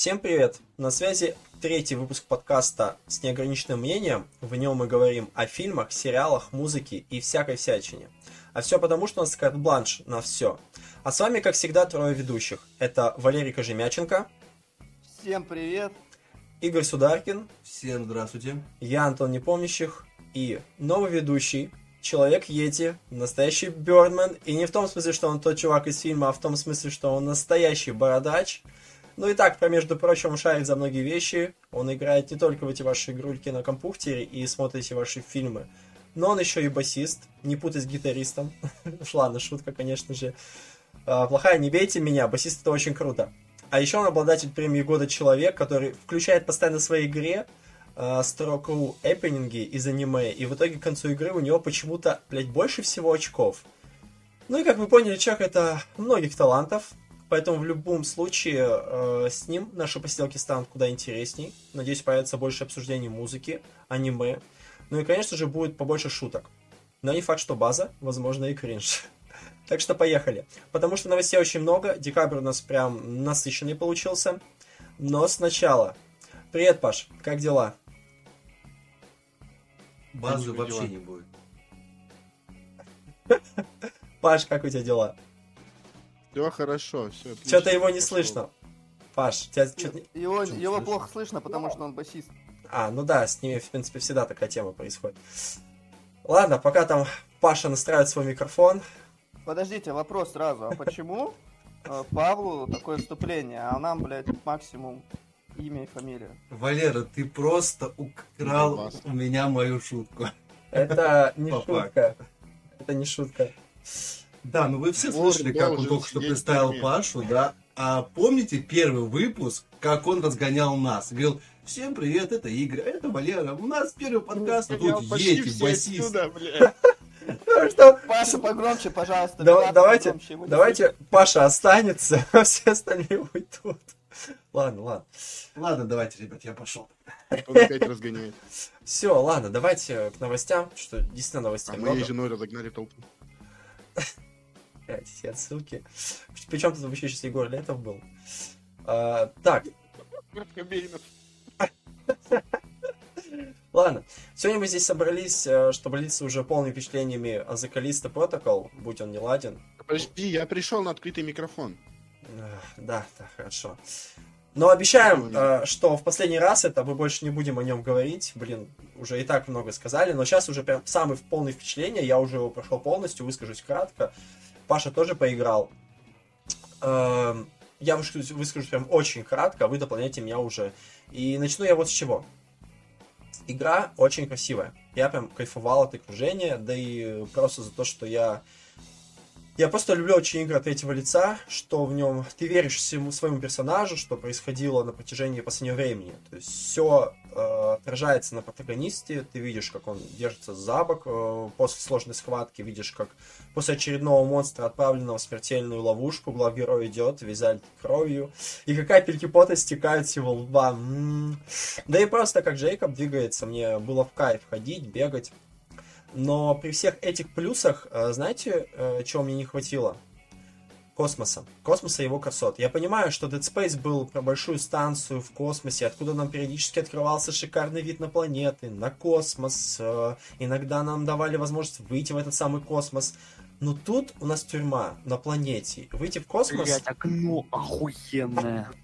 Всем привет! На связи третий выпуск подкаста с неограниченным мнением. В нем мы говорим о фильмах, сериалах, музыке и всякой всячине. А все потому, что у нас карт-бланш на все. А с вами, как всегда, трое ведущих. Это Валерий Кожемяченко. Всем привет! Игорь Сударкин. Всем здравствуйте. Я Антон Непомнящих. И новый ведущий, Человек Йети, настоящий Бёрдман. И не в том смысле, что он тот чувак из фильма, а в том смысле, что он настоящий бородач. Ну и так, между прочим, шарит за многие вещи. Он играет не только в эти ваши игрульки на компьютере и смотрите ваши фильмы, но он еще и басист. Не путай с гитаристом. Ладно, шутка, конечно же. А, плохая, не бейте меня, басист это очень круто. А еще он обладатель премии года человек, который включает постоянно в своей игре э, строку эппенинги из аниме, и в итоге к концу игры у него почему-то, блядь, больше всего очков. Ну и как вы поняли, человек это многих талантов, поэтому в любом случае э, с ним наши посиделки станут куда интересней. Надеюсь, появится больше обсуждений музыки, аниме. Ну и, конечно же, будет побольше шуток. Но не факт, что база, возможно, и кринж. Так что поехали. Потому что новостей очень много. Декабрь у нас прям насыщенный получился. Но сначала. Привет, Паш. Как дела? Базы вообще дела? не будет. Паш, как у тебя дела? Все хорошо, все Что-то его не слышно. Паш, тебя что-то... Его, его плохо слышно, потому что он басист. А, ну да, с ними, в принципе, всегда такая тема происходит. Ладно, пока там Паша настраивает свой микрофон. Подождите, вопрос сразу. А почему э, Павлу такое вступление, а нам, блядь, максимум имя и фамилия? Валера, ты просто украл у меня мою шутку. Это не шутка. Это не шутка. Да, ну вы все слышали, как он только что представил Пашу, да? А помните первый выпуск, как он разгонял нас? Говорил, всем привет, это Игорь, это Валера, у нас первый подкаст, а тут едет басист. Паша, погромче, пожалуйста. давайте, давайте Паша останется, а все остальные уйдут. Ладно, ладно. Ладно, давайте, ребят, я пошел. Он опять разгоняет. Все, ладно, давайте к новостям, что действительно новостей а много. моей женой разогнали толпу. Эти отсылки. Причем тут вообще сейчас Егор Летов был. А, так. Ладно, сегодня мы здесь собрались, э, чтобы делиться уже полными впечатлениями о Callisto Protocol, будь он не ладен. Подожди, я пришел на открытый микрофон. Да, да, хорошо. Но обещаем, э, что в последний раз это мы больше не будем о нем говорить. Блин, уже и так много сказали, но сейчас уже прям самые полные впечатления, я уже его прошел полностью, выскажусь кратко. Паша тоже поиграл. Эм, я выскажусь, выскажусь прям очень кратко, вы дополняйте меня уже. И начну я вот с чего. Игра очень красивая. Я прям кайфовал от окружения, да и просто за то, что я... Я просто люблю очень игры третьего лица, что в нем ты веришь всему своему персонажу, что происходило на протяжении последнего времени. То есть все э, отражается на протагонисте, ты видишь, как он держится за бок э, после сложной схватки, видишь, как после очередного монстра, отправленного в смертельную ловушку, главгерой идет, залит кровью, и как капельки пота стекают с его лба. М-м-м. Да и просто как Джейкоб двигается, мне было в кайф ходить, бегать. Но при всех этих плюсах, э, знаете, э, чего мне не хватило? космоса. Космоса и его красот. Я понимаю, что Dead Space был про большую станцию в космосе, откуда нам периодически открывался шикарный вид на планеты, на космос. Э, иногда нам давали возможность выйти в этот самый космос. Но тут у нас тюрьма на планете. Выйти в космос... Блять, окно охуенное.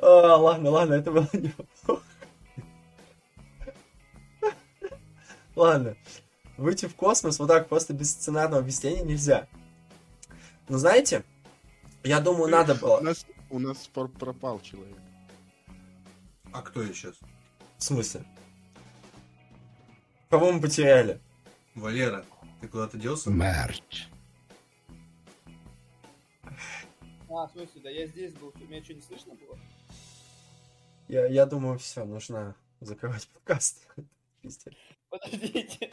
А, ладно, ладно, это было не Ладно. Выйти в космос вот так просто без сценарного объяснения нельзя. Но знаете, я думаю, надо было... У нас, у нас пропал человек. А кто я сейчас? В смысле? Кого мы потеряли? Валера, ты куда-то делся? Мерч. А, в смысле, да я здесь был, меня что, не слышно было? Я, я думаю, все, нужно закрывать подкаст. Подождите.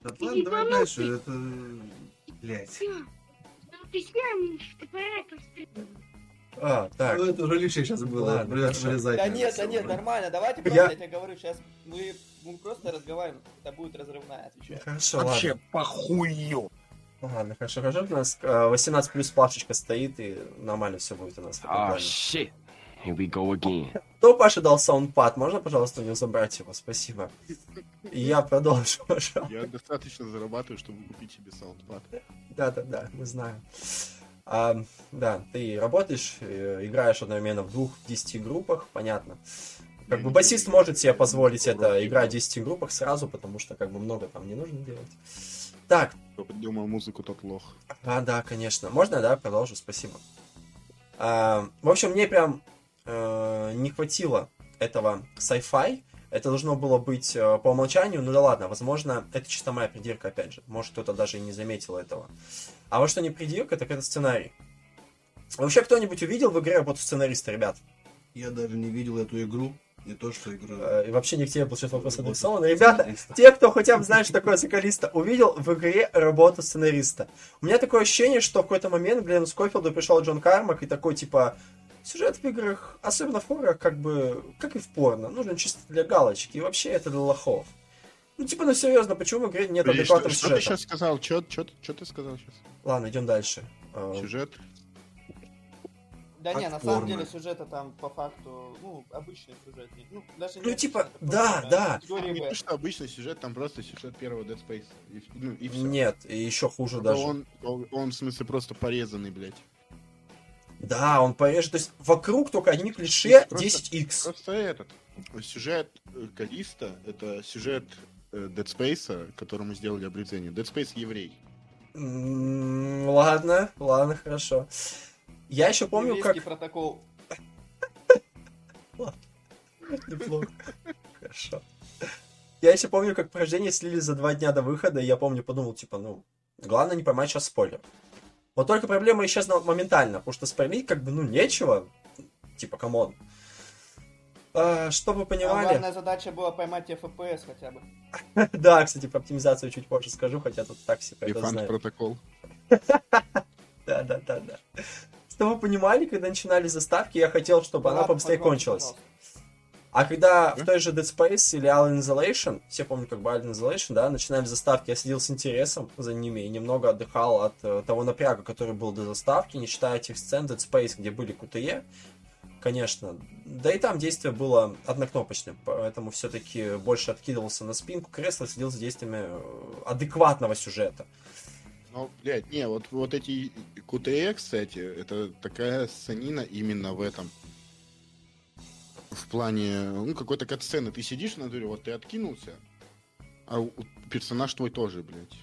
Да ладно, давай дальше, это... Блять. А, так. Ну, это уже лишнее сейчас было. Ладно, вырезать. Да нет, да нет, нормально. Давайте просто, я, я тебе говорю, сейчас мы, мы просто разговариваем. Это будет разрывная, отвечаю. Хорошо, Вообще, ладно. похую. Ладно, хорошо, хорошо. У нас э, 18 плюс плашечка стоит, и нормально все будет у нас Oh плане. shit. Here we go again. Кто Паше дал саундпад? Можно, пожалуйста, у него забрать его? Спасибо. И я продолжу, пожалуйста. Я достаточно зарабатываю, чтобы купить себе саундпад. Да-да-да, мы знаем. А, да, ты работаешь, э, играешь одновременно в двух 10 группах, понятно. Как бы басист может себе позволить это, играть в 10 группах сразу, потому что как бы много там не нужно делать. Так, Кто придумал музыку, тот лох. а, да, конечно. Можно, да, продолжу, спасибо. А, в общем, мне прям э, не хватило этого sci-fi. Это должно было быть э, по умолчанию, ну да ладно, возможно, это чисто моя придирка, опять же. Может, кто-то даже и не заметил этого. А вот что не придирка, так это сценарий. Вообще, кто-нибудь увидел в игре работу сценариста, ребят? Я даже не видел эту игру. Не то, что игру. Э, И вообще не к тебе, получается, вопрос адресован. Ребята, сценариста. те, кто хотя бы знает, что такое соколиста, увидел в игре работу сценариста. У меня такое ощущение, что в какой-то момент к Гленну Скофилду пришел Джон Кармак и такой, типа, сюжет в играх, особенно в хоррорах, как бы, как и в порно, нужен чисто для галочки, и вообще это для лохов. Ну, типа, ну серьезно, почему в игре нет Подожди, адекватного что, что ты сюжета? сейчас сказал? Что ты сказал сейчас? Ладно, идем дальше. Э, Сюжет? Да не, на самом деле сюжета там по факту, ну, обычный сюжет. Ну, даже Ну, обычный, типа, просто да, да. Не то, что обычный сюжет, там просто сюжет первого Dead Space. И, ну, и все. Нет, и еще хуже даже. Он, он, он, в смысле, просто порезанный, блядь. Да, он порежет. То есть вокруг только одни клише Просто- 10x. Просто этот. Сюжет э, Калиста — это сюжет э, Dead Space, которому сделали обрезание. Dead Space еврей. Ладно, ладно, хорошо. Я еще помню, как... Протокол. Неплохо. Хорошо. Я еще помню, как порождение слили за два дня до выхода, и я помню, подумал, типа, ну, главное не поймать сейчас спойлер. Вот только проблема исчезла моментально, потому что спойлерить как бы, ну, нечего. Типа, come on. А, чтобы вы А понимали... главная задача была поймать тебе FPS хотя бы. Да, кстати, про оптимизацию чуть позже скажу, хотя тут так все это знают. протокол. Да, да, да, да. Чтобы вы понимали, когда начинали заставки, я хотел, чтобы она побыстрее пожалуйста, кончилась. А когда Да? в той же Dead Space или Alien Isolation, все помнят как бы Alien Isolation, да, начинали заставки, я следил с интересом за ними и немного отдыхал от э, того напряга, который был до заставки, не считая тех сцен Dead Space, где были QTE, конечно. Да и там действие было однокнопочным, поэтому все-таки больше откидывался на спинку кресла, следил за действиями э, адекватного сюжета. Ну, блядь, не, вот, вот эти QTE, кстати, это такая сценина именно в этом. В плане, ну, какой-то катсцены. Ты сидишь на дуре, вот ты откинулся, а персонаж твой тоже, блядь.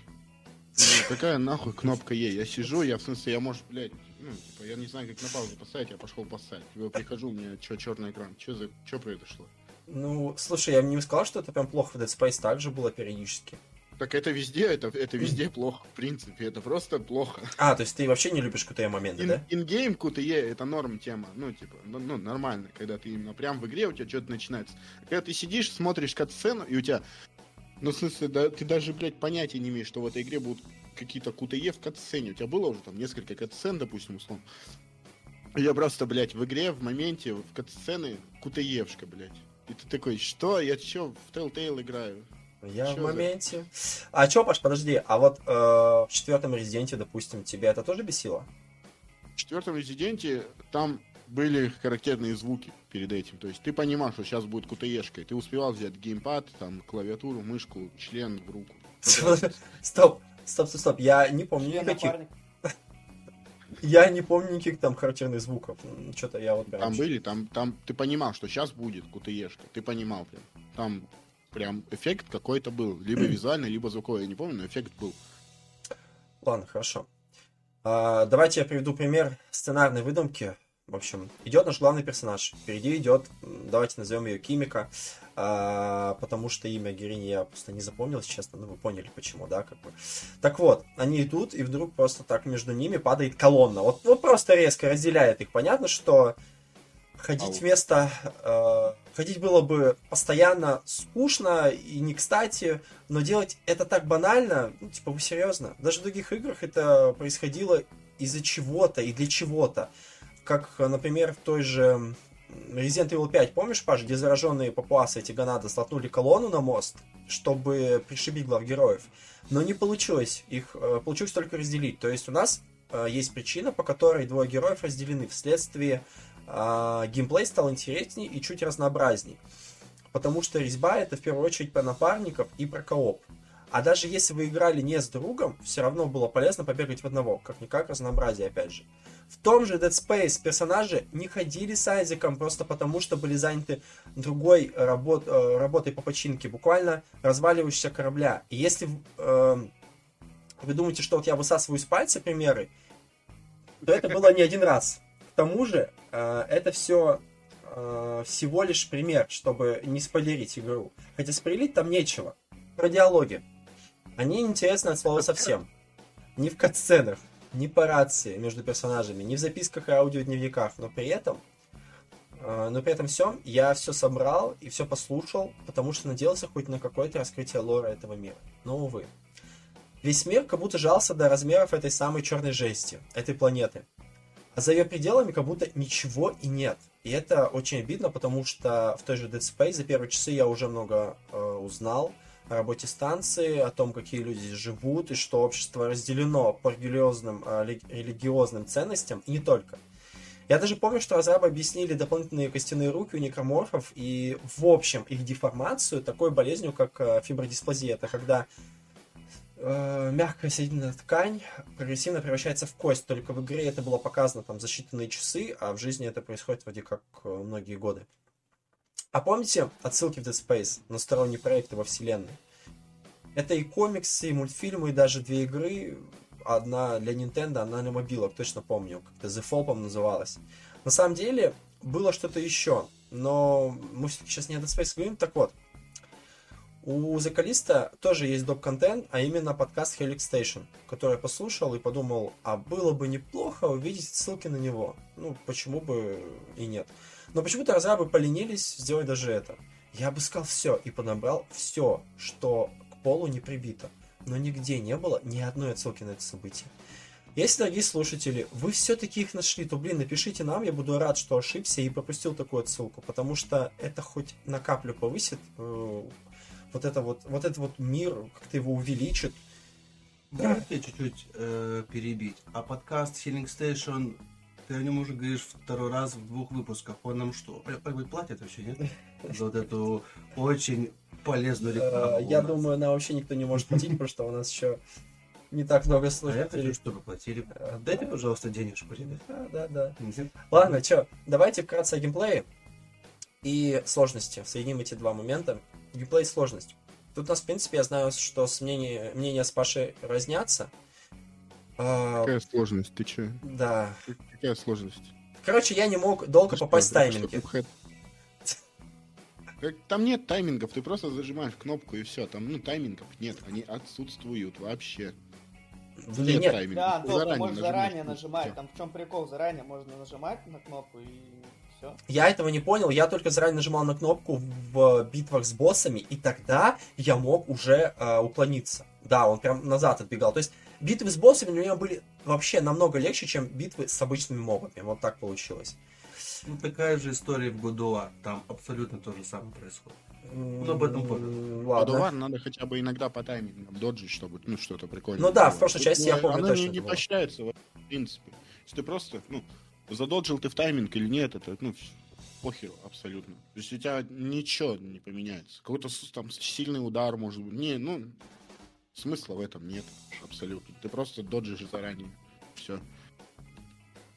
Ну, какая нахуй кнопка Е? Я сижу, я в смысле, я может, блядь, ну, типа, я не знаю, как на паузу поставить, я пошел поставить. Я прихожу, у меня чё, черный экран. Что за, что произошло? Ну, слушай, я не сказал, что это прям плохо в Dead Space, так же было периодически. Так это везде, это, это везде плохо, в принципе, это просто плохо. А, то есть ты вообще не любишь QTE моменты, Ин- да? Ингейм QTE это норм тема. Ну, типа, ну, ну, нормально, когда ты именно прям в игре у тебя что-то начинается. Когда ты сидишь, смотришь кат-сцену, и у тебя. Ну, в смысле, да, ты даже, блядь, понятия не имеешь, что в этой игре будут какие-то QTE в кат-сцене. У тебя было уже там несколько кат-сцен, допустим, условно. Я просто, блядь, в игре, в моменте, в кат-сцены QTE-шка, блядь. И ты такой, что? Я чё, в Telltale играю? Я Чё в за- моменте. А чё, Паш, подожди, а вот э, в четвертом резиденте, допустим, тебя это тоже бесило? В четвертом резиденте там были характерные звуки перед этим. То есть ты понимал, что сейчас будет QTE-шка, и ты успевал взять геймпад, там, клавиатуру, мышку, член в руку. Стоп, стоп, стоп, стоп, я не помню Член никаких, напарник. я не помню никаких там характерных звуков. Что-то я вот прям... Там были, там, там ты понимал, что сейчас будет QTE-шка. Ты понимал прям. Там прям эффект какой-то был. Либо визуальный, либо звуковой. Я не помню, но эффект был. Ладно, хорошо. А, давайте я приведу пример сценарной выдумки. В общем, идет наш главный персонаж. Впереди идет, давайте назовем ее Кимика, а, потому что имя героини я просто не запомнил, если честно. Ну, вы поняли, почему, да, как бы. Так вот, они идут, и вдруг просто так между ними падает колонна. Вот, вот просто резко разделяет их. Понятно, что ходить Ау. вместо... э, ходить было бы постоянно скучно и не кстати, но делать это так банально, ну, типа, вы серьезно? Даже в других играх это происходило из-за чего-то и для чего-то. Как, например, в той же Resident Evil 5, помнишь, Паш, где зараженные папуасы эти ганады столкнули колонну на мост, чтобы пришибить глав героев. Но не получилось. Их э, получилось только разделить. То есть у нас э, есть причина, по которой двое героев разделены вследствие э, геймплей стал интереснее и чуть разнообразней. Потому что резьба это в первую очередь про напарников и про кооп. А даже если вы играли не с другом, все равно было полезно побегать в одного. Как-никак разнообразие, опять же. В том же Dead Space персонажи не ходили с Айзеком просто потому, что были заняты другой работ, э, работой по починке, буквально разваливающегося корабля. И если э, вы думаете, что вот я высасываю из пальца примеры, то это было не один раз. Тому же, э, это все э, всего лишь пример, чтобы не спойлерить игру. Хотя спойлерить там нечего. Про диалоги. Они интересны от слова совсем. Не в катсценах, не по рации между персонажами, не в записках и аудиодневниках, но при этом э, но при этом всем я все собрал и все послушал, потому что надеялся хоть на какое-то раскрытие лора этого мира. Но, увы. Весь мир как будто жался до размеров этой самой черной жести, этой планеты. За ее пределами как будто ничего и нет. И это очень обидно, потому что в той же Dead Space за первые часы я уже много э, узнал, о работе станции, о том, какие люди живут, и что общество разделено по религиозным, а, религиозным ценностям, и не только. Я даже помню, что разрабы объяснили дополнительные костяные руки у некроморфов и, в общем, их деформацию такой болезнью, как э, фибродисплазия. Это когда э, мягкая соединенная ткань прогрессивно превращается в кость. Только в игре это было показано там за считанные часы, а в жизни это происходит вроде как э, многие годы. А помните отсылки в Dead Space на сторонние проекты во вселенной? Это и комиксы, и мультфильмы, и даже две игры. Одна для Nintendo, одна для мобилок, точно помню. Как-то The Fall, называлась. На самом деле, было что-то еще. Но мы все-таки сейчас не о Dead Space говорим. Так вот, у Закалиста тоже есть доп-контент, а именно подкаст Helix Station, который я послушал и подумал, а было бы неплохо увидеть ссылки на него. Ну, почему бы и нет. Но почему-то разрабы поленились сделать даже это. Я обыскал все и подобрал все, что к полу не прибито. Но нигде не было ни одной отсылки на это событие. Если, дорогие слушатели, вы все-таки их нашли, то, блин, напишите нам, я буду рад, что ошибся и пропустил такую отсылку, потому что это хоть на каплю повысит э, вот это вот, вот этот вот мир, как-то его увеличит. Да, я чуть-чуть э, перебить. А подкаст Healing Station ты о нем уже говоришь второй раз в двух выпусках. Он нам что, платит вообще, нет? За вот эту очень полезную э, рекламу. Я думаю, она вообще никто не может платить, потому что у нас еще не так много слушателей. А я хочу, чтобы платили. Э, Дайте, пожалуйста, денежку, ребят. Да, да, да. Ладно, что, давайте вкратце о геймплее и сложности. Соединим эти два момента. Геймплей и сложность. Тут у нас, в принципе, я знаю, что с мнение, мнения с Пашей разнятся. А, Какая сложность? Ты че? Да. Какая сложность? Короче, я не мог долго ты попасть что, в тайминги. Там нет таймингов, ты просто зажимаешь кнопку и все. Там, ну, таймингов нет, они отсутствуют вообще. Нет, нет таймингов. Да, Антон, ты, ты можешь заранее нажимать. Там в чем прикол? Заранее можно нажимать на кнопку и все. Я этого не понял, я только заранее нажимал на кнопку в битвах с боссами, и тогда я мог уже э, уклониться. Да, он прям назад отбегал. То есть битвы с боссами для меня были вообще намного легче, чем битвы с обычными мобами. Вот так получилось. Ну, такая же история в Годуа. Там абсолютно то же самое происходит. Ну, об этом помню. Годуар надо хотя бы иногда по таймингам доджить, чтобы ну, что-то прикольное Ну да, в прошлой части я помню Оно точно не, не поощряется, в принципе. Если ты просто, ну, задоджил ты в тайминг или нет, это, ну, похеру абсолютно. То есть у тебя ничего не поменяется. Какой-то там сильный удар, может быть. Не, ну, Смысла в этом нет абсолютно. Ты просто доджишь заранее. Все.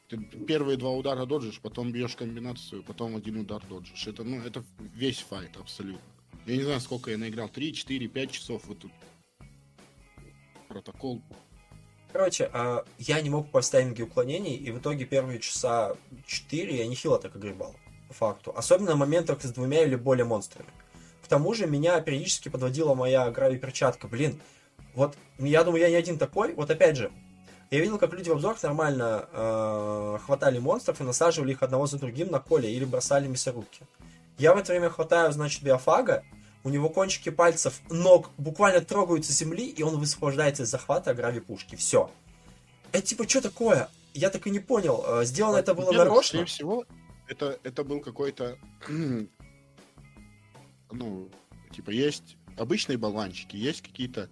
Ты первые два удара доджишь, потом бьешь комбинацию, потом один удар доджишь. Это, ну, это весь файт абсолютно. Я не знаю, сколько я наиграл. 3, 4, 5 часов вот тут. Протокол. Короче, а, я не мог попасть в тайминги уклонений, и в итоге первые часа 4 я нехило так огребал, по факту. Особенно в моментах с двумя или более монстрами. К тому же меня периодически подводила моя грави-перчатка. Блин, вот я думаю, я не один такой. Вот опять же, я видел, как люди в обзорах нормально э, хватали монстров и насаживали их одного за другим на коле или бросали мясорубки. Я в это время хватаю, значит, биофага, у него кончики пальцев ног буквально трогаются земли, и он высвобождается из захвата грави пушки. Все. Это типа, что такое? Я так и не понял. Э, сделано это было нарочно? Скорее всего, это, это был какой-то, ну, типа, есть обычные болванчики, есть какие-то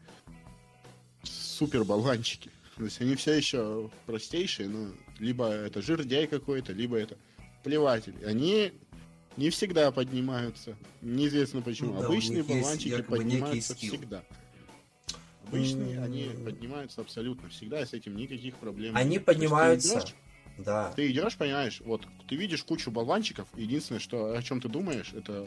супер болванчики. То есть они все еще простейшие, ну, либо это жирдяй какой-то, либо это плеватель. Они не всегда поднимаются. Неизвестно почему. Ну да, Обычные болванчики поднимаются всегда. Обычные М. они поднимаются абсолютно всегда, и с этим никаких проблем. Они нет. То есть ты поднимаются. идешь, Да. Ты идешь, понимаешь, вот ты видишь кучу болванчиков, единственное, что о чем ты думаешь, это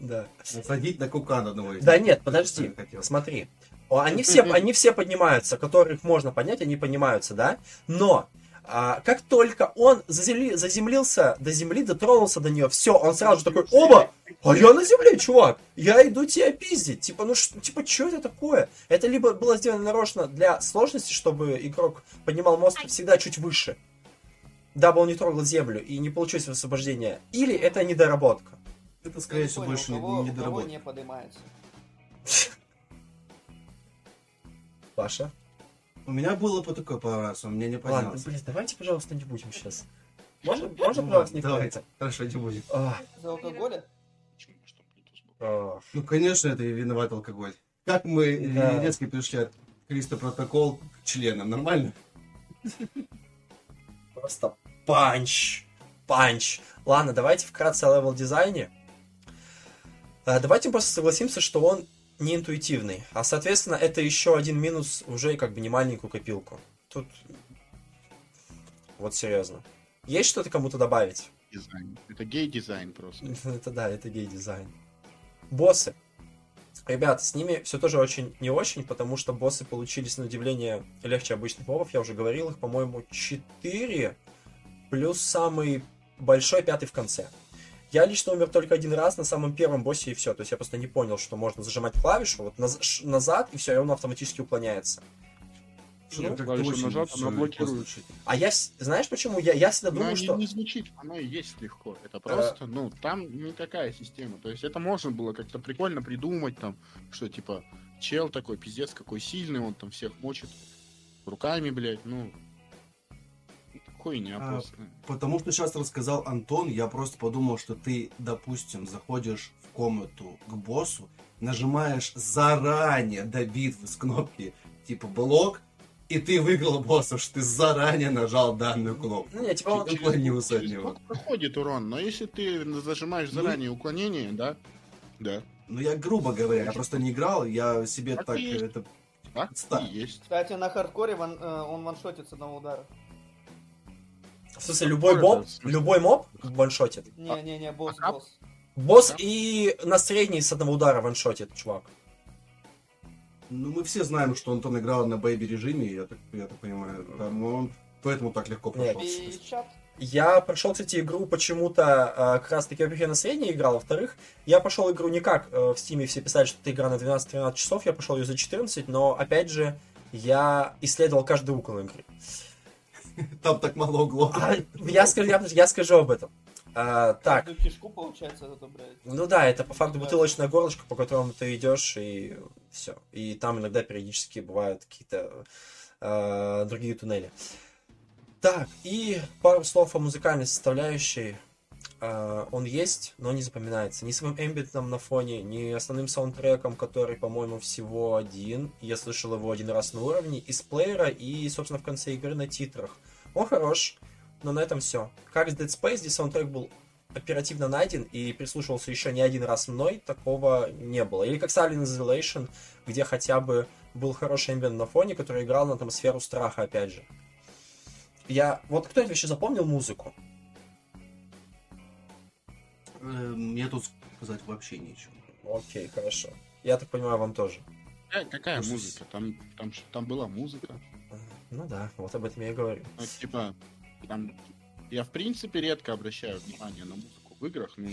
Да. Садить на кукан одного из Да нет, подожди. Смотри. Они все, они все поднимаются, которых можно поднять, они поднимаются, да? Но а, как только он заземли- заземлился до земли, дотронулся до нее, все, он сразу же такой, оба, а я на земле, чувак, я иду тебя пиздить. Типа, ну что, типа, что это такое? Это либо было сделано нарочно для сложности, чтобы игрок поднимал мост всегда чуть выше, дабы он не трогал землю и не получилось освобождение, или это недоработка. Это, скорее всего, больше не, кого- не у кого доработка. не поднимается. Паша? У меня было по такой пару раз, он мне не Ладно, поднялся. блин, давайте, пожалуйста, не будем сейчас. Можно, можно, пожалуйста, не Давайте. Хорошо, не будем. За алкоголя? Ну, конечно, это и виноват алкоголь. Как мы Да. резко пришли от Кристо протокол к членам, нормально? Просто панч. Панч. Ладно, давайте вкратце о левел дизайне. А, Давайте просто согласимся, что он не интуитивный. А соответственно, это еще один минус уже как бы не маленькую копилку. Тут вот серьезно. Есть что-то кому-то добавить? дизайн. Это гей-дизайн просто. Это да, это гей-дизайн. Боссы. Ребят, с ними все тоже очень не очень, потому что боссы получились на удивление легче обычных мобов. Я уже говорил, их, по-моему, 4, плюс самый большой пятый в конце. Я лично умер только один раз на самом первом боссе и все. То есть я просто не понял, что можно зажимать клавишу вот наз- ш- назад, и все, и он автоматически уклоняется. Что-то Ну, клавишу нажат, она блокирует. А я, знаешь почему? Я, я всегда думаю, не, что... не звучит, оно и есть легко. Это просто, ну, там никакая система. То есть это можно было как-то прикольно придумать, там, что типа чел такой, пиздец, какой сильный, он там всех мочит руками, блядь, ну. Хуйня А, просто. Потому что сейчас рассказал Антон, я просто подумал, что ты, допустим, заходишь в комнату к боссу, нажимаешь заранее до битвы с кнопки типа блок, и ты выиграл босса, что ты заранее нажал данную кнопку. Ну, не, типа, он- уклонился от него. проходит урон, но если ты зажимаешь Ну, заранее уклонение, да, да, Ну, я грубо говоря, я просто не играл, я себе Так так это... так. Кстати, на хардкоре ван- э, он ваншотит с одного удара. В смысле, любой смысл? любой моб ваншотит. Не-не-не, босс, а- босс. Босс Да. и на средний с одного удара ваншотит, чувак. Ну, мы все знаем, что Антон играл на baby режиме, я так, я так понимаю. Там он поэтому так легко прошел. И чат. Я прошел, кстати, игру почему-то э, как раз таки, во-первых, я на средней играл, во-вторых, я прошел игру не как э, в стиме все писали, что это игра на 12-13 часов, я прошел ее за 14, но, опять же, я исследовал каждый угол игры. Там так мало углов. А, я, скажу, я, я скажу об этом. А, так, Каждую кишку, получается, это, блядь. ну да, это по факту Да. бутылочное горлышко, по которому ты идешь, и все. И там иногда периодически бывают какие-то э, другие туннели. Так, и пару слов о музыкальной составляющей. Э, он есть, но не запоминается. Ни своим эмбитом на фоне, ни основным саундтреком, который, по-моему, всего один. Я слышал его один раз на уровне. Из плеера и, собственно, в конце игры на титрах. Он хорош, но на этом все. Как с Dead Space, где саундтрек был оперативно найден и прислушивался еще не один раз мной, такого не было. Или как Silent Isolation, где хотя бы был хороший эмбиент на фоне, который играл на атмосферу страха, опять же. Я... Вот кто-нибудь вообще запомнил музыку? Мне тут сказать вообще нечего. Окей, хорошо. Я так понимаю, вам тоже. Э, какая Слушай, музыка? Там, там, там была музыка. Ну да, вот об этом я и говорю. Ну, типа, там... Я, в принципе, редко обращаю внимание на музыку в играх, ну,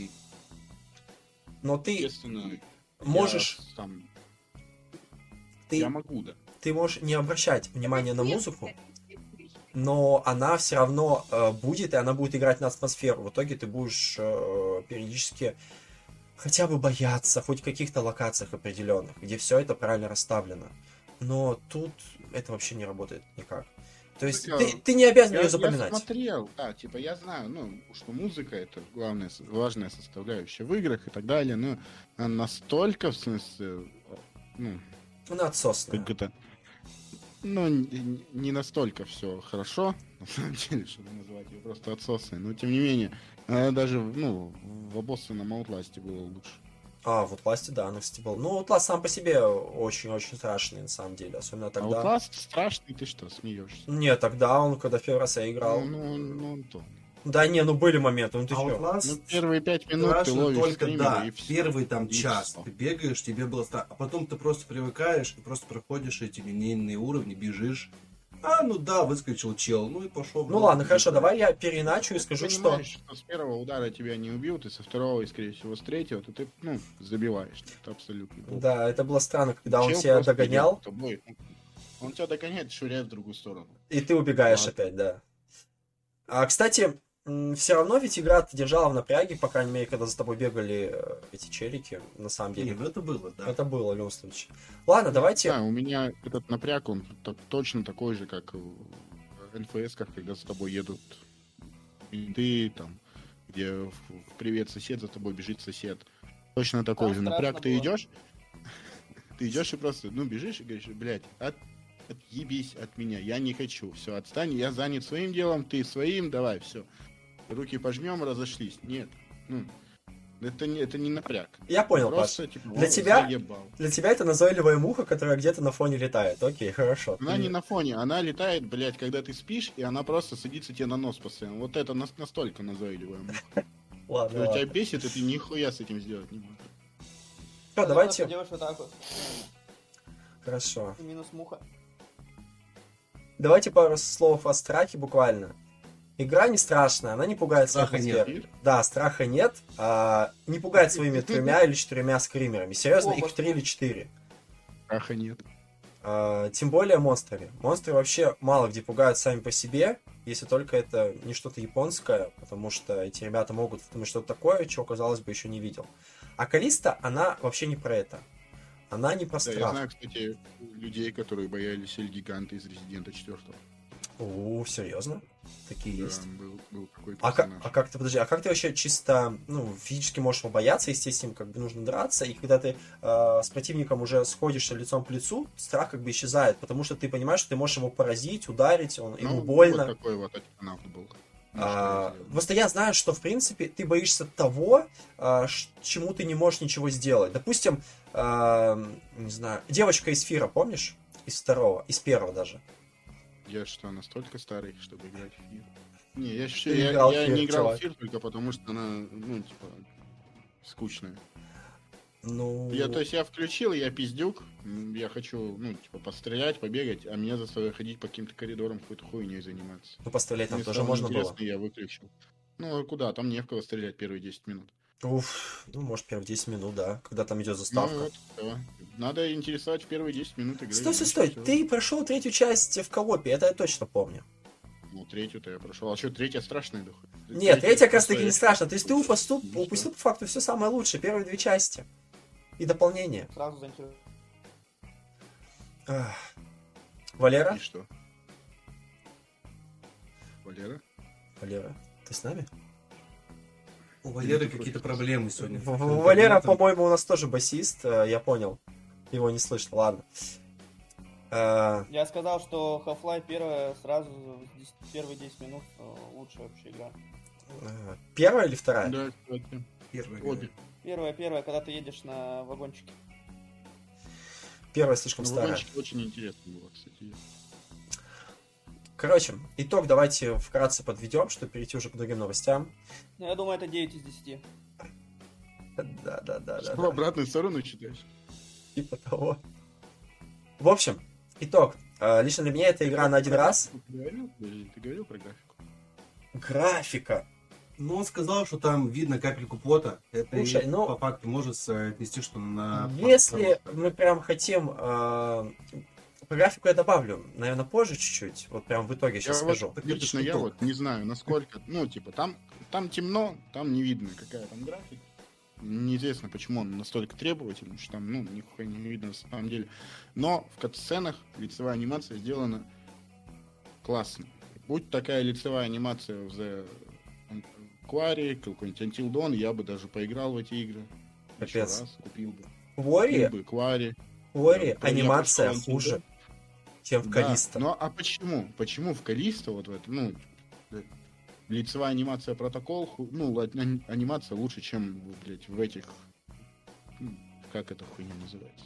Но ты естественно, можешь, я, там, ты, я могу, да. ты можешь не обращать внимания на музыку, но она все равно э, будет, и она будет играть на атмосферу. В итоге ты будешь э, периодически хотя бы бояться, хоть в каких-то локациях определенных, где все это правильно расставлено. Но тут это вообще не работает никак. То есть Музыка- ты, ты не обязан Я, ее я запоминать. смотрел, да, типа я знаю, ну, что музыка это главная, важная составляющая в играх и так далее, но она настолько, в смысле, ну, Она отсосная. как это, ну, не, настолько все хорошо, на самом деле, чтобы назвать ее просто отсосной, но тем не менее, она даже, ну, в обоссанном Outlast было лучше. А, в Outlast, да, она, кстати, была. Ну, Outlast сам по себе очень-очень страшный, на самом деле. Особенно А тогда. Outlast страшный, ты что, смеешься? Нет, тогда он, когда в первый раз я играл. Ну, ну, ну, то. Да не, ну были моменты, ну ты А чё? Outlast Ну, первые пять минут ты страшно ловишь только, да, и всё. первый там И час всё. ты бегаешь, тебе было страшно, а потом ты просто привыкаешь и просто проходишь эти линейные уровни, бежишь. А, ну да, выскочил чел, ну и пошел. Ну ладно, хорошо, давай я переиначу и скажу, ты что... понимаешь, что... с первого удара тебя не убил, ты со второго и, скорее всего, с третьего, то ты, ну, забиваешь. Это абсолютно. Да, это было странно, когда он Чел тебя просто догонял, тобой. Он тебя догоняет, швыряет в другую сторону. и ты убегаешь Ладно. опять, да. А, кстати, все равно ведь игра ты держала в напряге, по крайней мере, когда за тобой бегали э, эти челики, на самом деле. Не, ну это было, да. Это было в любом случае. Ладно, давайте... Да, у меня этот напряг, он точно такой же, как в НФС, когда за тобой едут ты там, где в, привет сосед за тобой бежит сосед. Точно такой Там же напряг. Ты было. идешь, ты идешь и просто, ну, бежишь и говоришь, блядь, от, отъебись от меня, я не хочу. Все, отстань, я занят своим делом, ты своим, давай, все. Руки пожмем, разошлись. Нет. Ну, это не, это не напряг. Я понял, Паш. Просто, типа, Для «О, тебя- заебал». Для тебя это назойливая муха, которая где-то на фоне летает. Окей, хорошо. Она Ты- не на фоне, она летает, блядь, когда ты спишь, и она просто садится тебе на нос постоянно. Вот это нас- настолько назойливая муха. Ладно, Когда тебя ладно. бесит, и ты нихуя с этим сделать не можешь. Всё, давайте... Делаешь вот так вот. Хорошо. И минус муха. Давайте пару слов о страхе буквально. Игра не страшная, она не пугает Страха своих нет. атмосфер. Да, страха нет. а, не пугает своими тремя или четырьмя скримерами. Серьезно, их Оба. три или четыре. Аха нет. А, тем более монстрами. Монстры вообще мало где пугают сами по себе, если только это не что-то японское, потому что эти ребята могут думать что-то такое, чего, казалось бы, еще не видел. А Калиста, она вообще не про это. Она не про Да, я страх. знаю, кстати, людей, которые боялись Эль-Гиганта из Резидента 4. О, серьезно? Такие есть. Да, был, был такой А как, а как ты, подожди, а как ты вообще чисто, ну, физически можешь его бояться, естественно, как бы нужно драться, и когда ты э, с противником уже сходишься лицом к лицу, страх как бы исчезает, потому что ты понимаешь, что ты можешь его поразить, ударить, он, ему Ну, больно. Вот такой вот антипанав был. А, просто я знаю, что, в принципе, ты боишься того, а, чему ты не можешь ничего сделать. Допустим, а, не знаю, девочка из Фира, помнишь? Из второго, из первого даже. Я что, настолько старый, чтобы играть в Фир? Не, я, еще, я, играл я Фир, не играл чувак. в Фир только потому, что она, ну, типа, скучная. Ну, Я, то есть я включил, я пиздюк, я хочу, ну, типа, пострелять, побегать, а меня заставляют ходить по каким-то коридорам, какой-то хуйней заниматься. ну, пострелять там Мне тоже можно было. я выключил. Ну, а куда? Там не в кого стрелять первые 10 минут. Уф, ну, может, первые 10 минут, да, когда там идет Ну, заставка. вот, да. Надо интересовать в первые 10 минут игры. Стой, стой, стой, ты прошел третью часть в коопе, это я точно помню. Ну, третью-то я прошел. А что, третья страшная, дух? Нет, третья как раз таки не страшно. То есть ты упустил, Ну, упустил по факту все самое лучшее, первые две части. И дополнение. Сразу заинтересовал. Ах. Валера? И что? Валера? Валера, ты с нами? У Валеры какие-то проблемы сегодня. Валера, по-моему, у нас тоже басист, э, я понял. Его не слышно, ладно. Э, Я сказал, что Half-Life первая сразу в 10 первые 10 минут э, лучшая вообще игра. Первая или вторая? Да. Первый. Обе. Первая, первая, когда ты едешь на вагончике. Первая слишком старая. вагончик очень интересно было, кстати. Короче, итог давайте вкратце подведем, чтобы перейти уже к другим новостям. Ну, я думаю, это 9 из 10. Да, да, да. Что, в да. обратную сторону читаешь? Типа того. В общем, итог. Э, Лично для меня эта игра на один раз. Ты говорил, ты говорил про графику? Графика. Ну, он сказал, что там видно капельку пота. Это Слушай, и ну- по факту может э, отнести, что на... Если мы прям хотим... э, Про графику я добавлю, наверное, позже чуть-чуть. Вот прям в итоге сейчас Я вот- скажу. Это Лично я вот не знаю, насколько, ну, типа, там, там темно, там не видно, какая там графика. Неизвестно, почему он настолько требовательный, потому что там, ну, нихуя не видно на самом деле. Но в катсценах лицевая анимация сделана классно. Будь такая лицевая анимация в The Quarry, какой-нибудь Until Dawn, я бы даже поиграл в эти игры. Еще Капец. раз, купил бы. Квори, Купил бы Quarry. Да, я анимация хуже, чем в Да, Калиста. Ну а почему? Почему в Калисто вот в этом, ну, э, лицевая анимация протокол, ну, ани- анимация лучше, чем, блядь, в этих, м, как эта хуйня называется?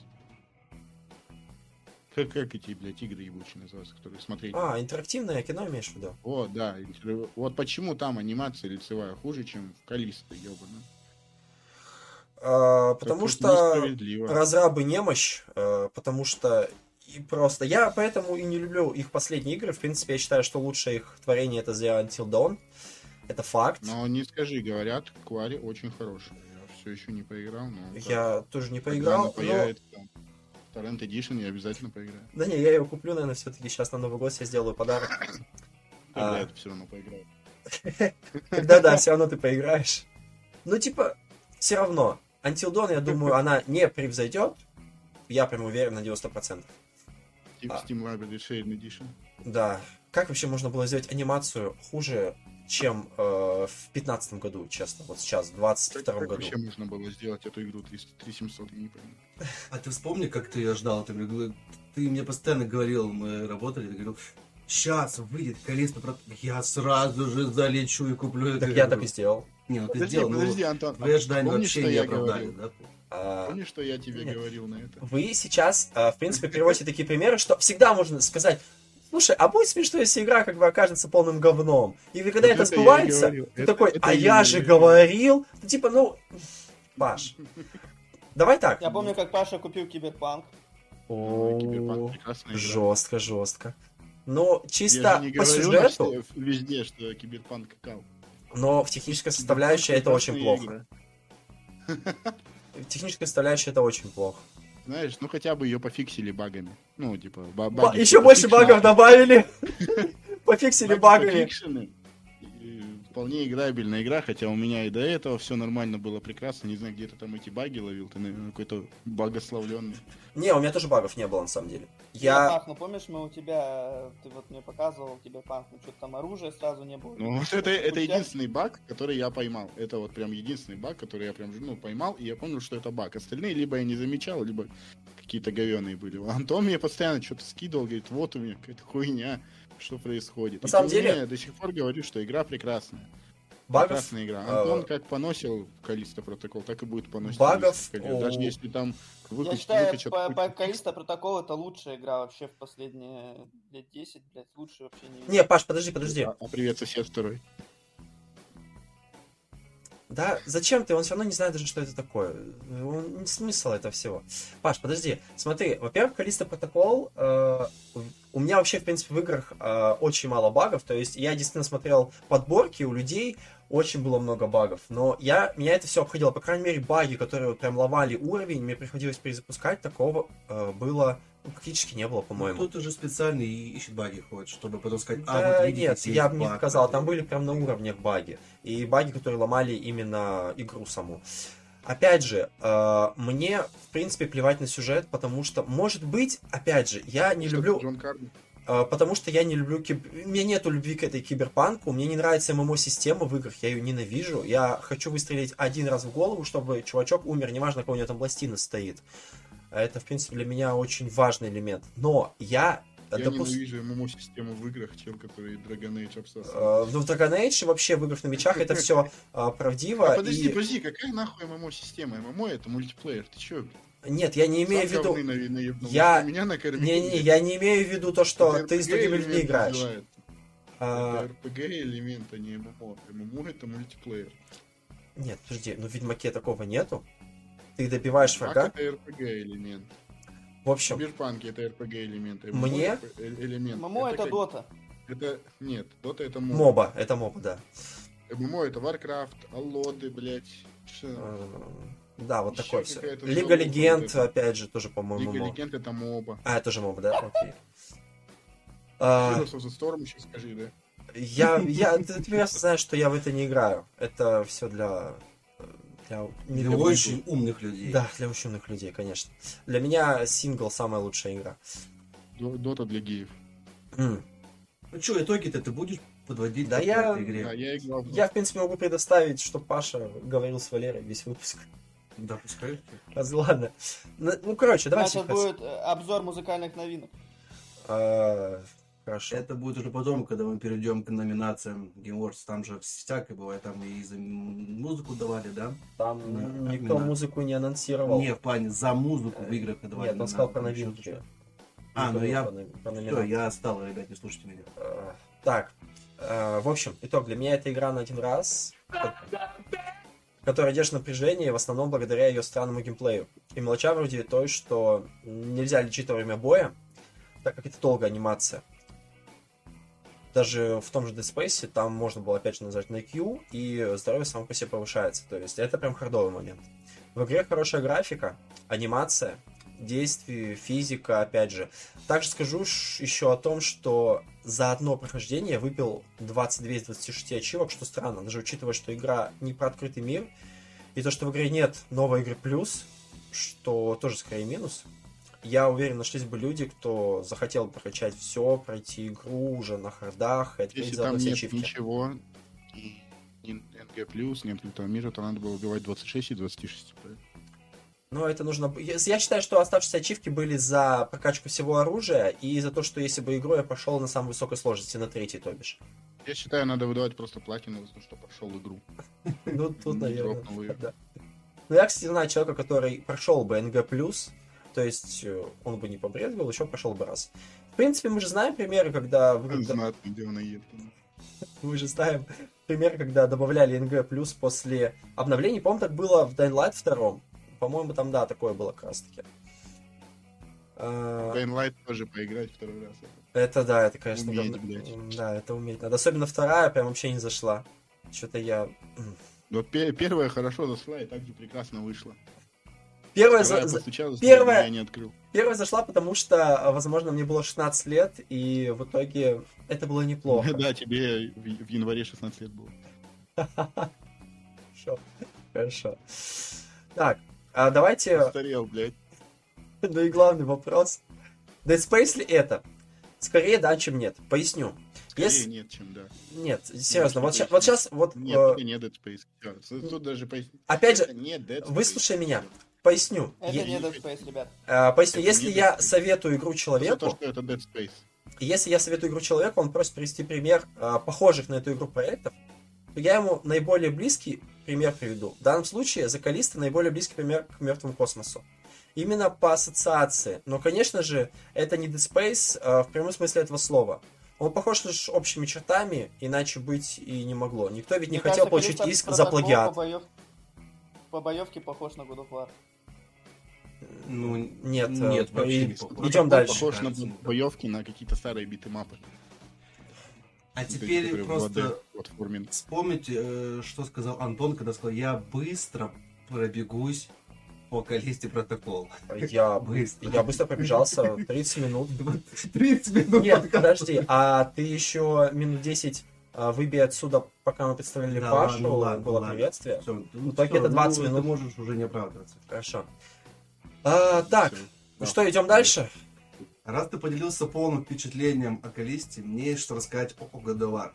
Как, как эти, блядь, игры ебучие называются, которые смотреть? А, интерактивное кино имеешь в виду? О, да, вот почему там анимация лицевая хуже, чем в Калисто, ебаный. А, потому что разрабы немощь, э, потому что и просто... Я поэтому и не люблю их последние игры. В принципе, я считаю, что лучшее их творение это The Until Dawn. Это факт. Но не скажи, говорят, Квари очень хороший. Я все еще не поиграл, но... Я тоже не поиграл, но... Torrent Edition, я обязательно поиграю. Да не, я ее куплю, наверное, все-таки сейчас на Новый год себе сделаю подарок. Тогда А. это все равно поиграю. Когда, да, все равно ты поиграешь. Ну, типа, все равно. Until Dawn, я думаю, она не превзойдет. Я прям уверен на 90%. А. Steam Library Shade Edition. Да. Как вообще можно было сделать анимацию хуже, чем э, в 15 году, честно? Вот сейчас, в 22 Как, как году. вообще можно было сделать эту игру 300 3700, я не пойму. А ты вспомни, как ты ее ждал? Ты, мне- ты мне постоянно говорил, мы работали, ты говорил, сейчас выйдет Калиста, про- я сразу же залечу и куплю эту Так я игру». так и сделал. Не, ну ты Подожди, сделал, подожди, ну, Антон. твои ожидания вообще не я оправдали, говорил? да? А, Помнишь, что я тебе Нет. говорил на это? Вы сейчас, э, в принципе, приводите такие примеры, что всегда можно сказать, слушай, а будет смешно, если игра как бы окажется полным говном. И вы, когда Вот это это сбывается, ты Это- такой, это а я я же говорил. говорил. Ну, типа, ну, Паш, давай так. Я помню, как Паша купил Киберпанк. Ой, О, Киберпанк прекрасная игра. Жестко, жестко. Но чисто по сюжету, везде, что Киберпанк какал. но в технической составляющей это очень плохо. Техническая составляющая это очень плохо. Знаешь, ну хотя бы ее пофиксили багами. Ну, типа, ба- Ба- баги. Еще больше пофикшены. багов добавили. Пофиксили багами. Вполне играбельная игра, хотя у меня и до этого все нормально было прекрасно. Не знаю, где ты там эти баги ловил, ты, наверное, какой-то багословленный. Не, у меня тоже багов не было на самом деле. Я... Я... Пах, ну помнишь, мы у тебя, ты вот мне показывал Киберпанк, ну что-то там оружия сразу не было. Ну, вот это, это единственный баг, который я поймал. Это вот прям единственный баг, который я прям, ну, поймал, и я понял, что это баг. Остальные либо я не замечал, либо какие-то говеные были. Антон мне постоянно что-то скидывал, говорит, вот у меня какая-то хуйня, что происходит. На И самом деле- я до сих пор говорю, что игра прекрасная. Багов... Прекрасная игра. а, Антон как поносил Калиста протокол, так и будет поносить Багов, Callisto Protocol. Даже если там Я выкач- считаю, выкачат по, по. Калиста Протокол это лучшая игра вообще в последние лет 10, блядь, лучше вообще не. Не, Паш, подожди, подожди. А, а привет, сосед второй. Да, зачем ты? Он все равно не знает даже, что это такое. Он, не смысл этого всего. Паш, подожди. Смотри, во-первых, Калиста Протокол... э, у меня вообще, в принципе, в играх э, очень мало багов. То есть я действительно смотрел подборки у людей, очень было много багов. Но я, меня это все обходило. По крайней мере, баги, которые вот прям ломали уровень, мне приходилось перезапускать, такого э, было... ну, практически не было, по-моему. Кто-то же специально и ищет баги ходит, чтобы потом сказать, а, Да вот видите, нет, я бы не такой». там были прям на уровнях баги. И баги, которые ломали именно игру саму. Опять же, э, мне, в принципе, плевать на сюжет, потому что, может быть, опять же, я не Что, люблю, Джон Карби? э, потому что я не люблю, киб... у меня нету любви к этой киберпанку, мне не нравится ММО-система в играх, я ее ненавижу, я хочу выстрелить один раз в голову, чтобы чувачок умер, неважно, какой у него там пластина стоит. Это, в принципе, для меня очень важный элемент. Но я, Я допус- ненавижу ММО-систему в играх, чем который Dragon Age обсосал. Э, Ну, в Dragon Age вообще в играх на мечах это все правдиво. А подожди, и- подожди, какая нахуй ММО-система? ММО это мультиплеер, ты чё? блин? Нет, я не имею в виду... Я- Меня накормил. Не-не, я не имею в виду то, что Это ты с другими людьми играешь. называется. А, Это RPG элемент, а не ММО. ММО это мультиплеер. Нет, подожди, ну в Ведьмаке такого нету. Ты добиваешь врага. это RPG элемент. В общем, В Киберпанке это RPG элемент. а Мне- это э- элемент. ММО это как- Дота. Это нет, Дота это моба. моба, это моба, да. ММО это Warcraft, Аллоды, блять. Э, Да, вот Ещё такое все. Лига Легенд, эта. опять же, тоже, по-моему, Лига моба. Легенд это моба. А, это тоже моба, да? Окей. А, of the Storm еще скажи, да? Я, я, ты, ты прекрасно знаешь, что я в это не играю. Это все для, для, не Для для очень умных людей. Да, для очень умных людей, конечно. Для меня сингл самая лучшая игра. До- Дота для геев. М. Ну что, итоги-то ты будешь подводить Да я- этой игре? Да, я играл. в- Я, в принципе, могу предоставить, что Паша говорил с Валерой весь выпуск. Да, пускай. А, Ладно. Ну, ну, короче, давайте... Значит, будет э, обзор музыкальных новинок. Хорошо. Это будет уже потом, когда мы перейдем к номинациям Game Awards. Там же всякое бывает, там и за музыку давали, да? Там Да, никто именно. музыку не анонсировал. Не, в плане за музыку в играх давали. Нет, он сказал про на- новинки. А, ну я... Все, я стал, ребят, не слушайте меня. Э, Так, э, в общем, итог. Для меня это игра на один раз, ко- которая держит напряжение, в основном благодаря ее странному геймплею. И мелоча вроде той, что нельзя лечить во время боя, так как это долгая анимация. Даже в том же Dead Space там можно было опять же нажать на Q, и здоровье само по себе повышается. То есть это прям хардовый момент. В игре хорошая графика, анимация, действие, физика, опять же. Также скажу еще о том, что за одно прохождение выпил 22 из 26 ачивок, что странно, даже учитывая, что игра не про открытый мир, и то, что в игре нет новой игры плюс, что тоже скорее минус. Я уверен, нашлись бы люди, кто захотел прокачать все, пройти игру уже на хардах, и отметить Если там все нет ачивки. ничего, и НГ+, ни открытого мира, то надо было убивать 26 и 26. правильно? Но это нужно... Я считаю, что оставшиеся ачивки были за прокачку всего оружия и за то, что если бы игру я пошел на самой высокой сложности, на третий, то бишь. Я считаю, надо выдавать просто платину за то, что прошел игру. Ну, тут, наверное, да. Ну, я, кстати, знаю человека, который прошел бы НГ+, то есть э, он бы не побрезговал, еще прошел бы раз. В принципе, мы же знаем примеры, когда... Знатно, где она едет. Мы же знаем пример, когда добавляли НГ+, после обновлений. По-моему, так было в Dying Light 2. По-моему, там, да, такое было как раз-таки. А, Dying Light тоже поиграть второй раз. Это да, это, конечно, Уметь, говно- Да, это уметь надо. Особенно вторая прям вообще не зашла. Что-то я... пе- первая хорошо зашла и также прекрасно вышла. Первая, Вторая за- постучалась, первая- я не открыл. первая зашла, потому что, возможно, мне было 16 лет, и в итоге это было неплохо. Да, тебе в январе 16 лет было. Хорошо. Хорошо. Так, а давайте... Старел, блядь. Ну и главный вопрос. Dead Space ли это? Скорее да, чем нет. Поясню. Скорее Если- нет, чем да. Нет, серьезно, вот, вот сейчас, вот, Нет, э, не Dead Space. Тут даже пояснить. опять же, Это не Dead Space. выслушай меня. Поясню. Это не Dead Space, ребят. а, поясню, это если я советую игру За то, человеку, что это Dead Space. если я советую игру человеку, он просит привести пример а, похожих на эту игру проектов, то я ему наиболее близкий пример приведу. В данном случае Закалиста наиболее близкий пример к мертвому космосу. Именно по ассоциации. Но, конечно же, это не Dead Space а, в прямом смысле этого слова. Он похож лишь общими чертами, иначе быть и не могло. Никто ведь не Мне хотел кажется, получить иск за плагиат. По, боев- по боевке похож на God of War. Ну, Нет, нет, э, вообще не похож. идем дальше. Похож на боевки на какие-то старые битэмапы. А Вот эти, теперь просто 2D платформе. вспомните, э, что сказал Антон, когда сказал, я быстро пробегусь по Калисте протокол. Я, Быстро. я быстро пробежался 30 минут. 30 минут Нет, подожди, а ты еще минут 10 а, выбей отсюда, пока мы представляли Да Пашу, ладно, ладно, было ладно. приветствие. Всё, ну, всё, это 20 ну, минут. Ты можешь уже не оправдываться. Хорошо. А, так, Всё. ну что, идем дальше? Раз ты поделился полным впечатлением о Калисте, мне есть что рассказать о Годовар.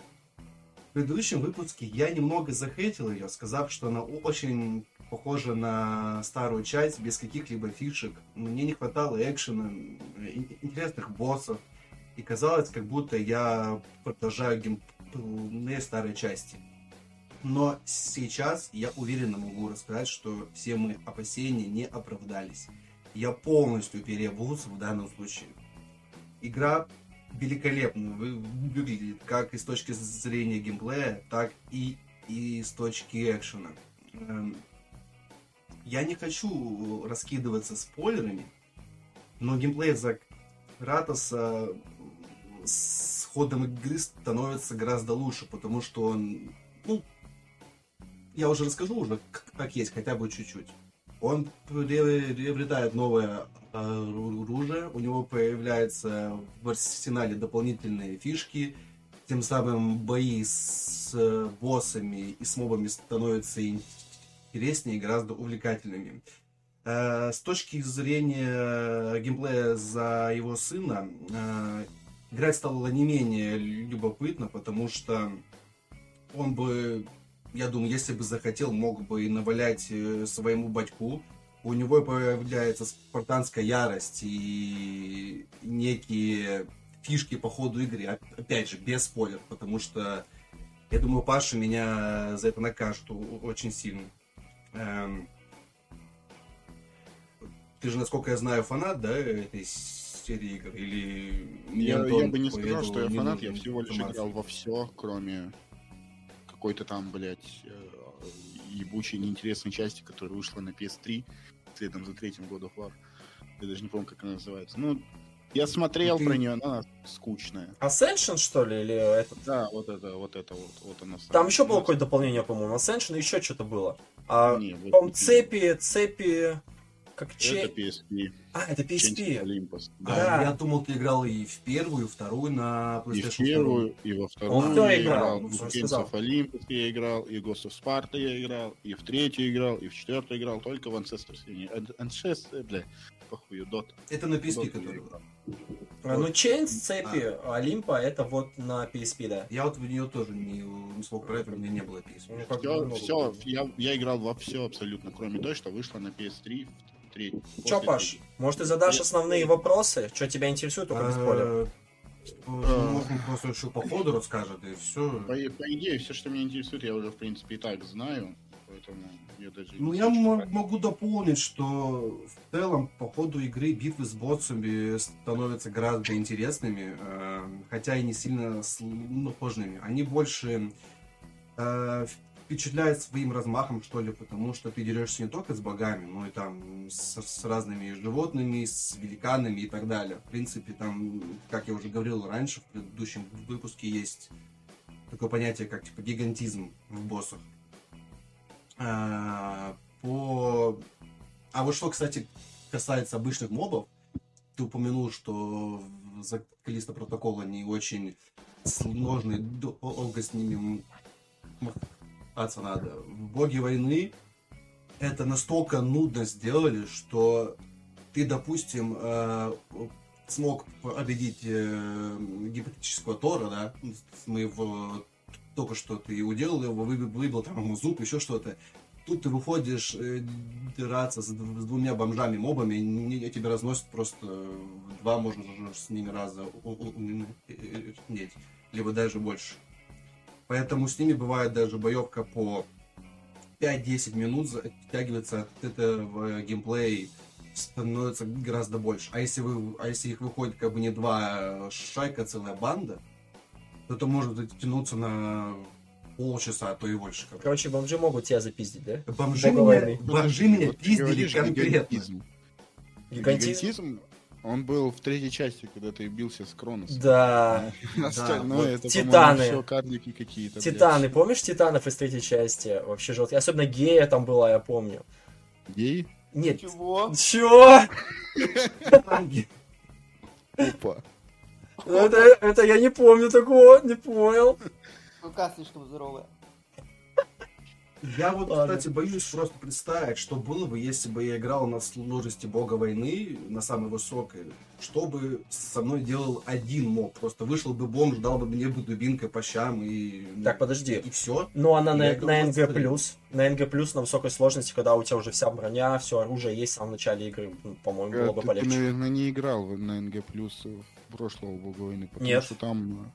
В предыдущем выпуске я немного захейтил ее, сказав, что она очень похожа на старую часть, без каких-либо фишек. Мне не хватало экшена, ин- интересных боссов. И казалось, как будто я продолжаю геймплей старой части. Но сейчас я уверенно могу рассказать, что все мои опасения не оправдались. Я полностью переобулся в данном случае. Игра великолепно вы- выглядит как и с точки зрения геймплея, так и, и с точки экшена. Эм, Я не хочу раскидываться спойлерами, но геймплей за Кратоса с ходом игры становится гораздо лучше, потому что он, ну, я уже расскажу уже как есть, хотя бы чуть-чуть. Он приобре- приобретает новое оружие, у него появляются в арсенале дополнительные фишки, тем самым бои с э, боссами и с мобами становятся интереснее и гораздо увлекательными. Э, С точки зрения геймплея за его сына, э, играть стало не менее любопытно, потому что он бы, я думаю, если бы захотел, мог бы и навалять э, своему батьку. У него появляется спартанская ярость и некие фишки по ходу игры. Оп- Опять же, без спойлеров, потому что я думаю, Паша меня за это накажет очень сильно. Эм, Ты же, насколько я знаю, фанат, да, этой серии игр? Или Я, я бы не сказал, что я фанат, я всего лишь играл во все, кроме какой-то там, блядь, э, ебучей неинтересной части, которая вышла на PS3, следом за третьим God of War. Я даже не помню, как она называется. Ну, я смотрел Ты- про нее, она скучная. Ascension, что ли, или этот? Да, вот это, вот это вот, вот она. Там еще было какое-то дополнение, по-моему, Ascension, еще что-то было. А, по-моему, это- цепи, цепи, как Это че... PSP. А, это PSP. Olympus. А, Да. Я думал, ты играл и в первую, и вторую на И PlayStation в первую, и во вторую Он кто я играл? играл, Ну, и of Olympus я играл, и Ghost of Sparta я играл, и в третью играл, и в четвертую играл, только в Ancestors Ancestors, бля, похуй, Dot. Это на PSP, Dot который. играл. А, ну, Chains, цепи, Олимпа, это вот на PSP, да. Я вот в нее тоже не, не смог про это, у меня не было PSP. Ну, Все, все, я, я играл во все абсолютно, кроме той, что вышла на PS3 в треть. Чё, Паш, может, ты задашь основные вопросы? Что тебя интересует, только без спойлеров? Э, Можно просто еще по ходу расскажет, и все. По, по идее, все, что меня интересует, я уже, в принципе, и так знаю, поэтому я даже... Ну, не я могу дополнить, что в целом по ходу игры битвы с боссами становятся гораздо интересными, э, хотя и не сильно сложными. Они больше э, впечатляют своим размахом, что ли, потому что ты дерешься не только с богами, но и там с, с разными животными, с великанами и так далее. В принципе, там, как я уже говорил раньше, в предыдущем выпуске есть такое понятие, как типа гигантизм в боссах. А, по... А вот что, кстати, касается обычных мобов, ты упомянул, что за Калиста протокола не очень сложный, долго с ними махаться надо. В Боге войны это настолько нудно сделали, что ты, допустим, э, смог победить э, гипотетического Тора, да, мы его только что ты уделал его, вы- выбил там ему зуб, еще что-то. Тут ты выходишь э, драться с, с двумя бомжами-мобами, не- тебя разносят просто два, можно с ними раза э, нет, либо даже больше. Поэтому с ними бывает даже боевка по 5-10 минут, затягивается от этого геймплей становится гораздо больше. А если, вы, а если их выходит как бы не два шайка, а целая банда, то это может затянуться на полчаса, а то и больше. как. Короче, бомжи могут тебя запиздить, да? Бомжи меня, бомжи меня пиздили конкретно. гигантизм. Гигантизм? Он был в третьей части, когда ты бился с Кроносом. Да. Остальное это, Титаны. карлики какие-то. блядь. Титаны, помнишь Титанов из третьей части? Вообще жестко. Особенно гея там была, я помню. Гей? Нет. Чего? Чё? Опа. Это, это я не помню такого, не понял. Рука слишком здоровая. Я вот, Ладно. кстати, боюсь просто представить, что было бы, если бы я играл на сложности бога войны, на самой высокой, что бы со мной делал один моб. Просто вышел бы бомж, дал бы мне бы дубинкой по щам и... Так, подожди. И все. Ну, она на, на НГ+, плюс. на НГ+, на высокой сложности, когда у тебя уже вся броня, все оружие есть в самом начале игры, ну, по-моему, было бы Ты, ты, полегче. наверное, не играл на NG плюс прошлого Бога войны, потому Нет. что там,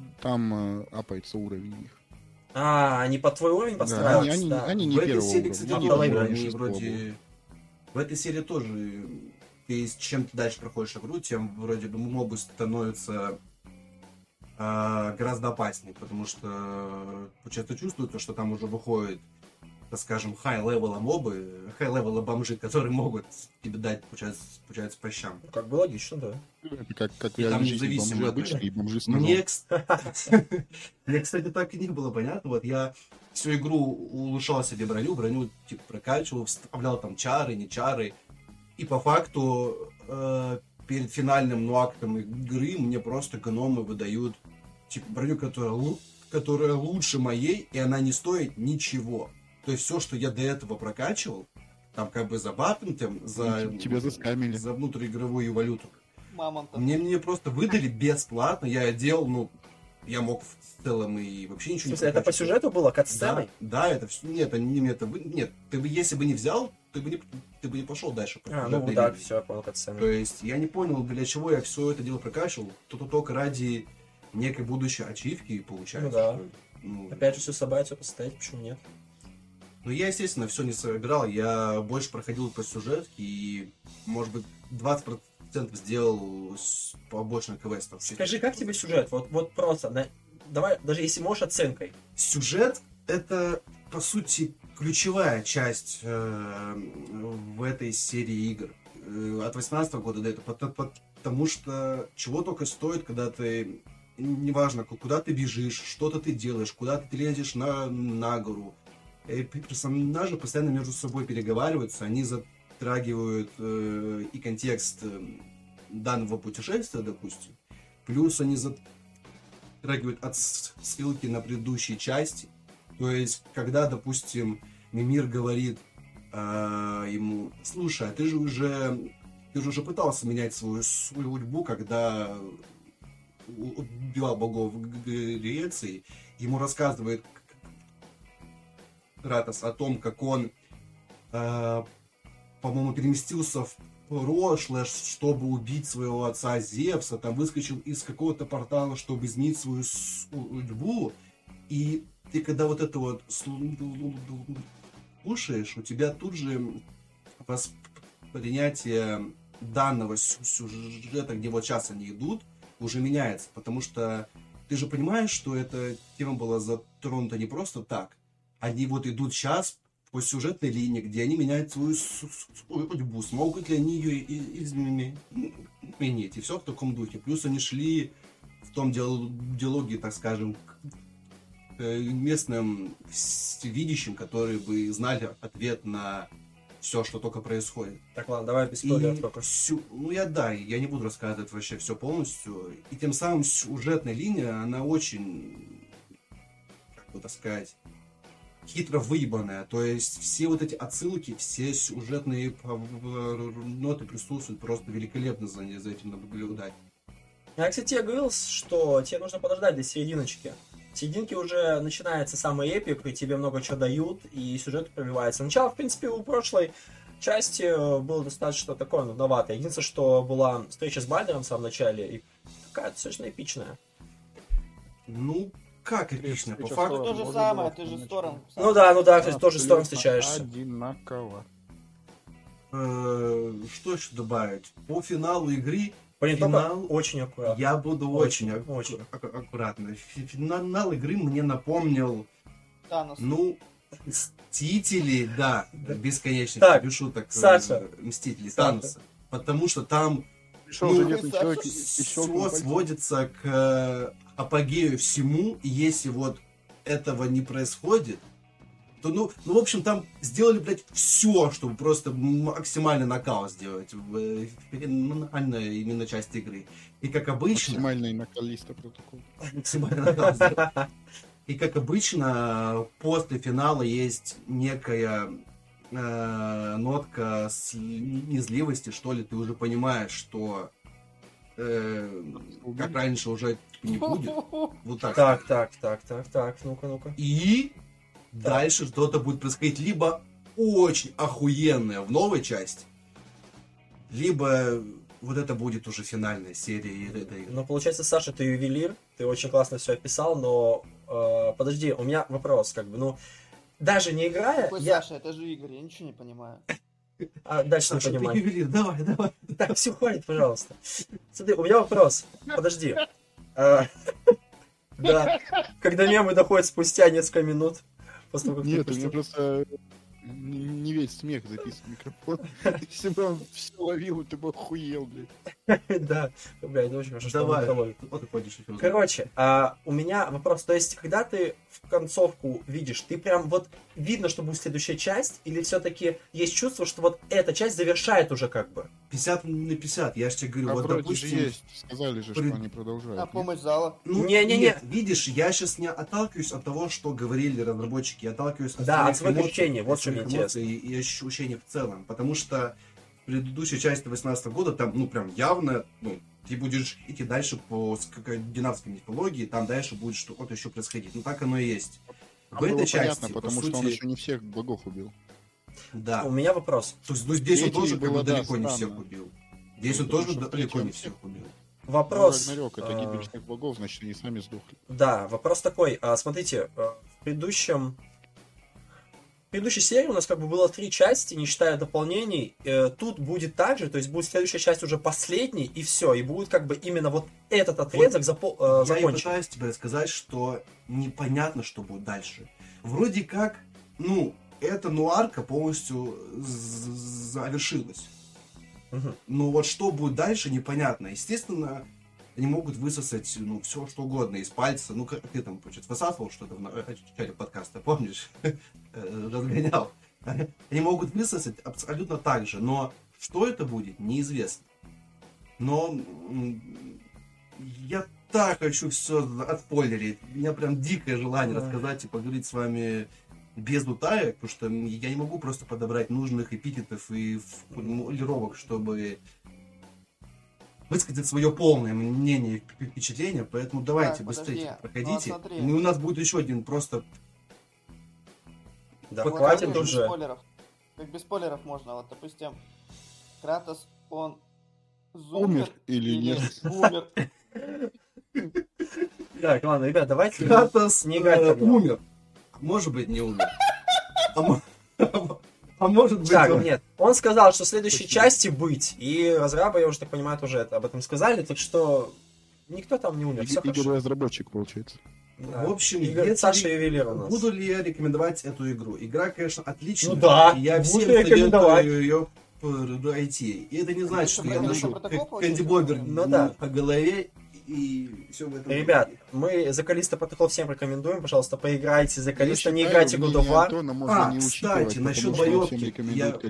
э, там э, апается уровень их. А, они под твой уровень Да, подстраиваются, они, они, да. они не в этой серии, кстати, они тоже, они вроде... В этой серии тоже ты чем ты дальше проходишь игру, тем вроде бы мобы становятся а, гораздо опаснее, потому что часто чувствуется, что там уже выходит, так скажем, high-level а мобы, high-level а бомжи, которые могут тебе дать, получается, получается по щам. Ну, Как бы логично, да. Это как, как И там независимо бомжи от обычные и бомжи с Мне, кстати, так и не было понятно. Вот я всю игру улучшал себе броню, броню типа прокачивал, вставлял там чары, не чары. И по факту э, перед финальным ну, актом игры мне просто гномы выдают типа броню, которая, которая лучше моей, и она не стоит ничего. То есть все, что я до этого прокачивал, там как бы за там, за, Тебя заскамили. за внутриигровую валюту, Мамонтов. Мне, мне просто выдали бесплатно, я делал, ну, я мог в целом и вообще ничего смысле, это по сюжету было, Да, кат-сценой? да, это все. Нет, это не это вы- нет. Ты бы, если бы не взял, ты бы не, ты бы не пошел дальше. по А, ну да, линии. все, я понял, кат-сцену. То есть я не понял, для чего я все это дело прокачивал. То только ради некой будущей ачивки получается. Ну да. ну, Опять же, все собрать, все поставить, почему нет? Ну, я, естественно, все не собирал. Я больше проходил по сюжетке и, может быть, 20% сделал с побочных квестов. Скажи, как тебе сюжет? Вот, вот просто, на- давай, даже если можешь, оценкой. Сюжет — это, по сути, ключевая часть э, в этой серии игр. Э, от 18 года до этого. Пот- Потому что чего только стоит, когда ты... Неважно, ку- куда ты бежишь, что-то ты делаешь, куда ты лезешь на, на гору. Э, Персонажи постоянно между собой переговариваются, они затрагивают э, и контекст э, данного путешествия, допустим. Плюс они затрагивают от с- ссылки на предыдущие части. То есть, когда, допустим, Мимир говорит а, ему, слушай, а ты же уже ты же уже пытался менять свою судьбу, когда убивал богов Греции. Ему рассказывает Кратос о том, как он, а, по-моему, переместился в прошлое, чтобы убить своего отца Зевса, там выскочил из какого-то портала, чтобы изменить свою судьбу. И ты когда вот это вот слу- слушаешь, у тебя тут же восприятие данного сю- сюжета, где вот сейчас они идут, уже меняется, потому что ты же понимаешь, что эта тема была затронута не просто так. Они вот идут сейчас по сюжетной линии, где они меняют свою су- судьбу, смогут ли они ее изменить, и все в таком духе. Плюс они шли в том диал- диалоге, так скажем, к э, местным видящим, которые бы знали ответ на все, что только происходит. Так, ладно, давай без спойлеров только. всю- ну я да, я не буду рассказывать вообще все полностью. И тем самым сюжетная линия, она очень, как бы так сказать, хитро выебанная. То есть все вот эти отсылки, все сюжетные ноты присутствуют просто великолепно за, за этим наблюдать. Я, кстати, тебе говорил, что тебе нужно подождать до серединочки. В серединке уже начинается самый эпик, и тебе много чего дают, и сюжет пробивается. Начало, в принципе, у прошлой части э, было достаточно такое нудноватое. Единственное, что была встреча с Бальдером в самом начале, и такая достаточно эпичная. Ну, как эпично, по факту. То же самое, ты же в с Тором. Ну да, ну да, кстати, тоже с Тором Абсолютно встречаешься. Одинаково. Э, что еще добавить? По финалу игры Блин, Финал очень аккуратно. я буду очень, Очень, ак- очень. ак- аккуратно. Фи- Финал игры мне напомнил Танос. Ну, Мстители, да, бесконечно, Так, без шуток. э, Саша. Мстители, Саша. Тануса. Потому что там Пришел Ну, пальцем. сводится к э, апогею всему, и если вот этого не происходит, то, ну, ну, в общем, там сделали, блядь, все, чтобы просто максимально накал сделать в э, финальной именно часть игры. И как обычно... Максимальный накалиста протокол. максимально накал сделать. И как обычно, после финала есть некая э, нотка слезливости, что ли, ты уже понимаешь, что э, как раньше уже не будет. Вот так. Так, так, так, так, так, ну-ка, ну-ка. И дальше что-то будет происходить либо очень охуенное в новой части, либо вот это будет уже финальная серия этой игры. Ну, получается, Саша, ты ювелир, ты очень классно все описал, но э, подожди, у меня вопрос, как бы, ну, даже не играя, Какой я... Саша, это же Игорь, я ничего не понимаю. А, дальше не Саша, ты понимаю. ювелир, давай, давай. Так, все, хватит, пожалуйста. Смотри, у меня вопрос. Подожди. А, Да, когда мемы доходят спустя несколько минут Нет, у меня просто не весь смех записан микрофон. Если бы он все ловил, ты бы охуел, блядь. Да, бля, это очень хорошо, что Давай. Вот ходишь. Короче, а, у меня вопрос, то есть, когда ты в концовку видишь, ты прям вот видно, что будет следующая часть, или все-таки есть чувство, что вот эта часть завершает уже как бы? 50 на 50, я же тебе говорю, А вот допустим... же есть. Сказали же, при- что они продолжают. А помощь зала. Ну, Не-не-не. нет, видишь, я сейчас не отталкиваюсь от того, что говорили разработчики, я отталкиваюсь от Да, от своих своих ощущений, вот от что мне своих эмоций и, и ощущений в целом, потому что в предыдущей части 18 года там, ну, прям явно, ну, ты будешь идти дальше по скандинавской мифологии, там дальше будет что-то еще происходить. Ну так оно и есть. В этой части, понятно, потому что он еще не всех богов убил. Да. У меня вопрос. То есть, ну, здесь он тоже как бы далеко не всех убил. Здесь он тоже далеко не всех убил. Вопрос. Ну, Рагнарёк, это гибель всех богов, значит, они сами сдохли. Да, вопрос такой. А, смотрите, э, в предыдущем предыдущей серии у нас как бы было три части, не считая дополнений. Э, тут будет так же, то есть будет следующая часть уже последней, и все. И будет как бы именно вот этот отрезок вот запо- э, закончен. Я пытаюсь тебе сказать, что непонятно, что будет дальше. Вроде как, ну, эта нуарка полностью завершилась. Угу. Но вот что будет дальше, непонятно. Естественно, они могут высосать, ну, все что угодно из пальца. Ну, как ты там, получается, высасывал что-то в начале подкаста, помнишь? Э, разгонял. Они могут высосать абсолютно так же, но что это будет, неизвестно. Но я так хочу все отпойлерить. У меня прям дикое желание рассказать и поговорить с вами без дутая, потому что я не могу просто подобрать нужных эпитетов и формулировок, чтобы высказать свое полное мнение и впечатление, поэтому давайте так, быстрее проходите. Ну, у нас будет еще один просто... Да, вот хватит уже. Спойлеров. Как без спойлеров можно, вот, допустим, Кратос, он зумер умер или, или нет? Умер. Так, ладно, ребят, давайте Кратос не э, умер. Может быть, не умер. А, может быть... Так, он... нет. Он сказал, что в следующей Почему? части быть. И разрабы, я уже так понимаю, тоже об этом сказали. Так что никто там не умер. Все Игорь разработчик, получается. Да. В общем, Игорь, Саша ювелир у нас. Буду ли я рекомендовать эту игру? Игра, конечно, отличная. Ну да, я всем советую ее пройти. И это не значит, что я ношу Кэнди Бобер ну, да. по голове и все в этом. Ребят, мы за Калиста протокол всем рекомендуем, пожалуйста, поиграйте за Калиста, не играйте God of War. А, кстати, насчет боевки, я...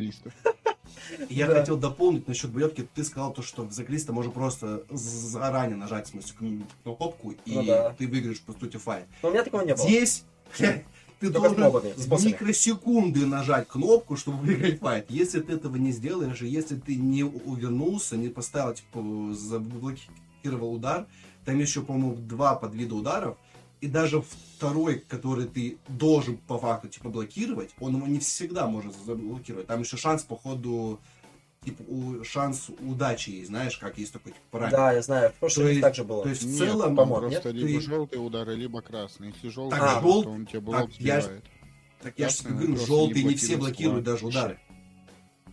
Я да. хотел дополнить насчет боевки. Ты сказал то, что в Заклиста можно просто заранее нажать, в смысле, кнопку, и ну, да. ты выиграешь, по сути, файт. Но у меня такого не было. Здесь ты Только должен в микросекунды нажать кнопку, чтобы выиграть файт. Если ты этого не сделаешь, и если ты не увернулся, не поставил, типа, заблокировал первый удар, там еще, по-моему, два подвида ударов, и даже второй, который ты должен по факту типа блокировать, он его не всегда может заблокировать. Там еще шанс по ходу типа у, шанс удачи есть, знаешь, как есть такой типа параметр. Да, я знаю, в прошлом есть, так же было. То есть в целом помог, просто нет? либо ты... желтые удары, либо красные. Если желтый, так, жел... то он тебе блок так, сбивает. Я... Так я же говорю, желтые не все блокируют даже удары.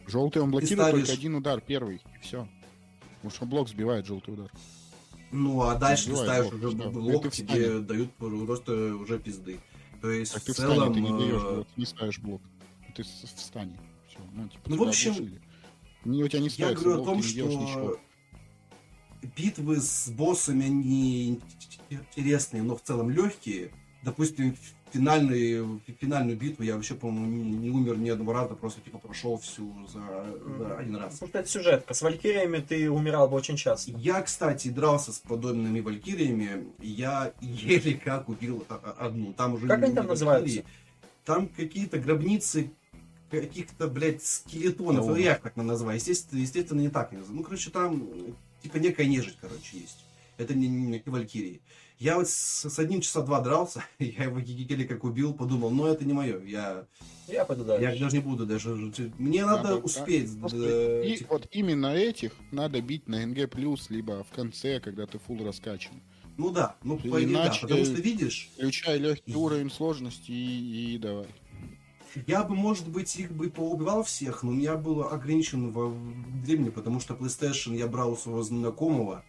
Желтый он блокирует ставишь... только один удар, первый, и все. Потому что блок сбивает желтый удар. Ну, а дальше ты ставишь уже блок, тебе дают просто уже пизды. То есть, так в ты целом... ты не э, блок, не ставишь блок. Ты в стане. Все, ну, типа, ну в общем... Не, у тебя не я говорю блок, о том, что битвы с боссами, они интересные, но в целом легкие. Допустим, финальную, финальную битву я вообще, по-моему, не, не умер ни одного раза, просто типа прошел всю за, за один раз. Потому что это сюжетка. С Валькириями ты умирал бы очень часто. Я, кстати, дрался с подобными Валькириями. Я еле как убил одну. Там уже как они там называются? Там какие-то гробницы каких-то, блядь, скелетонов. Ну, я как назвать. Естественно, естественно, не так не называю. Ну, короче, там типа некая нежить, короче, есть. Это не, не, не Валькирии. Я вот с, с одним часа два дрался, я его еле как убил, подумал, но это не мое, я... Я пойду дальше. Я даже не буду даже... Мне надо, надо успеть. Да, и типа... вот именно этих надо бить на НГ+, либо в конце, когда ты фул раскачан. Ну да, ну по идее, да, потому что видишь... Включай легкий уровень сложности и, и давай. Я бы, может быть, их бы поубивал всех, но у меня было ограничено во времени, потому что PlayStation я брал у своего знакомого,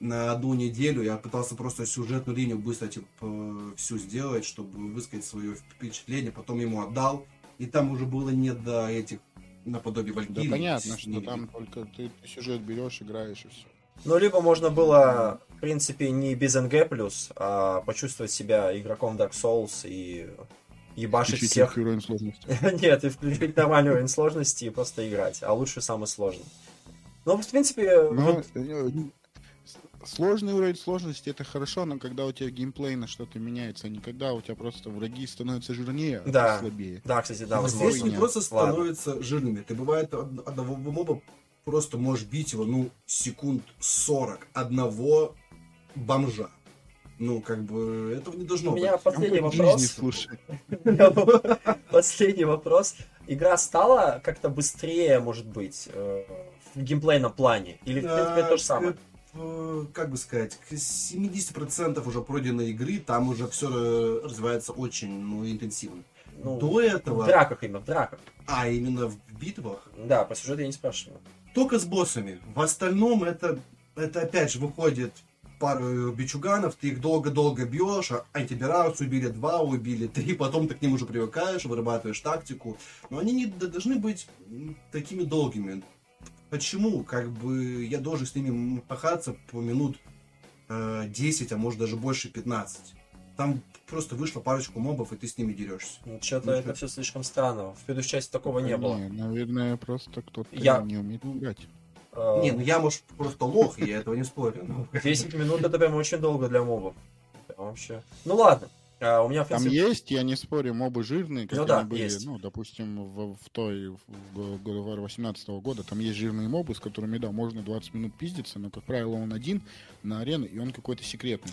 на одну неделю я пытался просто сюжетную линию быстро типа, всю сделать, чтобы высказать свое впечатление, потом ему отдал, и там уже было не до этих наподобие Валькирии. Да понятно, что там только ты сюжет берешь, играешь и все. Ну, либо можно было, в принципе, не без НГ+, а почувствовать себя игроком Dark Souls и ебашить включить всех. уровень сложности. Нет, и включить нормальный уровень сложности и просто играть, а лучше самый сложный. Ну, в принципе... Но, вот... Э, Сложный уровень сложности это хорошо, но когда у тебя геймплей на что-то меняется, а не когда у тебя просто враги становятся жирнее, да. а слабее. Да, кстати, да, возможно. Здесь не просто становятся жирными. Ты бывает одного моба просто можешь бить его, ну, секунд 40 одного бомжа. Ну, как бы, этого не должно У меня быть. последний вопрос. Последний вопрос. Игра стала как-то быстрее, может быть, э, в геймплейном плане? Или, в принципе, то же самое? Э, Как бы сказать, к 70% уже пройденной игры, там уже все развивается очень, ну, интенсивно. Ну, До В этого, драках именно, в драках. а именно в битвах, Да, по сюжету я не спрашиваю. только с боссами. В остальном это, это опять же выходит пару бичуганов, ты их долго-долго бьешь, а антибираус убили два, убили три, потом ты к ним уже привыкаешь, вырабатываешь тактику. Но они не должны быть такими долгими. Почему? Как бы я должен с ними пахаться по минут э, 10, а может даже больше 15. Там просто вышло парочку мобов, и ты с ними дерешься. Ну, что-то Ну, это все слишком странно. В предыдущей части такого не было. наверное, просто кто-то Я- не умеет играть. Э, Не, ну я, может, просто лох, и я этого не спорю. но- 10 минут это прям очень долго для мобов. Прям вообще. Ну ладно. А, у меня, в Там есть, я не спорю, мобы жирные, как Ну да, были, есть. ну, допустим, в, в той, в God of War 18 года, там есть жирные мобы, с которыми, да, можно 20 минут пиздиться, но, как правило, он один на арену, и он какой-то секретный.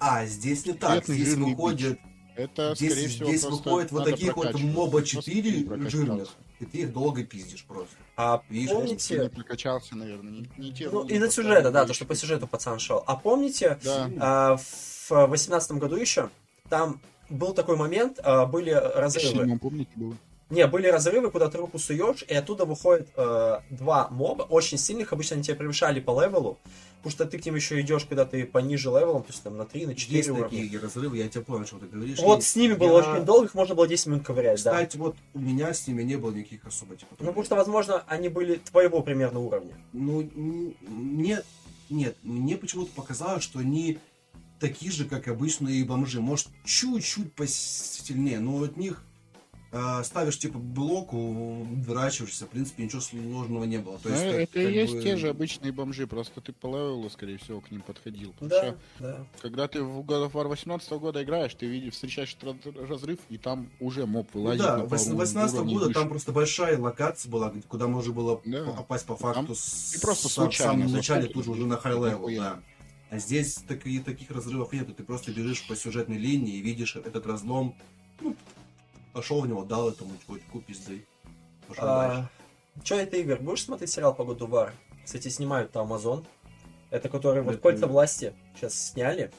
А, здесь не так. Секретный Здесь выходит Это, Здесь, скорее всего, здесь выходит вот таких вот моба Просто 4 не прокачался. жирных, и ты их долго пиздишь просто. а Видишь, Ты не помните... прокачался, наверное, не, не те Ну, из-за поставил, сюжета, да, то, что по сюжету пацан шел. А помните, Да. а, в восемнадцатом году еще, там был такой момент, а, были разрывы. Было? Не, были разрывы, куда ты руку суешь, и оттуда выходит э, два моба, очень сильных, обычно они тебя превышали по левелу, потому что ты к ним еще идешь, когда ты пониже левелом, то есть там на 3, на 4 Есть уровня. такие разрывы, я тебя понял, что ты говоришь. Вот Есть. с ними было Я- очень долго, их можно было 10 минут ковырять, да. Кстати, вот у меня с ними не было никаких особо типа. Ну, потому что, возможно, они были твоего примерно уровня. Ну, мне... Нет, мне почему-то показалось, что они такие же, как обычные бомжи. Может, чуть-чуть посильнее, но от них э, ставишь типа блок, уворачиваешься, в принципе, ничего сложного не было. То Ну, есть, как- это и есть бы- те же обычные бомжи, просто ты по левелу, скорее всего, к ним подходил. Потому Да, что, да. когда ты в God of War 18 года играешь, ты видишь, встречаешь раз- разрыв, и там уже моб вылазит Ну да, на пару 18 уровней года выше. там просто большая локация была, куда можно было Да. попасть по факту Там с, и просто в самом случайно начале тут же уже на high level, нихуя. да. А здесь таки- таких разрывов нету, ты просто бежишь по сюжетной линии и видишь этот разлом, ну, пошел в него, дал этому чуваку пизды. Пошел дальше. А, Че это, Игорь, будешь смотреть сериал по году Вар? Кстати, снимают там Amazon. Это который вот Это- Кольца власти сейчас сняли.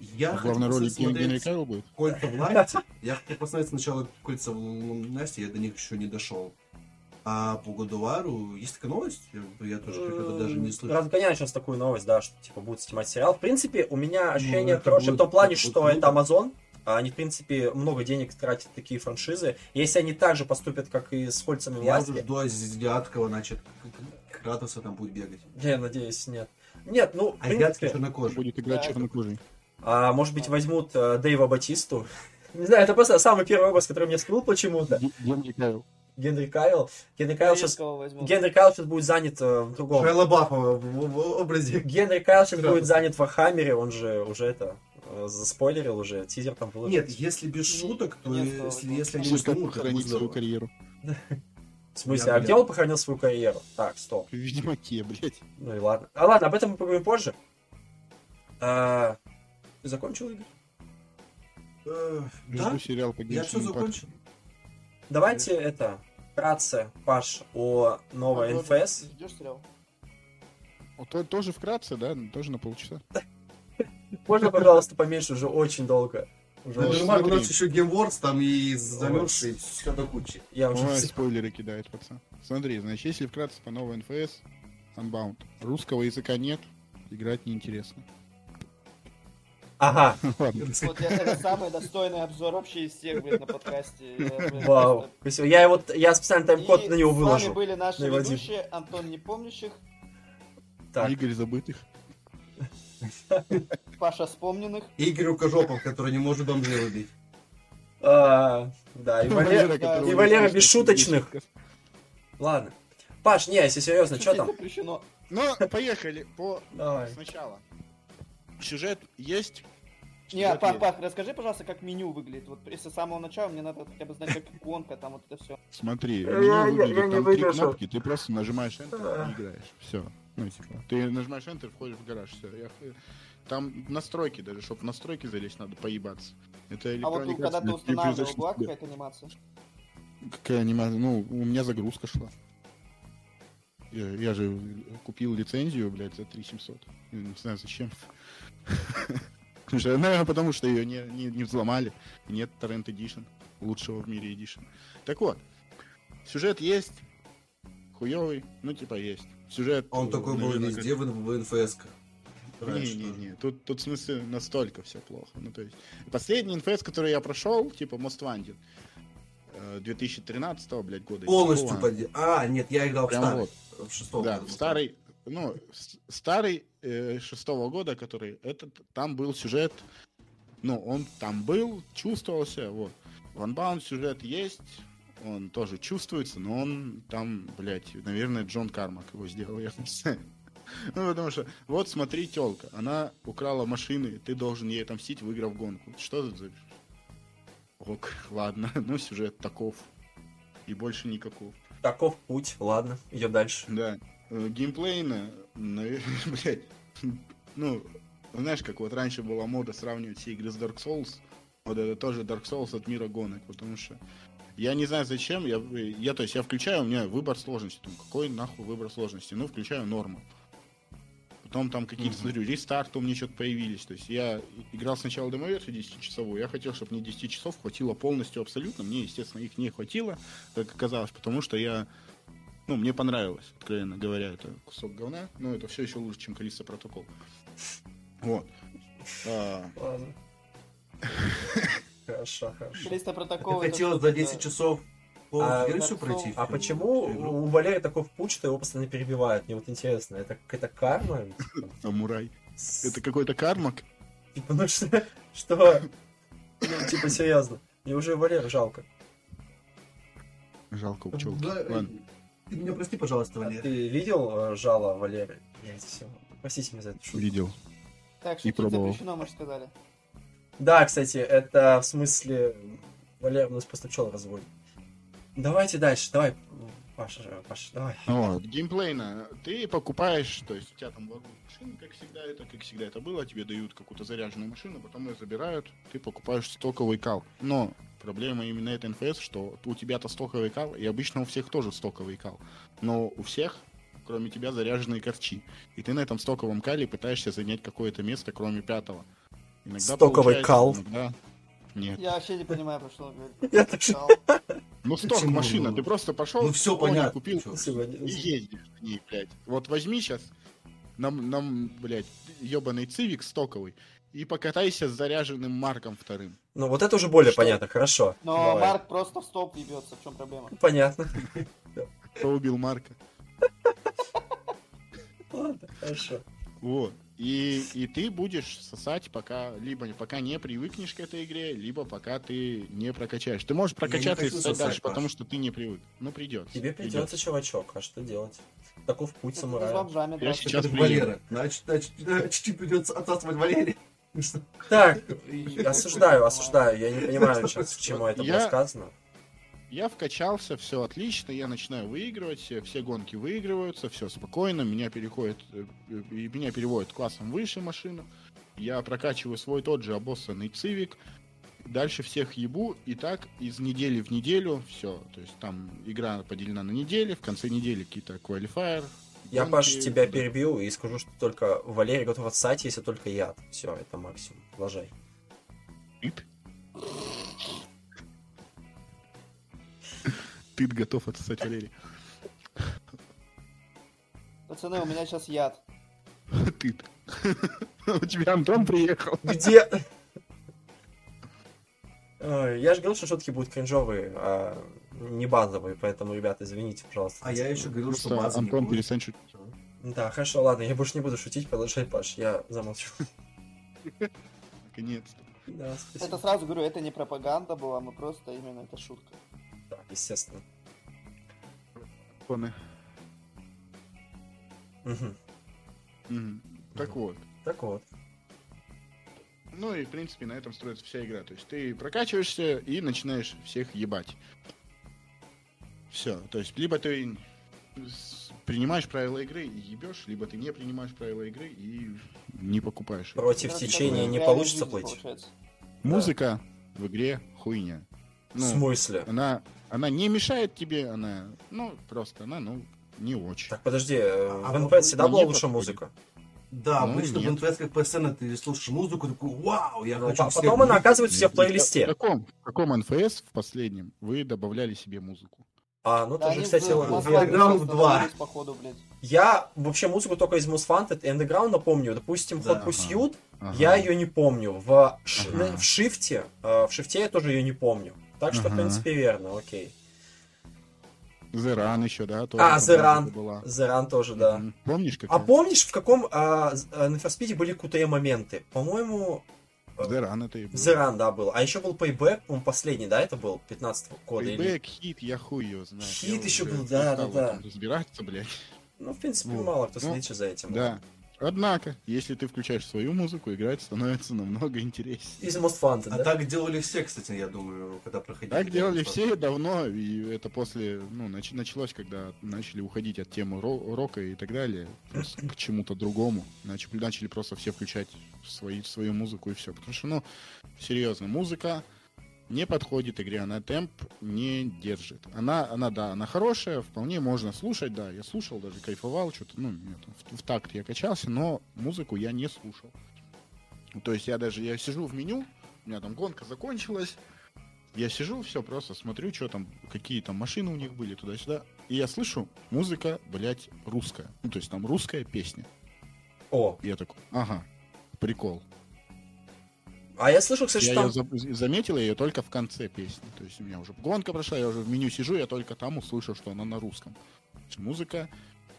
Я В хотел главной роли Генри Кавилл будет? Кольца власти. Я хотел посмотреть сначала Кольца Насти, я до них еще не дошел. А по Годувару есть такая новость? Я, я тоже как-то даже не слышал. Разгоняют сейчас такую новость, да, что типа будут снимать сериал. В принципе, у меня ощущение это хорошее в будет- том плане, это будет что это. Amazon. а Они, в принципе, много денег тратят такие франшизы. Если они так же поступят, как и с кольцами Я власти, уже жду азиатского, значит, Кратоса там будет бегать. я надеюсь, нет. Нет, ну, в принципе, чернокожий. Будет играть Да. чернокожий. а, может быть, возьмут э, Дэйва Батисту. Не знаю, это просто самый первый образ, который мне всплыл почему-то. Ген- Генри Кавилл. Генри Кайл. Генри Кайл сейчас... Генри Кайл сейчас будет занят э, в другом. Шайла Баффа в, в- в образе. Генри Кайл сейчас будет занят в Вархаммере, он же уже это э, заспойлерил уже, тизер там выложил. Нет, если без шуток, то Нет, если, нет. если они это похоронить свою здорово. карьеру. В смысле, а где он похоронил свою карьеру? Так, стоп. В Ведьмаке, блядь. Ну и ладно. А ладно, об этом мы поговорим позже. А, Ты закончил, Игорь? Э, Жду Да, сериал по я все закончил. Давайте это, вкратце, Паш, о новой А, NFS. Ждешь сериал? О, то- тоже вкратце, да? Тоже на полчаса. Можно, пожалуйста, поменьше, уже очень долго. Уже очень- Нормально, у смотри. нас еще геймворс там и замерзший, все до кучи. Я уже Ой, спойлеры кидает, пацан. Смотри, значит, если вкратце по новой НФС, Unbound. Русского языка нет, играть неинтересно. Ага, Ладно. Вот это самый достойный обзор вообще из всех, блин, на подкасте. Вау. Я его, я специально тайм-код на него С вами выложу. были наши ведущие, Антон Непомнящих, Так. Игорь забытых. Паша Вспомненных. Игорь Рукожопов, который не может бомжей убить. А, Да, и Валера... Валера, Бесшуточных. Ладно. Паш, не, если серьезно, что там? Запрещено. Ну, поехали по Давай. сначала. Сюжет есть, Не, Пах, Пах, расскажи, пожалуйста, как меню выглядит. Вот если с самого начала мне надо хотя бы знать, как иконка, там вот это все. Смотри, меню выглядит, там три кнопки, ты просто нажимаешь Enter и играешь. Все. Ну, типа, ты нажимаешь Enter, входишь в гараж, все. Там настройки даже, чтобы в настройки залезть, надо поебаться. Это А вот ну, когда ты устанавливал, была какая-то анимация? Какая анимация? Ну, у меня загрузка шла. Я, я же купил лицензию, блядь, за 3700. Я Не знаю зачем. Наверное, потому что ее не, не, не взломали. Нет Torrent Edition. Лучшего в мире Edition. Так вот. Сюжет есть. Хуёвый. Ну, типа, есть. Сюжет... Он э, такой был везде в, в НФС. не-не-не, тут, тут в смысле настолько все плохо. Ну, то есть, последний инфес, который я прошел, типа Most Wanted, э, 2013 блядь, года. Полностью поди. А, нет, я играл в Прям старый. вот. В шестом Да, году. старый, ну, старый э, шестого года, который, этот, там был сюжет, ну, он там был, чувствовался, вот. В Unbound сюжет есть, он тоже чувствуется, но он там, блядь, наверное, Джон Кармак его сделал, я не знаю. Ну, потому что, вот смотри, телка, она украла машины, ты должен ей отомстить, выиграв гонку. Что за... Ок, ладно, ну, сюжет таков. И больше никаков. Таков путь. Ладно, идем дальше. Да. Э, Геймплейно, наверное, блядь, ну, знаешь, как вот раньше была мода сравнивать все игры с Dark Souls, вот это тоже Dark Souls от мира гонок, потому что я не знаю зачем, я, я то есть я включаю, у меня выбор сложности, думаю, какой нахуй выбор сложности, ну, включаю норму. Потом там какие-то, Мгм. смотрю, рестарты у меня что-то появились. То есть я играл сначала демоверсию 10-часовую, я хотел, чтобы мне 10 часов хватило полностью абсолютно. Мне, естественно, их не хватило, как оказалось, потому что я ну, мне понравилось, откровенно говоря, это кусок говна, но это все еще лучше, чем Калиста протокол. Вот. А, Ладно. Хорошо, хорошо. Калиста Ты протокол. хотел за 10 часов А, версию Dark пройти? А почему у Валерия такой путь, что его постоянно перебивают? Мне вот интересно, это какая-то карма? Амурай. Это какой-то кармак. Типа, ну что? Что? Ну, типа, серьезно. Мне уже Валеру жалко. Жалко пчелки. Да, Ладно. Ты меня прости, пожалуйста, А Валерий. ты видел э, жало Валеры? Блять, все. Простите меня за эту шутку. Видел. Так, И что пробовал. запрещено, мы же сказали. Да, кстати, это в смысле... Валера у нас просто пчел разводит. Давайте дальше, давай. Паша, Паша, давай. Вот, геймплейно. Ты покупаешь, то есть у тебя там воруют машины, как всегда это, как всегда это было, тебе дают какую-то заряженную машину, потом ее забирают, ты покупаешь стоковый кал. Но проблема именно этой НФС, что у тебя-то стоковый кал, и обычно у всех тоже стоковый кал. Но у всех, кроме тебя, заряженные корчи. И ты на этом стоковом кале пытаешься занять какое-то место, кроме пятого. Иногда Стоковый кал? иногда нет. Я вообще не понимаю, про что он говорит. Я тоже. Ну, сток Почему? машина, ты просто пошел, Ну все понятно. купил. Сегодня. и ездишь на ней, блядь. Вот возьми сейчас нам, нам, блядь, ебаный цивик стоковый и покатайся с заряженным Марком вторым. Ну, вот это уже более Что? понятно, хорошо. Но Давай. Марк просто в стоп ебется, в чем проблема? Понятно. Кто убил Марка? Ладно, хорошо. Вот. И, и ты будешь сосать, пока либо пока не привыкнешь к этой игре, либо пока ты не прокачаешь. Ты можешь прокачаться и сосать дальше, Паш. потому что ты не привык. Ну, придется. Тебе придется, чувачок, а что делать? Таков путь самурая. Я сейчас. Валера. Значит, значит, значит, придется отсасывать Валерия. Так, осуждаю, осуждаю. Я не понимаю сейчас, к чему это было сказано. Я вкачался, все отлично, я начинаю выигрывать, все, все гонки выигрываются, все спокойно, меня переходит, э, меня переводят классом выше машину, я прокачиваю свой тот же обоссанный цивик, дальше всех ебу, и так из недели в неделю все, то есть там игра поделена на недели, в конце недели какие-то квалифайер. Я, Паш, тебя перебью и скажу, что только Валерий готов отсать, если только яд. Все, это максимум. Продолжай. Ты готов отсосать Валерий. Пацаны, у меня сейчас яд. Ты. У тебя Антон приехал. Где? Ой, Я же говорил, что шутки будут кринжовые, а не базовые, поэтому, ребята, извините, пожалуйста. А я еще говорил, что не Антон будет. перестань шутить. Да, хорошо, ладно, я больше не буду шутить, продолжай, Паш, я замолчу. Наконец-то. Да, спасибо. Это сразу говорю, это не пропаганда была, мы просто именно это шутка. Да, естественно. Поны. Мгм. Мгм. Так вот. Так вот. Ну и, в принципе, на этом строится вся игра. То есть ты прокачиваешься и начинаешь всех ебать. Все. То есть либо ты принимаешь правила игры и ебешь, либо ты не принимаешь правила игры и не покупаешь. Против Да, течения не получится плыть? Музыка в игре хуйня. В Ну, смысле? она, она не мешает тебе, она, ну, просто она, ну, не очень. Так, подожди, э, А в НП всегда была лучше музыка. Да, Ну, обычно в нет. НПС как постоянно ты слушаешь музыку, такой, вау, я хочу всех потом она убить». оказывается у тебя в В плейлисте. каком, в каком НФС в последнем вы добавляли себе музыку? А, ну Да, ты же, кстати, в- в Underground Underground 2. добавились, походу, блядь. я вообще музыку только из Мусфанта и Underground помню. Допустим, Да, Hot ага. Pursuit, Ага. я ее не помню. В, ш- Ага. в Шифте, э, в Шифте я тоже ее не помню. Так что, в Ага. принципе, верно, окей. The Run еще, да? тоже А, была. Зеран тоже, да. Помнишь, как А помнишь, в каком а, а, на Ферспиде были QTE моменты? По-моему, The Run это и был. Зеран, да, был. А еще был Payback, по-моему, последний, да, это был 15 года? Или... Payback, хит, я хуй ее знаю. Хит Я еще был, да, да, этом Разбираться, блядь. Ну, в принципе, Вот. мало кто Ну, следит за этим. Да. Однако, если ты включаешь свою музыку, играть становится намного интереснее. Из Most Wanted, А да? так делали все, кстати, я думаю, когда проходили. Так делали все давно, и это после, ну, нач- началось, когда начали уходить от темы ро- рока и так далее, просто к чему-то другому. Начали, начали просто все включать свои, свою музыку и все. Потому что, ну, серьезно, музыка не подходит игре, она темп не держит. Она, она, да, она хорошая, вполне можно слушать, да, я слушал, даже кайфовал, что-то, ну, мне там в, в такт я качался, но музыку я не слушал. То есть я даже, я сижу в меню, у меня там гонка закончилась, я сижу, все, просто смотрю, что там, какие там машины у них были, туда-сюда. И я слышу, музыка, блядь, русская. Ну, то есть там русская песня. О, я такой, ага, прикол. А я слышал, кстати, я что там... ее заметил ее только в конце песни. То есть у меня уже гонка прошла, я уже в меню сижу, я только там услышал, что она на русском. Музыка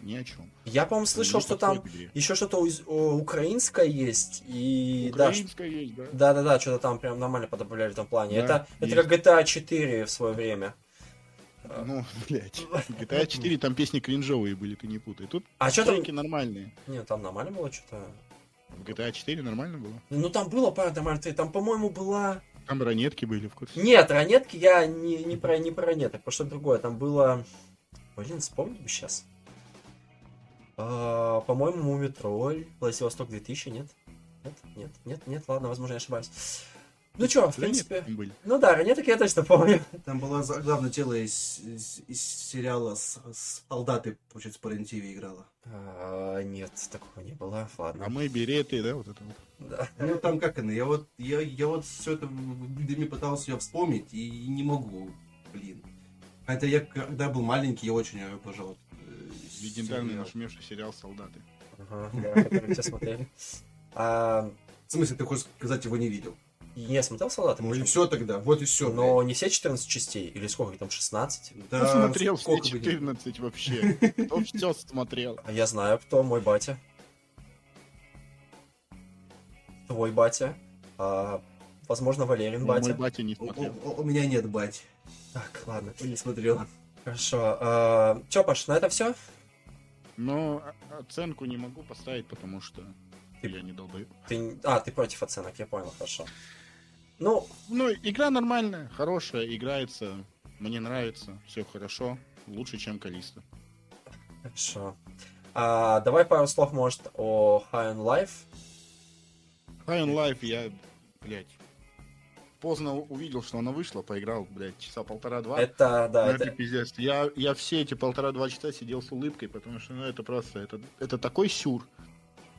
ни о чем. Я, по-моему, слышал, что там еще что-то украинское есть, и... да, ш- Украинская есть, да. Да-да-да, что-то там прям нормально подобавляли в этом плане. Да, это, это как GTA 4 в свое время. Ну, блядь. GTA 4 там песни кринжовые были, ты не путай. Тут А что там... треки нормальные. Нет, там нормально было что-то. В GTA 4 нормально было. Ну там было пара нормальных. Там, по-моему, была... Там ранетки были в курсе. Нет, ранетки я не, не, про, не про ранеток, про что-то другое. Там было... Блин, вспомнить бы сейчас. А, по-моему, Мумитроль, Владивосток 2000, нет? Нет, нет, нет, нет, ладно, возможно, я ошибаюсь. Ну чё, в принципе... там были. Ну да, ранеток я точно помню. Там была главное тело из, из- из сериала с, с солдаты, получается, по РЕН-ТВ играла. А, нет, такого не было, ладно. А мы береты, да, вот это вот. Да. Ну там как она, я вот, я, я вот все это в дыме пытался ее вспомнить и не могу, блин. Хотя я когда был маленький, я очень обожал. э, Легендарный сериал. нашумевший сериал «Солдаты». Ага, да, который все смотрели. А, В смысле, ты хочешь сказать, его не видел? Я смотрел «Солдаты»? Ну и все тогда, вот и все. Но не все 14 частей, или сколько там, 16? да, Посмотрел все сколько бы ни- 14 вообще. Кто все смотрел? А я знаю, кто мой батя. Твой батя. А, возможно, Валерин Ну, Мой батя. батя не У, смотрел. у- у меня нет бать. Так, ладно. Не смотрел. Хорошо. А, Чё, Паш, на это все? О- оценку не могу поставить, потому что Ты- я не долбаю. Ты... А, ты против оценок, я понял, хорошо. Ну, Ну, игра нормальная, хорошая, играется. Мне нравится, все хорошо. Лучше, чем Калиста. хорошо. А, давай пару слов, может, о High on Life. High on Life я, блядь, поздно увидел, что она вышла, поиграл, блядь, часа полтора-два. Это, да, Ну, это, это пиздец. Я, я все эти полтора-два часа сидел с улыбкой, потому что, ну, это просто, это, это такой сюр.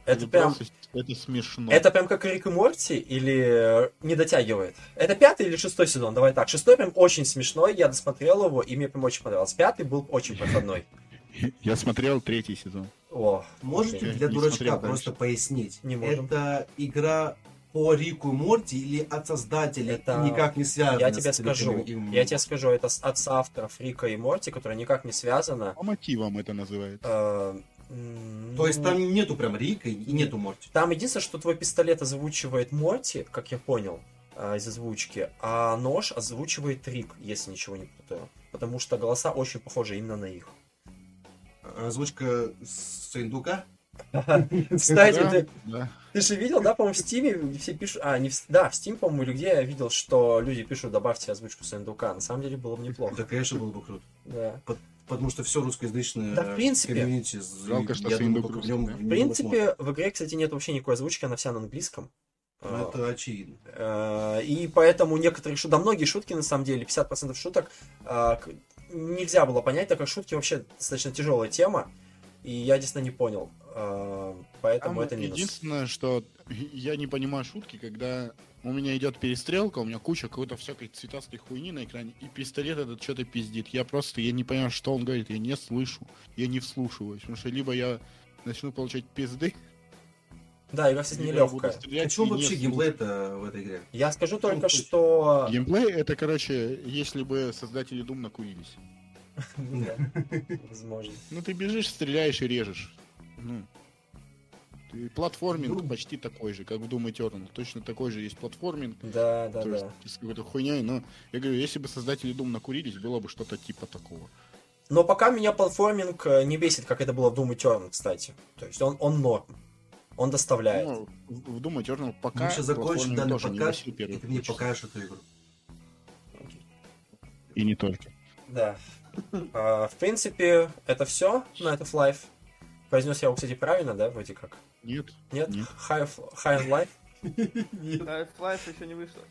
Это прям... просто- это смешно. Это прям как Рик и Морти или э, не дотягивает? Это пятый или шестой сезон? Давай так. Шестой прям очень смешной, я досмотрел его, и мне прям очень понравился. Пятый был очень проходной. Я смотрел третий сезон. О, Можете для дурачка просто пояснить? Не можем. Это игра по Рику и Морти или от создателей Это- никак не связано Я тебе скажу, и я тебе скажу, это от соавторов Рика и Морти, которое никак не связано. По мотивам это называется. Э, м, То есть ну, там нету прям Рика и нету Морти. Там единственное, что твой пистолет озвучивает Морти, как я понял, э, из озвучки, а нож озвучивает Рик, если ничего не путаю. Потому что голоса очень похожи именно на их. Озвучка с индука? Кстати, Да, ты, да. ты же видел, да, по-моему, в Стиме все пишут... А, не в... да, в Steam, по-моему, или где я видел, что люди пишут, добавьте озвучку Сэндука. На самом деле было бы неплохо. Да, конечно, было бы круто. Да. Потому что все русскоязычное Да, в принципе. комьюнити, Жалко, что я думаю, в нем да? В принципе, в игре, кстати, нет вообще никакой озвучки, она вся на английском. Ну, это очевидно. Э, И поэтому некоторые шутки, да многие шутки, на самом деле, 50% шуток к- нельзя было понять, так как шутки вообще достаточно тяжелая тема, и я действительно не понял. Э, Поэтому Там это минус. единственное, что я не понимаю шутки, когда у меня идет перестрелка, у меня куча какой-то всякой цветастой хуйни на экране, и пистолет этот что-то пиздит. Я просто, я не понимаю, что он говорит, я не слышу, я не вслушиваюсь, потому что либо я начну получать пизды, Да, игра, кстати, нелегкая. А не вообще геймплей-то в этой игре? Я скажу только, хочешь? что... Геймплей это, короче, если бы создатели Doom накурились. Возможно. Ну ты бежишь, стреляешь и режешь. Ну. Ты- платформинг Ну. почти такой же, как в Doom Eternal. Точно такой же есть платформинг. Да, да, то есть да. с какой-то хуйней, но я говорю, если бы создатели Doom накурились, было бы что-то типа такого. Но пока меня платформинг э, не бесит, как это было в Doom Eternal, кстати. То есть он, он норм. Он доставляет. Ну, в, Doom Eternal пока Мы сейчас закончим платформинг данный тоже не подкаст, носил и ты мне покажешь эту игру. И не только. Да. А, в принципе, это все на этот лайф. Произнес я его, кстати, правильно, да, вроде как? Нет. Нет? Нет. High, high on life? Half-Life еще не вышло.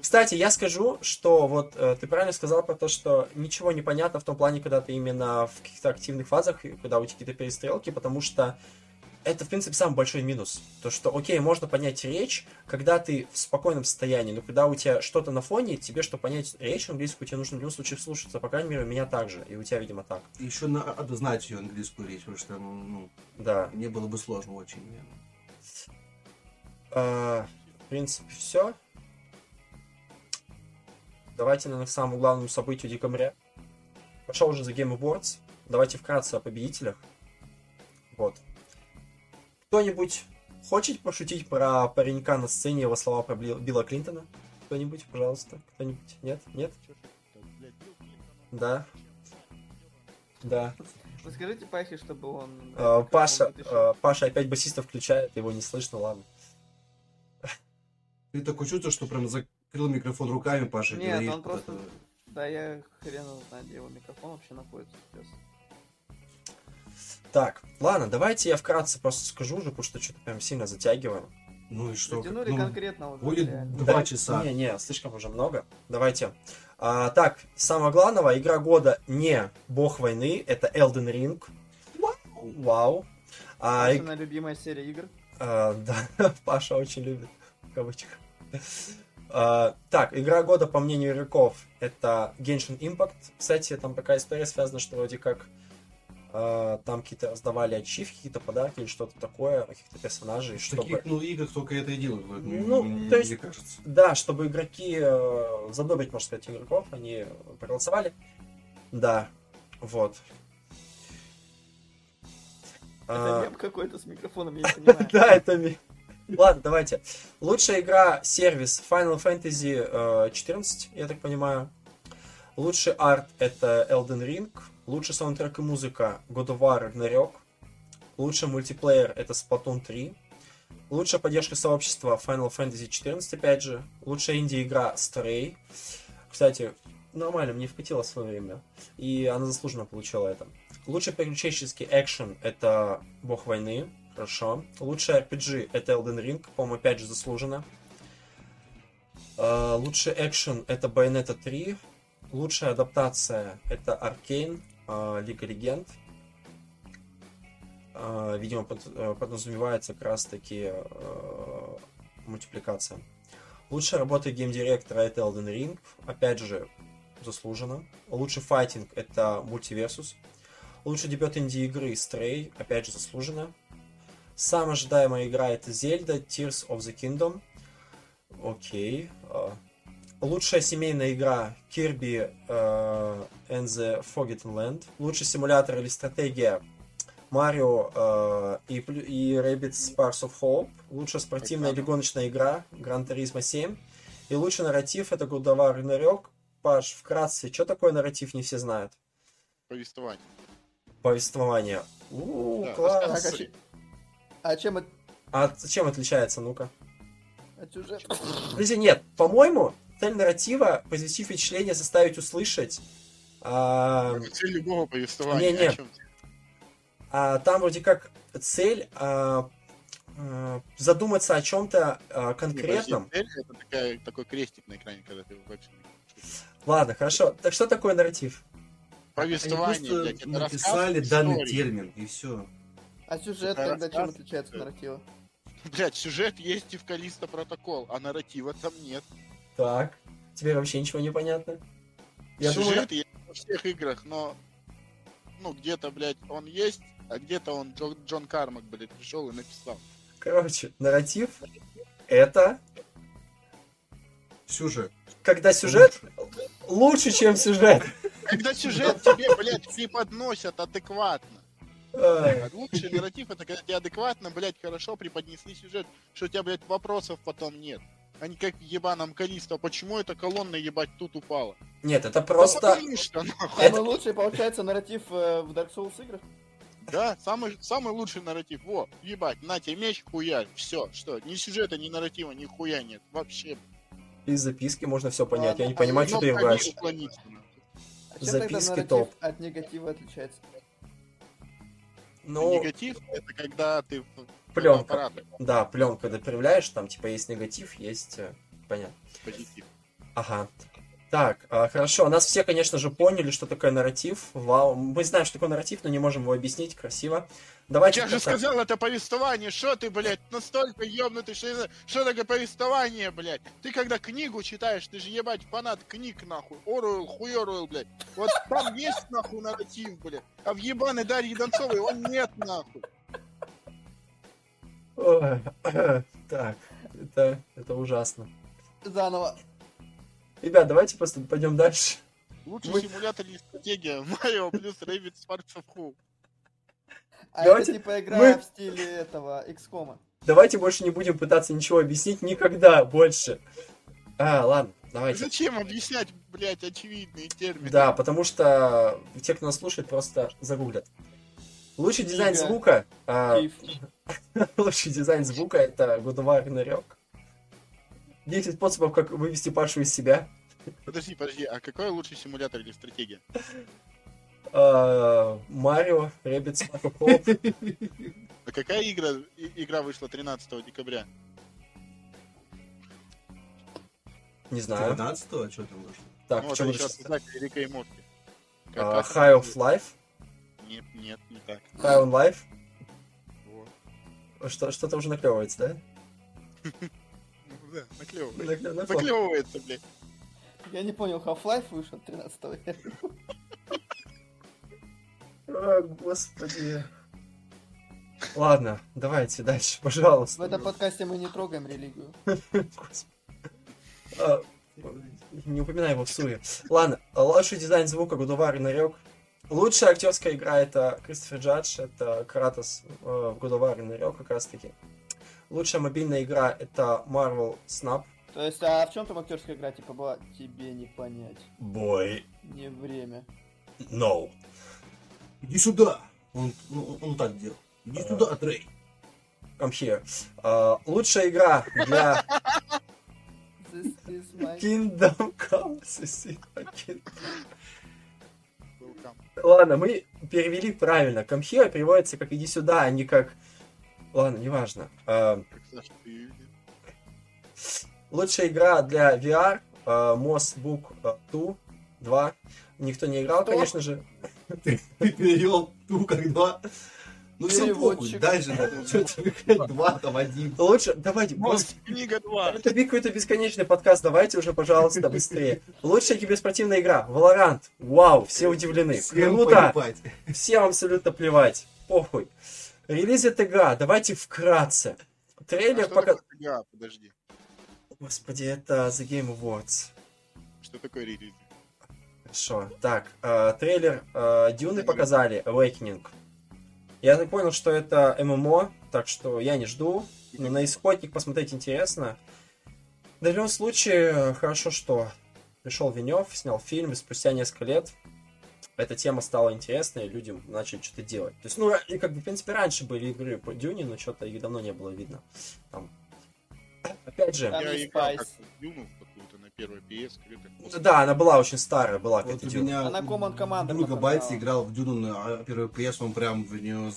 Кстати, я скажу, что вот э, ты правильно сказал про то, что ничего не понятно в том плане, когда ты именно в каких-то активных фазах, когда у тебя какие-то перестрелки, потому что это, в принципе, самый большой минус. То, что, окей, можно понять речь, когда ты в спокойном состоянии, но когда у тебя что-то на фоне, тебе, чтобы понять речь английскую, тебе нужно в любом случае вслушаться. По крайней мере, у меня так же, и у тебя, видимо, так. Еще надо знать ее английскую речь, потому что ну, Да. мне было бы сложно очень. наверное. А, в принципе, все. Давайте, наверное, к самому главному событию декабря. Пошел уже за Game Awards. Давайте вкратце о победителях. Вот. Кто-нибудь хочет пошутить про паренька на сцене, его слова про Билла Билла Клинтона? Кто-нибудь, пожалуйста? Кто-нибудь? Нет? Нет? Да. Да. Расскажите Пахе, чтобы он... Э, микрофон Паша, э, Паша опять басиста включает, его не слышно, ладно. Ты такое чувство, что прям закрыл микрофон руками, Паша, и Нет, говорит он просто-. Да, я хрен знает, где его микрофон вообще находится сейчас. Так, ладно, давайте я вкратце просто скажу уже, потому что что-то прям сильно затягиваем. Ну и что? Затянули Ну, конкретно уже. будет реально. два Да, часа. Не, не, слишком уже много. Давайте. А, так, самое главное, игра года не Бог войны, это Elden Ring. Вау. А, и- Пашина любимая серия игр. а, да, Паша очень любит, в кавычках. А, так, игра года, по мнению игроков, это Genshin Impact. Кстати, там такая история связана, что вроде как там какие-то раздавали ачивки, какие-то подарки или что-то такое, каких-то персонажей, В чтобы... таких, ну, играх только это и делают, мне- Ну, мне то есть- мне кажется. Да, чтобы игроки э, задобрить, можно сказать, игроков, они проголосовали. Да, вот. Это А, мем какой-то с микрофоном, я не понимаю. Да, это ми- Ладно, давайте. Лучшая игра сервис Final Fantasy э, 14, я так понимаю. Лучший арт это Elden Ring. Лучший саундтрек и музыка God of War Ragnarok. Лучший мультиплеер это Splatoon 3. Лучшая поддержка сообщества Final Fantasy 14, опять же. Лучшая инди-игра Stray. Кстати, нормально, мне вкатило в свое время. И она заслуженно получила это. Лучший приключенческий экшен это Бог войны. Хорошо. Лучший RPG это Elden Ring, по-моему, опять же заслуженно. А, Лучший экшен это Bayonetta 3. Лучшая адаптация это Arcane, Лига Легенд. А, Видимо, э, подразумевается как раз таки э, мультипликация. Лучшая работа геймдиректора это Elden Ring. Опять же, заслуженно. Лучший файтинг это Multiversus. Лучший дебют инди-игры Stray, опять же, заслуженно. Самая ожидаемая игра это Zelda Tears of the Kingdom. Окей. А, Лучшая семейная игра Kirby э, and the Forgotten Land. Лучший симулятор или стратегия Марио э, и, и Rabbids Sparks of Hope. Лучшая спортивная или гоночная игра Gran Turismo 7. И лучший нарратив это War Ragnarok. Паш, вкратце, что такое нарратив, не все знают. Повествование. Повествование. У, Да, класс. Так, а А чем это... А чем отличается, ну-ка? От сюжета? Подожди, нет, по-моему, цель нарратива произвести впечатление, заставить услышать. а, Цель любого повествования. Чем ты? а, там вроде как цель а, а, задуматься о чем-то Не, конкретном. подожди, цель это такая, такой крестик на экране, когда ты в экшене. Ладно, хорошо. Так что такое нарратив? Они Повествование, просто блядь, это написали данный истории. термин, и все. А сюжет Это тогда чем отличается от нарратива? Блядь, сюжет есть и в Калиста протокол, а нарратива там нет. Так, тебе вообще ничего не понятно? Я сюжет думаю, есть во всех играх, но ну где-то, блядь, он есть, а где-то он Джон, Джон Кармак, блядь, пришел и написал. короче, нарратив это Сюжет. когда сюжет лучше, чем сюжет. Когда сюжет тебе, блядь, преподносят адекватно. А Лучший нарратив это когда тебе адекватно, блядь, хорошо преподнесли сюжет, что у тебя, блядь, вопросов потом нет. А не как в ебаном Калиста, почему эта колонна, ебать, тут упала? Нет, это Да просто... потому что, нахуй. Самый лучший, получается, нарратив э, в Dark Souls играх? Да, самый, самый лучший нарратив. Во, ебать, на тебе меч, хуя. Все, что, ни сюжета, ни нарратива, ни хуя нет. Вообще. Из записки можно все понять. Я не а понимаю, что ты Ну, ругаешь. уклониться, нахуй. А чем Записки тогда топ. от негатива отличается? Ну, Негатив это когда ты Пленка. да, пленку когда проявляешь, там типа есть негатив, есть... э, Понятно. позитив. Ага. Так, а, хорошо. Нас все, конечно же, поняли, что такое нарратив. Вау. Мы знаем, что такое нарратив, но не можем его объяснить красиво. Давайте... Я же сказал, это повествование. Что ты, блядь, настолько ёбнутый, что, что такое повествование, блядь? Ты когда книгу читаешь, ты же ебать фанат книг, нахуй. Оруэлл, хуй Оруэлл, блядь. Вот там есть, нахуй, нарратив, блядь. А в ебаной Дарье Донцовой он нет, нахуй. Ой, Так, это, это ужасно. Заново. Ребят, давайте просто пойдем дальше. Лучший Мы- симулятор или стратегия. Марио плюс Рэббит Sparks of Hope. А Давайте это типа игра мы- в стиле этого, XCOM. Давайте больше не будем пытаться ничего объяснить никогда больше. А, ладно, давайте. Зачем объяснять, блядь, очевидные термины? Да, потому что те, кто нас слушает, просто загуглят. Лучший дизайн Книга. звука. а, лучший дизайн звука это God of War Ragnarök. 10 способов, как вывести Пашу из себя. Подожди, подожди, а какой лучший симулятор или стратегия? А, Mario, Rabbids, Hope. А какая игра, игра вышла 13 декабря? Не знаю. 12-го, что там вышло? Так, ну, что Морти. А, High of Life. Нет, нет, не так. High on Life. Вот. Что, что-то уже наклевывается, да? Ну, да, наклевывается. Накле- наклев- Наклевывается, блядь. Я не понял, Half-Life вышел 13 О, господи. Ладно, давайте дальше, пожалуйста. В этом подкасте мы не трогаем религию. А, Не упоминай его в суе. Ладно, лучший дизайн звука Гудовар и Нарек. Лучшая актерская игра это Кристофер Джадж, это Кратос э, в Гудовар и Нарек как раз таки. Лучшая мобильная игра это Marvel Snap. То есть, а в чем там актерская игра типа была? Тебе не понять. Boy, Не время. no. Иди сюда! Он, ну, он так делал. Иди сюда, Трей. Come here. А, лучшая игра для This is my... Kingdom Come. Kingdom. Ладно, мы перевели правильно. Come here переводится как иди сюда, а не как... Ладно, неважно. А, лучшая игра для VR э, Moss Book э, 2 2. Никто не играл, Что? конечно же. Ты перевел ту как два. Ну все похуй, дальше два, там один. Лучше, давайте, господи, книга 2. это какой-то бесконечный подкаст, давайте уже, пожалуйста, быстрее. Лучшая киберспортивная игра, Valorant. Вау, все удивлены. Круто, всем абсолютно плевать. Похуй. Релизит игра, давайте вкратце. А Трейлер что пока... игра? Подожди. Господи, это The Game Awards. Что такое релиз? Хорошо. Так, э, трейлер э, Дюны показали, Awakening. Я так понял, что это ММО, так что я не жду. Но на исходник посмотреть интересно. Да, в любом случае, хорошо, что пришел Венев, снял фильм, и спустя несколько лет эта тема стала интересной, и люди начали что-то делать. То есть, ну, и как бы, в принципе, раньше были игры по Дюне, но что-то их давно не было видно. Там. Опять же, Я играл как Дюну первой PS. какой-то да, она была очень старая, была Вот у меня Она Command Commander друг напоминала. Байти играл в Дюну на первый PS, он прям в нее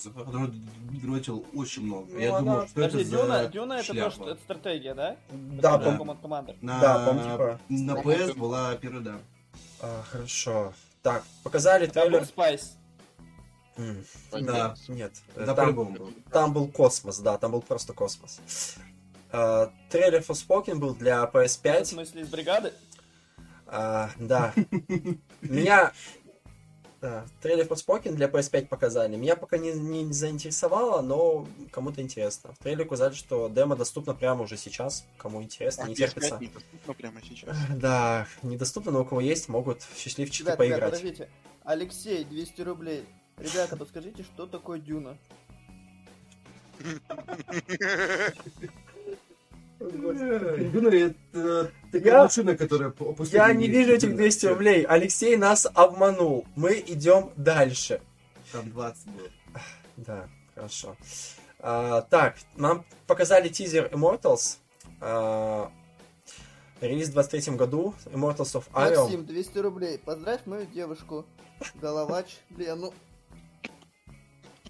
дротил очень много. Ну, Я она- думал, что Подожди, это Дюна, за Дюна это то, что это стратегия, да? Да, Это да. Command Commander. На, Да, по-моему, типа- на PS была первая, да. А, хорошо. Так, показали трейлер. Spice. М, Да. Нет, Да, там, по-любому был. там был космос, да, там был просто космос. А, трейлер Forspoken был для В PS5. смысле, из бригады? А, да. Меня... Да, трейлер Forspoken для PS5 показали. Меня пока не, не заинтересовало, но кому-то интересно. В трейлере указали, что демо доступно прямо уже сейчас. Кому интересно, А не PS5 терпится. недоступно прямо сейчас. Да, недоступно, но у кого есть, могут счастливчики Ребят, ребят, поиграть. подождите. Алексей, 200 рублей. Ребята, подскажите, что такое Дюна? Дюна это такая Я- машина, которая Я не вижу этих Дюна. 200 рублей. Алексей нас обманул. Мы идем дальше. Там 20 было. Да, хорошо. А, так, нам показали тизер Immortals. А, релиз в 23 году. Immortals of Arion. Максим, 200 рублей. Поздравь мою девушку. Головач Лену.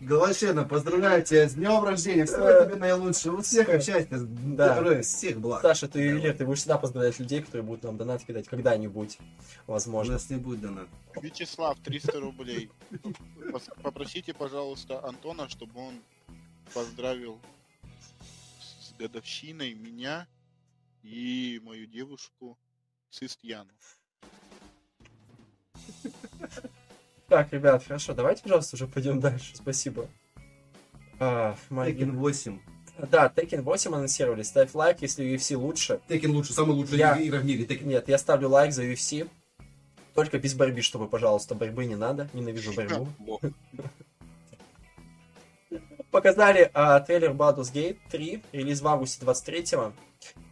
Головачена, поздравляю тебя с днем рождения. Всего тебе наилучшего. Всех счастья, Да. здоровья, всех благ. Саша, ты ювелир, ты будешь всегда поздравлять людей, которые будут нам донат кидать когда-нибудь, У возможно. нас не будет донат. Вячеслав, 300 рублей. Попросите, пожалуйста, Антона, чтобы он поздравил с годовщиной меня и мою девушку Цистьяну. Так, ребят, хорошо, давайте, пожалуйста, уже пойдем дальше. Спасибо. А, Tekken 8. Да, Tekken 8 анонсировали. Ставь лайк, если UFC лучше. Tekken лучше, самая лучшая Я- игра в мире. Tekken. Нет, я ставлю лайк за UFC. Только без борьбы, чтобы, пожалуйста, борьбы не надо. Ненавижу борьбу. Показали а, трейлер Baldur's Gate 3, релиз в августе 23-го.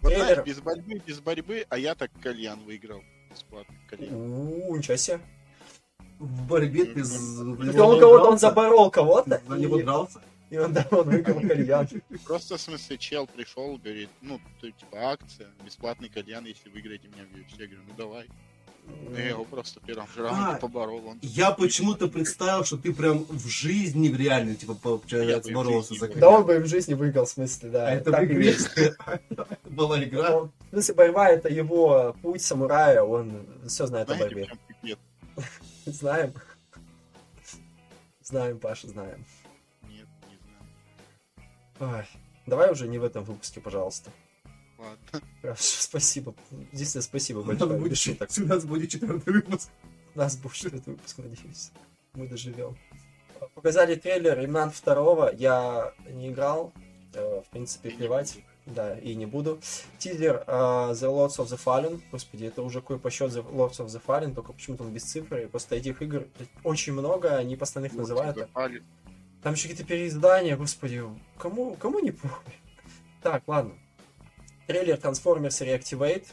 Вот Трейлер. знаешь, без борьбы, без борьбы, а я так кальян выиграл. Бесплатно кальян. У, ничего себе. В борьбе ты Он кого-то, он заборол кого-то, За него дрался? и он, да, он выиграл кальян. Просто, в смысле, чел пришел, говорит, ну, типа, акция, бесплатный кальян, если выиграете меня в UFC. Я говорю, ну давай. Ну, я его просто в первом же раунде А. поборол. Он Я почему-то представил, что ты прям в жизни, в реальной, типа, получается, Я бы в боролся за был. Да кальян. он бы в жизни выиграл, в смысле, да. А это так игре была игра. Ну, В смысле, борьба это его путь самурая, он все знает о борьбе. Знаем. Знаем, Паша, знаем. Нет, не знаю. Ой, давай уже не в этом выпуске, пожалуйста. Ладно. Хорошо, спасибо. Единственное, спасибо У нас большое. будет шуток. у нас будет четвертый выпуск. У нас будет этот выпуск, надеюсь. Мы доживем. Показали трейлер Ремнант 2. Я не играл. э, В принципе, плевать. Да, и не буду. Тизер э, The Lords of the Fallen. Господи, это уже какой по счет The Lords of the Fallen, только почему-то он без цифры. Просто этих игр очень много, они постоянно их Вот, называют. Там еще какие-то переиздания, господи, кому, кому не похуй. Так, ладно. Трейлер Transformers Reactivate.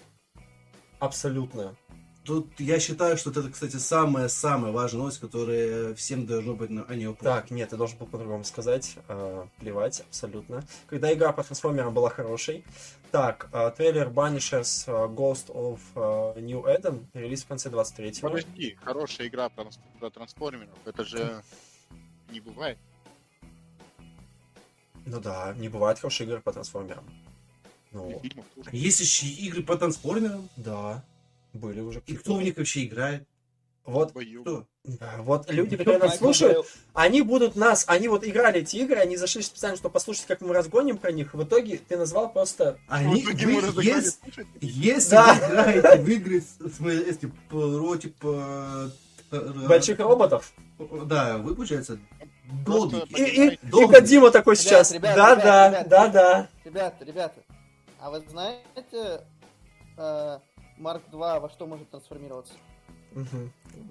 Абсолютно. Тут я считаю, что это, кстати, самая-самая важная новость, которая всем должно быть на о нее Так, нет, ты должен был по-другому сказать. Э, плевать, абсолютно. Когда игра по трансформерам была хорошей. Так, э, трейлер Banishers э, Ghost of э, New Eden. Релиз в конце 23-го. Подожди, хорошая игра про, про трансформеров. Это же не бывает. Ну да, не бывает хороших игр по трансформерам. Ну. Есть еще игры по трансформерам. да. Были уже И кто в них вообще играет? Вот. Кто? да, вот люди, которые нас слушают, они будут нас, они вот играли эти игры, они зашли специально, чтобы послушать, как мы разгоним про них. В итоге ты назвал просто... Они, В итоге вы- слушайте, если Да. вы играете в игры с- если против э, э, Больших роботов. Да, вы, получается, долбики. И, и, и. Кодзима такой сейчас. ребят, Да, ребят, да, ребят. да, да. Ребята, ребята, а вы знаете, э, Марк 2 во что может трансформироваться?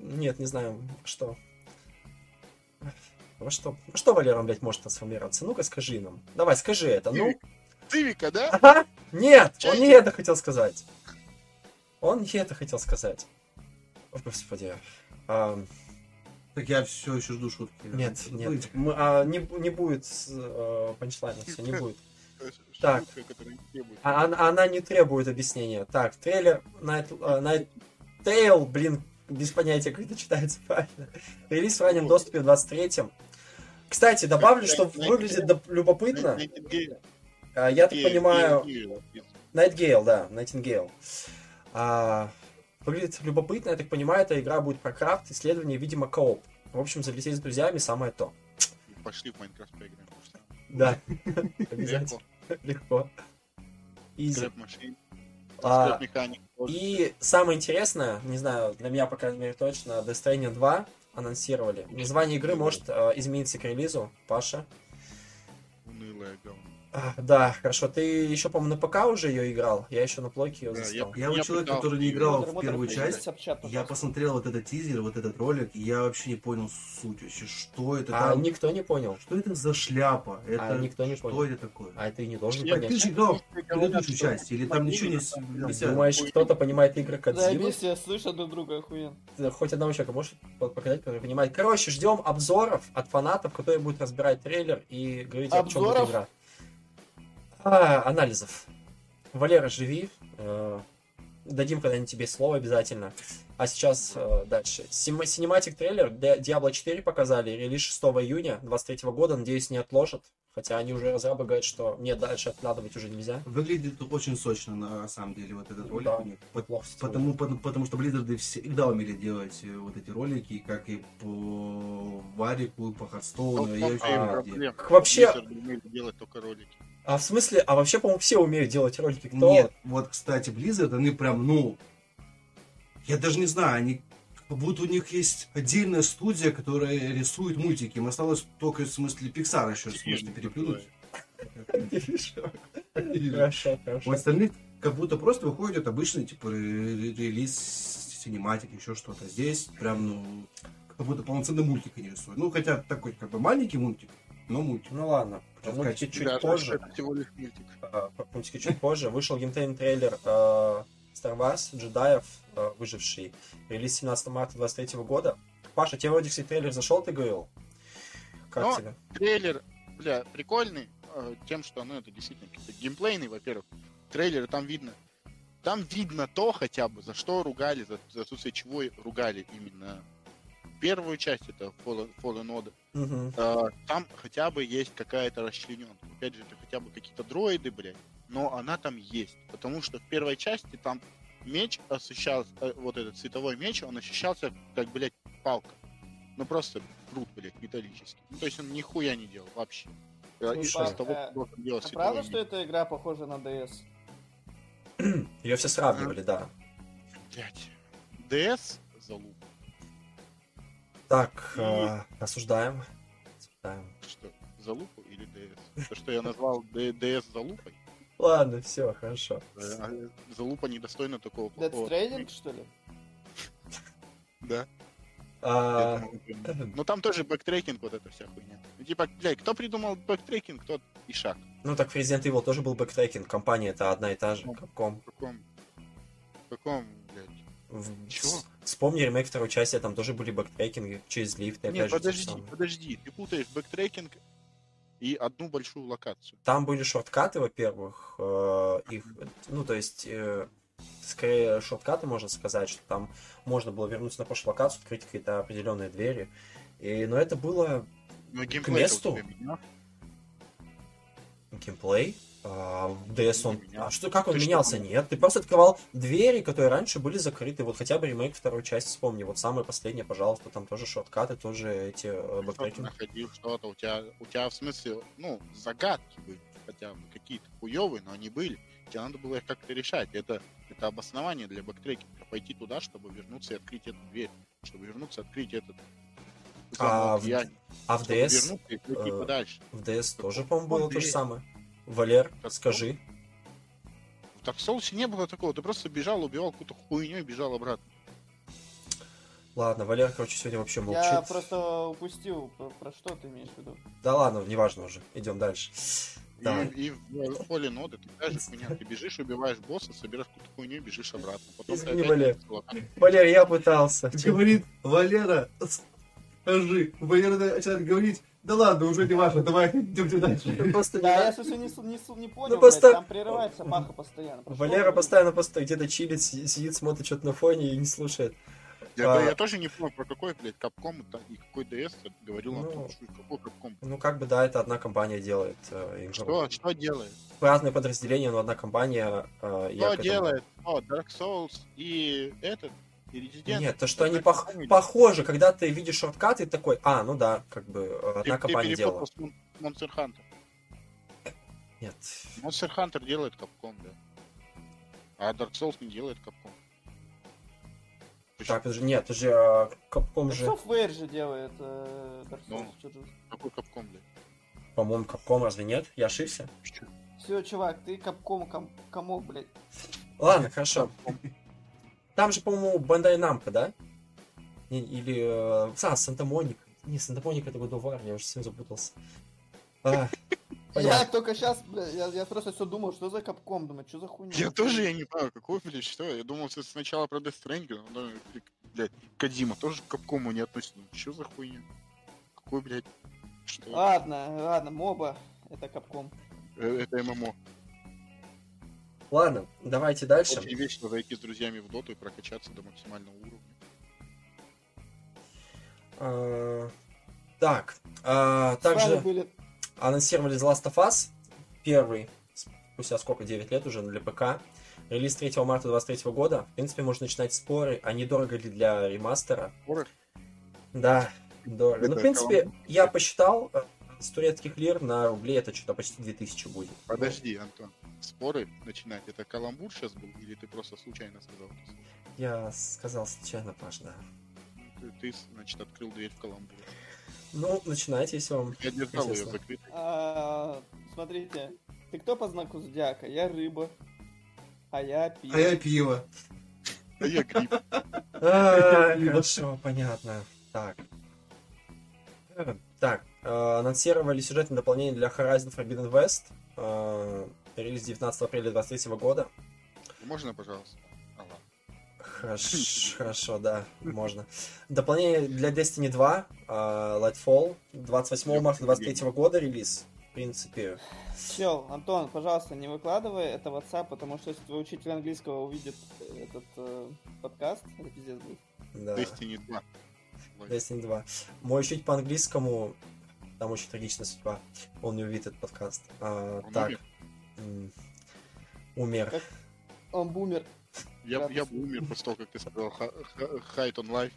Нет, не знаю, что. Во что? Во что Валерон, блядь, может трансформироваться? Ну-ка скажи нам. Давай, скажи это, ну. Цивика, да? Ага. Нет, Чай. он не это хотел сказать. Он не это хотел сказать. О, господи. Ам, Так я все еще жду шутки. Нет, нет. Мы- а, не, не будет э, панчлайна, все, не будет. Так. Требует. А, она, она не требует объяснения. Так, трейлер Night, э, Night Tale, блин, без понятия, как это читается правильно. Релиз в раннем доступе в 23-м. Кстати, добавлю, что выглядит любопытно. А, Я так понимаю, Гейл, Гейл. Nightingale, да. А, выглядит любопытно, я так понимаю, эта игра будет про крафт, исследование, видимо, кооп. В общем, залететь с друзьями самое то. Пошли в Майнкрафт поиграем. Да, обязательно. Легко. Easy. А. И самое интересное, не знаю, для меня, по крайней мере, точно, Death Stranding 2 анонсировали. Название игры может э, измениться к релизу. Паша? Унылое говно. А, да, хорошо. Ты еще, по-моему, на ПК уже ее играл? Я еще на плойке ее Да, застал. Я вот Я человек, пытался. который не играл Модер, в модер, первую поделись часть. об чат, Я посмотрел вот этот тизер, вот этот ролик, и я вообще не понял суть вообще, что это А там, никто не понял. что это за шляпа, это А никто не что понял. это такое? А это и не должен Я Ты понять. же играл в предыдущую что часть, или там ничего не да? Думаешь, кто-то понимает игры Да, Кодзимы? все слышат друг друга охуенно. Ты Хоть одного человека можешь по- показать, который понимает. Короче, ждем обзоров от фанатов, которые будут разбирать трейлер и говорить, о чем будет игра. А, анализов. Валера, живи. Э, Дадим когда-нибудь тебе слово обязательно. А сейчас э, дальше. Синематик трейлер Diablo 4 показали. Релиз 6 июня 23 года. Надеюсь, не отложат. Хотя они уже разрабы говорят, что нет, дальше откладывать уже нельзя. Выглядит очень сочно, на самом деле, вот этот ролик Да. у них. Плохо Потому, потому, потому что Близзарды всегда умели делать э, вот эти ролики, как и по Варику, и по Ну, Хардстоуну, в и том-то и вообще а. Как вообще- Blizzard умели делать только ролики. А в смысле, а вообще, по-моему, все умеют делать ролики. Кто? Нет, вот, кстати, Blizzard, они прям, ну, я даже не знаю, они как будто у них есть отдельная студия, которая рисует мультики. Им осталось только, в смысле, Pixar еще, в смысле, переплюнуть. Хорошо, У хорошо. остальных как будто просто выходит обычный, типа, ре- ре- релиз, синематик, еще что-то. Здесь прям, ну, как будто полноценный мультик они рисуют. Ну, хотя такой, как бы, маленький мультик, но мультик. Ну ладно, мультики чуть Даже позже. всего лишь мультик. А, про мультики чуть позже. Вышел геймплейный трейлер э, Star Wars джедаев, э, выживший. Релиз 17 марта 23 года. Паша, тебе вроде, кстати, трейлер зашел, ты говорил? Как Ну, тебе? Трейлер, бля, прикольный э, тем, что, ну, это действительно геймплейный, во-первых. Трейлер там видно. Там видно то хотя бы, за что ругали, за, за отсутствие чего ругали именно первую часть, это Fallen, Fallen Order. Мгм. Э, там хотя бы есть какая-то расчлененка. Опять же, это хотя бы какие-то дроиды, блядь, но она там есть. Потому что в первой части там меч ощущался, э, вот этот световой меч, он ощущался как, блядь, палка. Ну просто крут, блядь, металлический. Ну то есть он нихуя не делал вообще. Э, из- Слушай, из того, что должен делать А световой правда, что меч. эта игра похожа на DS? Ее все сравнивали, да. Блядь. DS залуп. Так, э, осуждаем. Осуждаем. Что, залупу или DS? То, что я назвал DS залупой, Ладно, все, хорошо. э, а залупа недостойна такого Death плохого. Stranding, что ли? Да. А, думаю, Ну там тоже backtracking, вот эта вся хуйня. Ну, типа, блядь, кто придумал backtracking, тот ишак. ну так в Resident Evil тоже был backtracking. Компания это одна и та же. Capcom. В каком, в каком, блядь? В- Чего? Вспомни ремейк второй части, там тоже были backtracking и через лифт. и Нет, опять же, подожди, подожди, ты путаешь backtracking и одну большую локацию. Там были shortcut ы, во-первых, э, их, ну, то есть, э, скорее shortcut ы, можно сказать, что там можно было вернуться на прошлую локацию, открыть какие-то определенные двери. И, но это было Но К месту? геймплей. А, DS он... А что, как он Ты что, менялся? он- Нет, ты просто открывал двери, которые раньше были закрыты. Вот хотя бы ремейк второй части вспомни. Вот самое последнее, пожалуйста, там тоже shortcut ы, тоже эти э, Что backtracking и. находил что-то, у тебя, у тебя в смысле, ну, загадки были, хотя бы какие-то хуевые, но они были. Тебе надо было их как-то решать. Это, это обоснование для backtracking а. Пойти туда, чтобы вернуться и открыть эту дверь. Чтобы вернуться и открыть этот А в- А в DS, вернуться и пройти э, подальше. в DS тоже, по-моему, было то же самое. Валер, Так, скажи. Так в соусе не было такого. Ты просто бежал, убивал какую-то хуйню и бежал обратно. Ладно, Валер, короче, сегодня вообще молчит. Я просто упустил, про, про что ты имеешь в виду? Да ладно, неважно уже. Идем дальше. И, и в поле ноды ты такая же хуйня. Ты бежишь, убиваешь босса, собираешь какую-то хуйню и бежишь обратно. Потом ты Извини, Валер. Валер, я пытался. Говорит Валера, Скажи. Валера начинает говорить, да ладно, уже не важно, давай идемте дальше. Просто Да, я слушай, не, не, не понял, Ну, просто- блядь, там прерывается Маха постоянно. Про что Валера постоянно просто где-то чилит, си- сидит, смотрит что-то на фоне и не слушает. Я, А. я тоже не понял, про какой, блядь, капком и какой DS говорил Ну. Антон. Что- Какой капком? Ну, как бы, да, это одна компания делает э. Что, что делает? Разные подразделения, но одна компания... э, Что к этому- делает? О, Dark Souls и этот, и Resident. Нет, то, что они Это пох- похожи, когда ты видишь шорткаты, ты такой, а, ну да, как бы Ты, одна ты компания перепутал делала. с Monster Hunter. Нет. Monster Hunter делает капком, да. А Dark Souls не делает капком. Так, это же, нет, это же Capcom делает? же, Software же делает э, Dark Ну. Souls, же. Какой капком, блядь? по-моему, Capcom разве нет? Я ошибся? Все, чувак, ты капком ком, комок, блядь. Ладно, хорошо. Там же, по-моему, Bandai Namco, да? Или... э, А, Санта-Моника. Не, Санта-Моника это War, я уже совсем запутался. А, Я только сейчас, блядь, я, я просто все думал, что за капком, думаю, что за хуйня. Я тоже я не знаю, какой, блядь, что? Я думал, это сначала про Death Stranding, но, ну, блядь, Кадима тоже к капкому не относится. Ну, Что за хуйня? Какой, блядь, что? Ладно, ладно, моба, это капком. Э, Это ММО. Ладно, давайте дальше. Очень весело зайти с друзьями в доту и прокачаться до максимального уровня. А, Так, а, также были анонсировали The Last of Us, первый, спустя сколько, 9 лет уже для ПК. Релиз 3 марта 2023 года. В принципе, можно начинать споры, а недорого ли для ремастера. Споры? Да, дорого. Ну, Это в принципе, я посчитал, э, с турецких лир на рубли это что-то почти 2000 будет. Подожди, Антон. Споры начинать. Это каламбур сейчас был? Или ты просто случайно сказал? Я сказал случайно, Паш, да. Ты, ты, значит, открыл дверь в каламбур. Ну, начинайте, если вам... Я держал ее закрытой. А, смотрите, ты кто по знаку зодиака? Я рыба. А я пиво. А я пиво. А я гриб. А, Хорошо, понятно. Так. Э, Так, анонсировали сюжетное дополнение для Horizon Forbidden West. э, Релиз 19 апреля 2023 года. Можно, пожалуйста? А. Хорошо, хорошо, да, можно. Дополнение для Destiny 2, э, Lightfall, 28 марта 23 года релиз. В принципе, Чел, Антон, пожалуйста, не выкладывай это в WhatsApp, потому что если твой учитель английского увидит э, этот э, подкаст, это пиздец будет. да. Destiny 2. Ой, Destiny 2. Мой учить по-английскому, там очень трагичная судьба. Он не увидит этот подкаст. А, Он так. умер? Как? Он бумер. Я, я бы умер после того, как ты сказал ха- ха- Height on Life.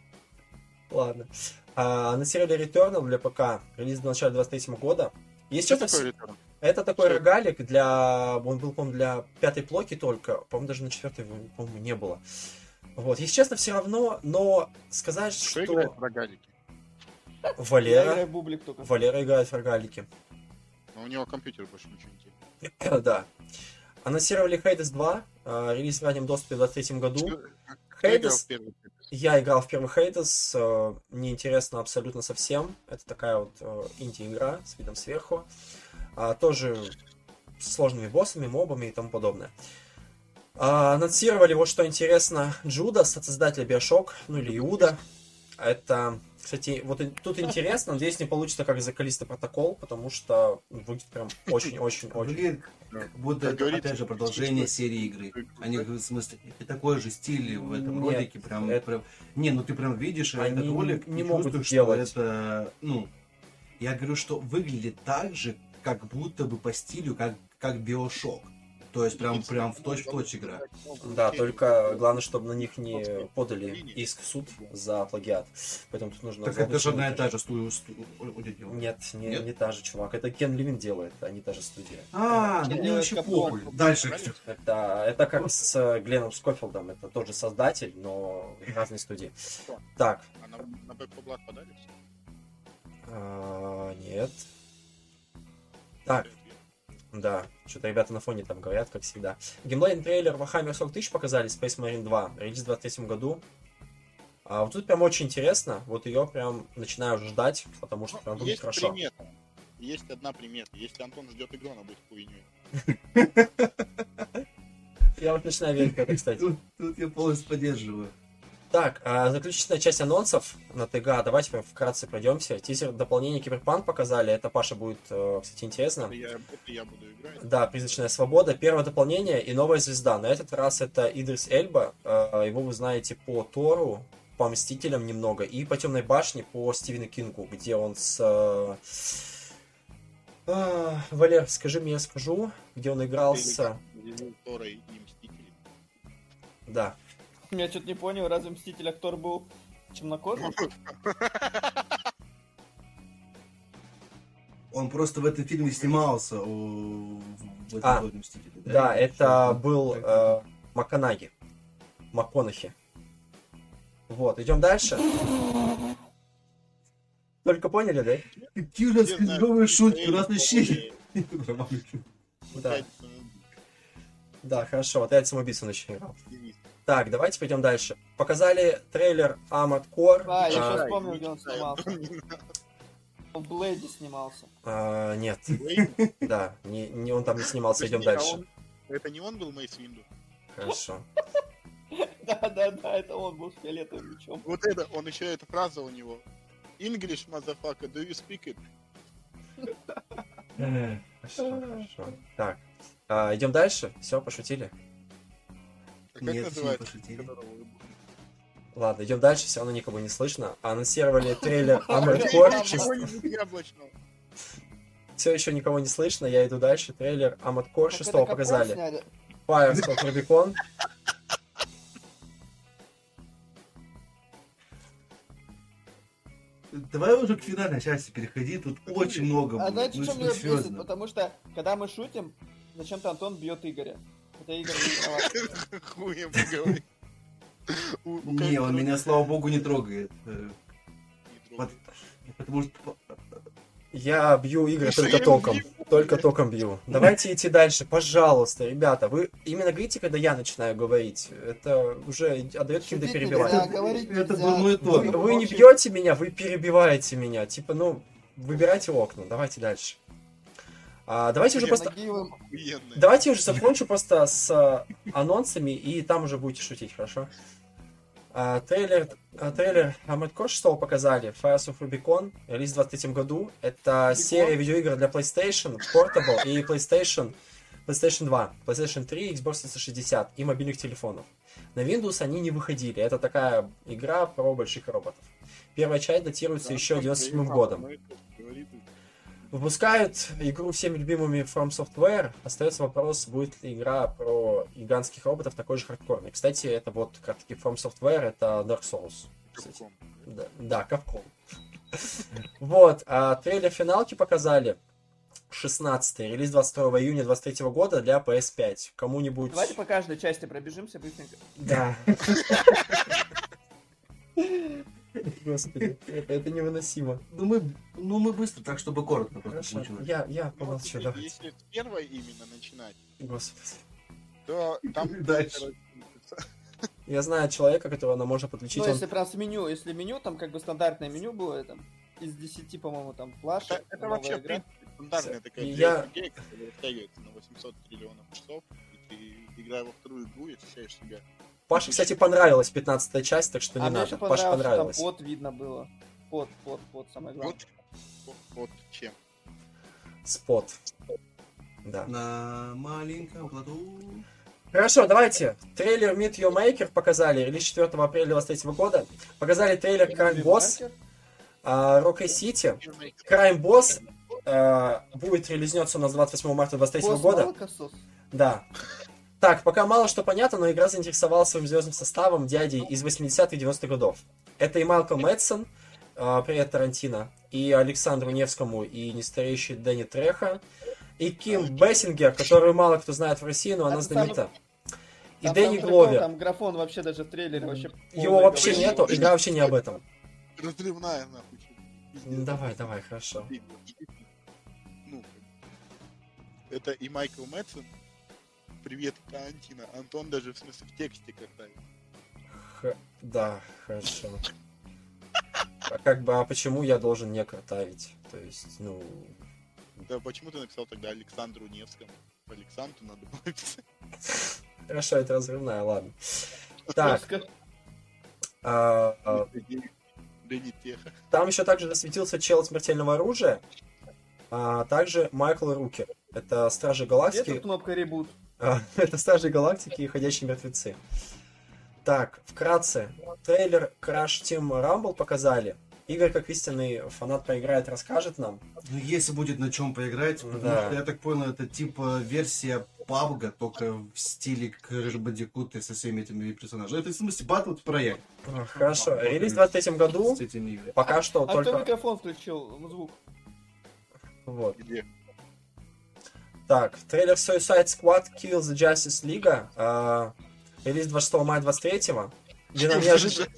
Ладно. А, анонсировали Returnal для ПК. Релиз в начале 23 года. Есть Что что-то... такое? Это такой Что рогалик для... Он был, по-моему, для пятой плоки только. По-моему, даже на четвертой, по-моему, не было. Вот. Если честно, все равно, но сказать, Что что, играет в рогалики? Я Валера... бублик только. Валера играет в рогалики. Но у него компьютер больше ничего не делает. да. Анонсировали Hades 2. а, Релиз в раннем доступе в 23 году. Hades? Я играл в первый Hades, э, неинтересно абсолютно совсем. Это такая вот э, инди-игра с видом сверху. А, тоже с сложными боссами, мобами и тому подобное. А, анонсировали вот что интересно Джудас от создателя Bioshock, ну или Иуда. Это, кстати, вот тут интересно, надеюсь, не получится как за Калиста протокол, потому что выглядит прям очень-очень-очень. Да. как будто Как это, говорится, опять же, продолжение серии игры. Они, в смысле, и такой же стиль в этом Нет, ролике, прям, это- прям- Не, ну ты прям видишь Они этот ролик не и могут чувствуешь, делать. что это, ну, я говорю, что выглядит так же, как будто бы по стилю, как, как Биошок. То есть прям, прям в точь в точь игра. Да, только главное, чтобы на них не подали иск в суд за плагиат. Поэтому тут нужно... Так это же одна и та же студия. Нет, не, Нет? не та же, чувак. Это Кен Левин делает, а не та же студия. А, ну мне вообще похуй. Дальше. Это, это как с э, Гленном Скофилдом. Это тот же создатель, но разные студии. Так, А на, на Back 4 Blood подали? а, нет. Так, да. Что-то ребята на фоне там говорят, как всегда. Геймплейный трейлер Warhammer 40 тысяч показали, Space Marine 2. Релиз в 23 году. А вот тут прям очень интересно. Вот ее прям начинаю ждать, потому что прям будет Есть хорошо. примета. Есть одна примета. Если Антон ждет игру, она будет хуйней. Я вот начинаю верить в это, кстати. Тут, тут я полностью поддерживаю. Так, а, заключительная часть анонсов на ТГ. Давайте прям вкратце пройдемся. Тизер дополнения Киберпанк показали. Это Паша будет, э, кстати, интересно. Это я, это я буду играть. Да, призрачная свобода. Первое дополнение и новая звезда. На этот раз это Идрис Эльба. Э, Его вы знаете по Тору, по Мстителям немного, и по Темной башне по Стивену Кингу, где он с... э, а, Валер, скажи мне, я скажу, где он играл с... Тора и Мстители. Да, Я что-то не понял, разве Мститель актор был темнокожим? Он просто в этом фильме снимался о, в этом А, «Злодейном Мстителе», да, это Что- был э, Маканаги. МакКонахи. Вот, идем дальше. Только поняли, да? Какие у нас что шутки, у нас вообще... Да. э, Да, хорошо, вот я самоубийцу очень играл. Денис. Так, давайте пойдем дальше. Показали трейлер Armored Core. А, я сейчас вспомнил, где он снимался. Он в Блэйде снимался. а, нет, да, не, не он там не снимался, идем а дальше. Это не он был Мейс Винду? Хорошо. Да-да-да, это он был с фиолетовым мечом. Вот это, он еще эта фраза у него. English, motherfucker, do you speak it? Хорошо, хорошо. Так, а, идем дальше. Все, пошутили. А Как Нет, не пошутили. Ладно, идем дальше, все равно никого не слышно. Анонсировали трейлер Armored Core. Все еще никого не слышно, я иду дальше. Трейлер Armored Core Так 6 это Капкан показали. Fires of Rubicon. Давай уже к финальной части переходи, тут очень много А будет. знаете, Ну, что меня бесит? Потому что, когда мы шутим, зачем-то Антон бьет Игоря. Это Игорь не. Хуем у Не, он меня, слава богу, не трогает. Э. Потому что Я бью игры только током. бью? Только током бью. Давайте идти дальше, пожалуйста, ребята. Вы именно говорите, когда я начинаю говорить. Это уже отдает каким-то перебиванием. Это нельзя. дурной Вы, тон. вы не бьете меня, вы перебиваете меня. Типа, ну, выбирайте окна. Давайте дальше. А, давайте уже просто... Давайте уже закончу просто с а, анонсами, и там уже будете шутить, хорошо? А, трейлер, а, трейлер Core 6 показали, Fires of Rubicon, релиз в 23 году. Это серия видеоигр для PlayStation, Portable и PlayStation, PlayStation 2, PlayStation 3, Xbox 360 и мобильных телефонов. На Windows они не выходили. Это такая игра про больших роботов. Первая часть датируется еще 97 годом. Говорит, Выпускают игру всеми любимыми From Software. Остается вопрос, будет ли игра про гигантских роботов такой же хардкорной. Кстати, это вот как таки From Software, это Dark Souls. Capcom. Да, да, Capcom. Вот, а трейлер финалки показали. 16 релиз 22 июня 23 года для PS5. Кому-нибудь... Давайте по каждой части пробежимся быстренько. Да. Господи, это, это невыносимо. Ну мы, ну мы быстро, так чтобы коротко просто Хорошо, получилось. я, я Ну, помолчу, давайте. Если с первой именно начинать, Господи. то там... Дальше. Я знаю человека, которого можно подключить. Ну, он- если прям с меню, если меню, там как бы стандартное меню было, там, из 10, по-моему, там, флашек, Это, это вообще, игра. стандартная такая Я- JRPG, которая растягивается на 800 триллионов часов, и ты, играя во вторую игру, ощущаешь себя... Паше, кстати, понравилась 15 часть, так что не а надо. Паше понравилось, там пот видно было. Пот, пот, пот, самое главное. Вот, вот, вот чем. Спот. Да. На маленьком плоту. Хорошо, давайте. Трейлер Meet Your Maker показали. Релиз 4 апреля 23 года. Показали трейлер Crime Boss, а, Rock City. Crime Boss а, будет релизнется у нас 28 марта 23 Босс года. Да. Так, пока мало что понятно, но игра заинтересовала своим звездным составом дядей из 80-х 90-х годов. Это и Малком Мэтсон, а, привет Тарантино, и Александру Невскому, и нестареющий Дэнни Треха, и Ким Бессингер, которую мало кто знает в России, но она знаменита. И Там Дэнни прикол, Гловер. Там графон вообще даже в трейлере вообще... Его вообще нету, игра вообще не об этом. Разрывная, нахуй. Ну, Давай, давай, хорошо. Ну, это и Майкл Мэтсон. Привет, Тарантино. Антон даже, в смысле, в тексте катает. Х- Да, хорошо. А как бы, а почему я должен не картавить? То есть, ну, Да почему ты написал тогда Александру Невскому? Александру надо было написать. хорошо, это разрывная, ладно. Так, Жестко. А, Да не тех. Там еще также засветился чел смертельного оружия, а также Майкл Рукер. Это Стражи Галактики. тут кнопка ребут? А, Это Стражи Галактики и Ходячие мертвецы. Так, вкратце. Трейлер Crash Team Rumble показали. Игорь, как истинный фанат поиграет, расскажет нам. Ну, если будет на чем поиграть, потому Да. что я так понял, это типа версия PUBG, только в стиле Crash Bandicoot со всеми этими персонажами. Это в смысле Royale А, Хорошо. Релиз в 23 году. с этими играми. Пока что А кто только... микрофон включил? Ну, Звук. Вот. Где? Так, трейлер Suicide Squad Kill the Justice League. а, Релиз 26 мая 23 где нам, неожиданно,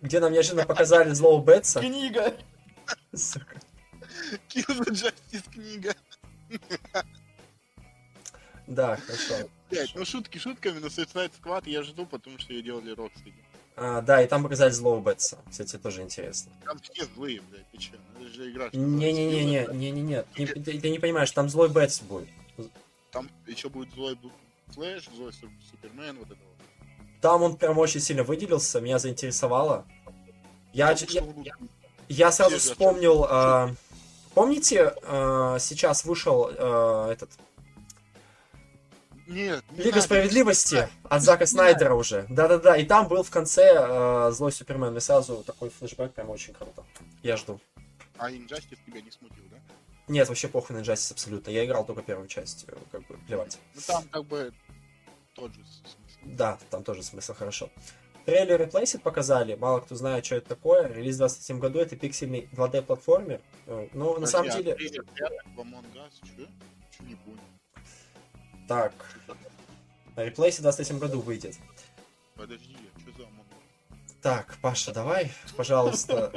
где нам неожиданно показали злого Бетса. Книга. Сука. Kill the Justice книга. Да, хорошо. Блять, ну шутки шутками, но Suicide Squad я жду, потому что ее делали Rocksteady. А, да, и там показали злого Бетса. Кстати, тоже интересно. Там все злые, блядь, ты че? Это же игра. Не-не-не-не, не-не-не. Ты, ты- ты не понимаешь, там злой Бетс будет. Там еще будет злой Флэш, злой Су- Супермен, вот это вот. Там он прям очень сильно выделился, меня заинтересовало. Я, я, будут? я сразу вспомнил, а, помните, а, сейчас вышел а, этот Нет, не Лига надо. справедливости от Зака Снайдера уже. Да-да-да, и там был в конце а, злой Супермен. И сразу такой флешбэк прям очень круто. Я жду. А Injustice тебя не смутил, да? Нет, вообще похуй на Justice абсолютно. Я играл только первую часть, э, как бы плевать. Ну там как бы тот же смысл. Да, там тоже смысл хорошо. Трейлер Replaced показали, мало кто знает, что это такое. Релиз в 27 году, это пиксельный 2D-платформер. Э, Ну, на самом а деле... трейлер пятый в Among Us, чё? Чё не понял? Так, Replaced в 27 году выйдет. Подожди, что за? Так, Паша, давай, пожалуйста,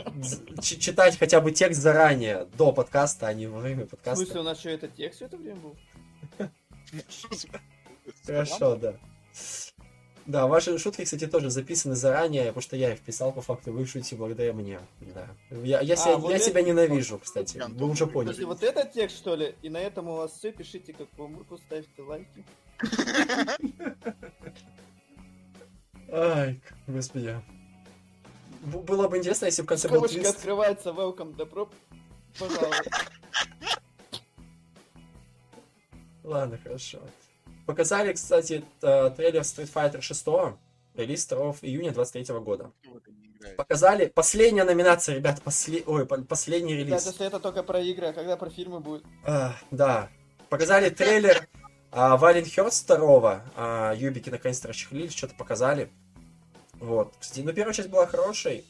читать хотя бы текст заранее, до подкаста, а не во время В подкаста. смысле, у нас что, это текст все это время был? Хорошо, да. Да, ваши шутки, кстати, тоже записаны заранее, потому что я их писал, по факту вы шутите благодаря мне. Да. Я, я, себя, А, вот я это- себя ненавижу, кстати. Вы уже поняли. Подожди, вот это текст, что ли? И на этом у вас все, пишите, как вам выпуск, ставьте лайки. Ай, господи. Было бы интересно, если бы в конце был твист. открывается, welcome, добро пожаловать. Ладно, хорошо. Показали, кстати, т- трейлер Street Fighter 6, релиз 2 июня 23 года. Показали последняя номинация, ребят, после... Ой, по- последний Ребят, релиз. если это только про игры, а когда про фильмы будет? А, да. Показали трейлер а, Вален Хёрст 2. А, Юбики наконец-то расчехлили, что-то показали. Вот. Кстати, ну первая часть была хорошей.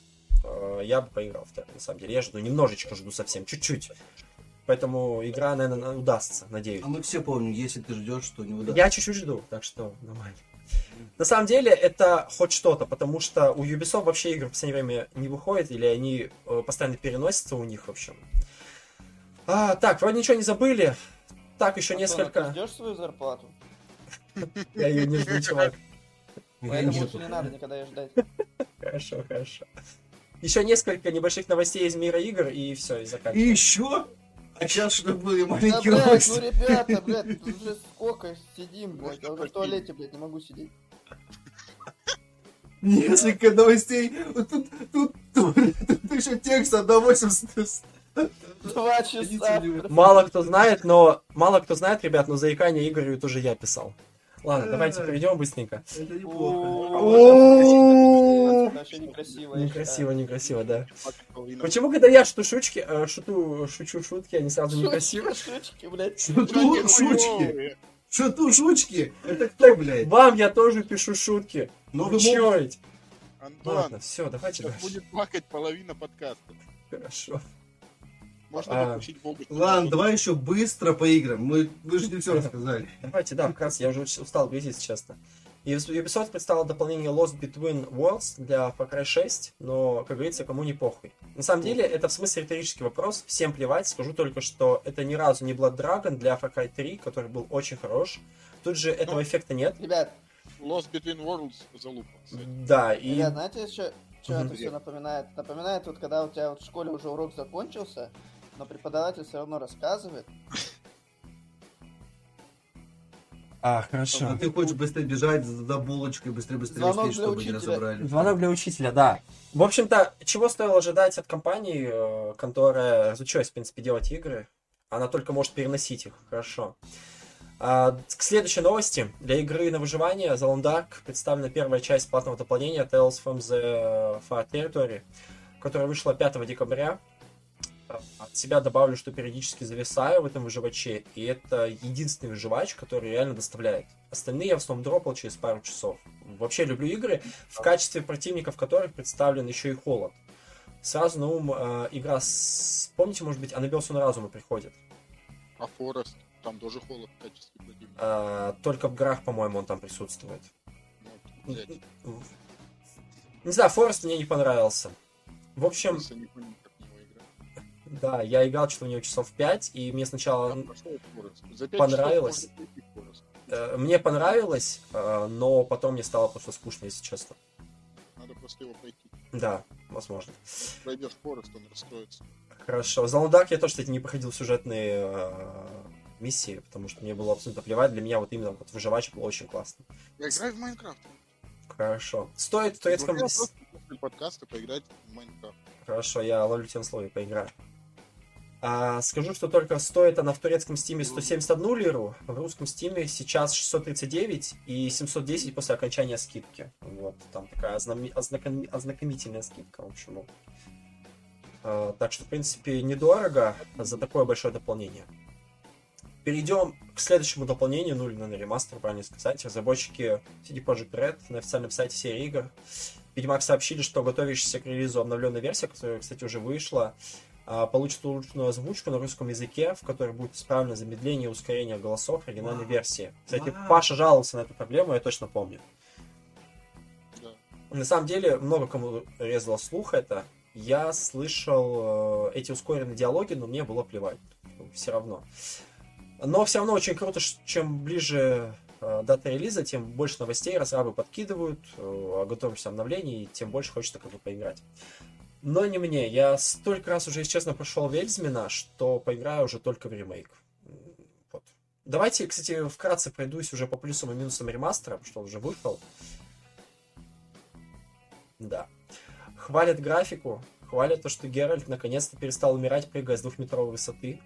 А, я бы поиграл в вторую, на самом деле. Я жду, немножечко жду совсем, чуть-чуть. Поэтому игра, наверное, удастся, надеюсь. А мы все помним, если ты ждешь, что не удастся. Я чуть-чуть жду, так что нормально. На самом деле это хоть что-то, потому что у Ubisoft вообще игры в последнее время не выходят, или они э, постоянно переносятся у них, в общем. А, так, вроде ничего не забыли. Так, еще Антон, а несколько... Ты ждешь свою зарплату? Я ее не жду, чувак. Поэтому не лучше не надо никогда ее ждать. Хорошо, хорошо. Еще несколько небольших новостей из мира игр, и все, и И заканчиваем. еще? А сейчас что были Да, маленькие блядь, новости. ну ребята, блядь, тут уже сколько сидим, блядь, я уже в туалете, блядь, не могу сидеть. Несколько новостей. Вот Тут, тут, тут, тут еще текст одного с- Два часа. Мало кто знает, но... Мало кто знает, ребят, но заикание Игорю тоже я писал. Ладно, давайте перейдем быстренько. Это неплохо. Некрасиво. Некрасиво, некрасиво, да. Почему, когда я шуту шучки, э, шуту, шучу шутки, они сразу? Шутки, шутки, блядь. Шуту, шучки. Шуту, шучки. Это кто, блядь? Вам я тоже пишу шутки. Ну, Вы ведь? Антон, Ладно, все, давайте дальше. будет плакать половина подкаста. Хорошо. Можно А, Богу. Ладно, давай еще быстро поиграем. Мы, вы же не все рассказали. Давайте, да, вкратце, я уже устал если честно. И Ubisoft представила дополнение Lost Between Worlds для Far Cry 6, но, как говорится, кому не похуй. На самом деле, это в смысле риторический вопрос, всем плевать, скажу только, что это ни разу не Blood Dragon для Far Cry 3, который был очень хорош. Тут же этого эффекта нет. Ребят, Lost Between Worlds залупа. Да, и... ребят, знаете, что, что это все напоминает? Напоминает, вот когда у тебя вот в школе уже урок закончился, но преподаватель все равно рассказывает. А, хорошо. А ты хочешь быстрее бежать за булочкой, быстрее-быстрее Звонок успеть, для чтобы не учителя. разобрали. Звонок для учителя, да. В общем-то, чего стоило ожидать от компании, э, которая разучилась, в принципе, делать игры? Она только может переносить их, хорошо. А, к следующей новости. Для игры на выживание The Long Dark представлена первая часть платного дополнения Tales from the Far Territory, которая вышла 5 декабря. А, От себя добавлю, что периодически зависаю в этом выживаче, и это единственный выживач, который реально доставляет. Остальные я в основном дропал через пару часов. Вообще люблю игры, в качестве противников которых представлен еще и холод. Сразу на ум э, игра с... Помните, может быть, Анабел Сон Разума приходит? А Форест, там тоже холод в качестве противника. Э, только в горах, по-моему, он там присутствует. Ну. Не знаю, Форест мне не понравился. В общем, да, я играл что-то в него часов 5, и мне сначала... Понравилось. э, мне понравилось, э, но потом мне стало просто скучно, если честно. Надо просто его пройти. Да, возможно. Пройдешь Forest, он расстроится. Хорошо. The Long Dark я тоже, кстати, не проходил сюжетные э, миссии, потому что мне было абсолютно плевать. Для меня вот именно вот выживач был очень классно. Я играю в Майнкрафт. Хорошо. Стоит в турецком... Подкаста поиграть в Майнкрафт. Хорошо, я ловлю тебя на слове, поиграю. А, скажу, что только стоит она в турецком Steam е 171 лиру, в русском Steam е сейчас 639 и 710 после окончания скидки. Вот, там такая ознакоми- ознакомительная скидка, в общем. А, так что, в принципе, недорого за такое большое дополнение. Перейдем к следующему дополнению, ну или на ремастер, правильно сказать. Разработчики CD Projekt Red на официальном сайте серии игр Ведьмак сообщили, что готовящаяся к релизу обновленная версия, которая, кстати, уже вышла, получит улучшенную озвучку на русском языке, в которой будет исправлено замедление и ускорение голосов оригинальной Вау. версии. Кстати, Вау. Паша жаловался на эту проблему, я точно помню. Да. На самом деле, много кому резало слух это. Я слышал э, эти ускоренные диалоги, но мне было плевать. Все равно. Но все равно очень круто, чем ближе э, дата релиза, тем больше новостей разрабы подкидывают э, о готовности обновлений, и тем больше хочется как бы поиграть. Но не мне. Я столько раз уже, если честно, прошел Вельзмена, что поиграю уже только в ремейк. Вот. Давайте, кстати, вкратце пройдусь уже по плюсам и минусам ремастера, что он уже вышел. Да. Хвалят графику, хвалят то, что Геральт наконец-то перестал умирать, прыгая с двухметровой высоты.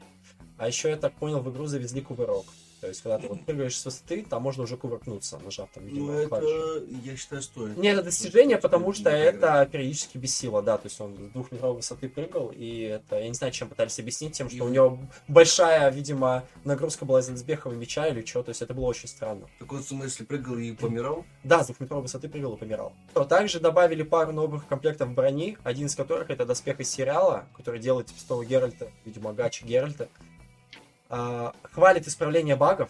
А еще, я так понял, в игру завезли кувырок. То есть, когда ты вот прыгаешь с высоты, там можно уже кувыркнуться, нажав там, видимо, Ну, это, я считаю, стоит. Не, это достижение, потому что это периодически бесило, да, то есть он с двухметровой высоты прыгал, и это, я не знаю, чем пытались объяснить, тем, что у него большая, видимо, нагрузка была из-за доспехов и меча или что, то есть это было очень странно. Так он, в смысле, прыгал и помирал? Да, с двухметровой высоты прыгал и помирал. То, также добавили пару новых комплектов брони, один из которых это доспех из сериала, который делает того Геральта, видимо, гачи Геральта. А, хвалит исправление багов,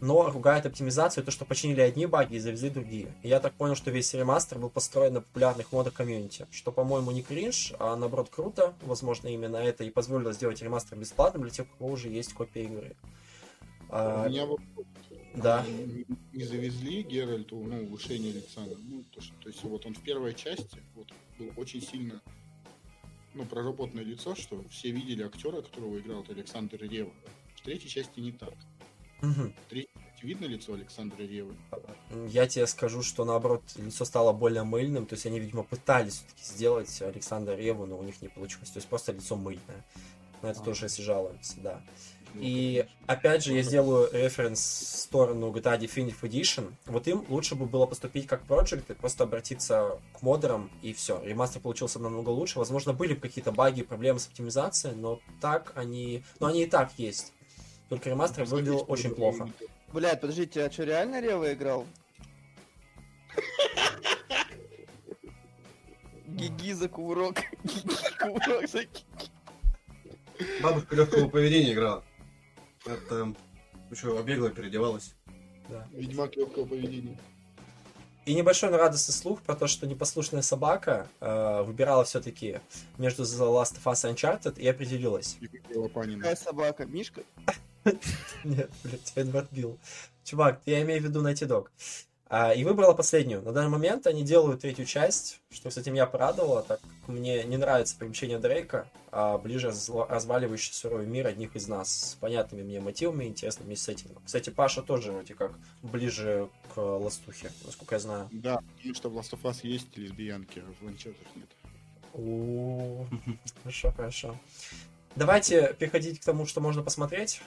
но ругает оптимизацию, то, что починили одни баги и завезли другие. И я так понял, что весь ремастер был построен на популярных модах комьюнити, что, по-моему, не кринж, а наоборот круто. Возможно, именно это и позволило сделать ремастер бесплатным для тех, у кого уже есть копия игры. А, У меня вопрос. да. Не, завезли Геральту, ну, улучшение лица. Ну, то, что, то есть вот он в первой части вот, был очень сильно ну, проработанное лицо, что все видели актера, которого играл Александр Рева. В третьей части не так. Мгм. В третьей видно лицо Александра Ревы. Я тебе скажу, что наоборот, лицо стало более мыльным. То есть они, видимо, пытались все-таки сделать Александра Реву, но у них не получилось. То есть просто лицо мыльное. Но это А. тоже если жалуются, да. Ну, И конечно. опять же, я сделаю референс в сторону GTA Definitive Edition. Вот им лучше бы было поступить как Project и просто обратиться к модерам, и все. Ремастер получился намного лучше. Возможно, были бы какие-то баги, проблемы с оптимизацией, но так они... Но они и так есть. Только ремастер выглядел очень плохо. Блядь, подождите, а что, реально Рева играл? Гиги за кувырок. Гиги кувырок за Бабушка легкого поведения играла. Это еще обегла, переодевалась. Ведьмак легкого поведения. И небольшой, но радостный слух про то, что непослушная собака э, выбирала все-таки между The Last of Us и Uncharted и определилась. Какая собака? Мишка? Нет, блядь, Эдвард Билл. Чувак, я имею в виду Naughty Dog. А, и выбрала последнюю. На данный момент они делают третью часть, что с этим я порадовала, так как мне не нравится приключение Дрейка, а ближе разваливающий суровый мир одних из нас с понятными мне мотивами и интересными сеттингом. Кстати, Паша тоже вроде как ближе к Ластухе, насколько я знаю. Да, потому что в Last of Us есть лесбиянки, а в Uncharted нет. О, Хорошо, хорошо. Давайте переходить к тому, что можно посмотреть.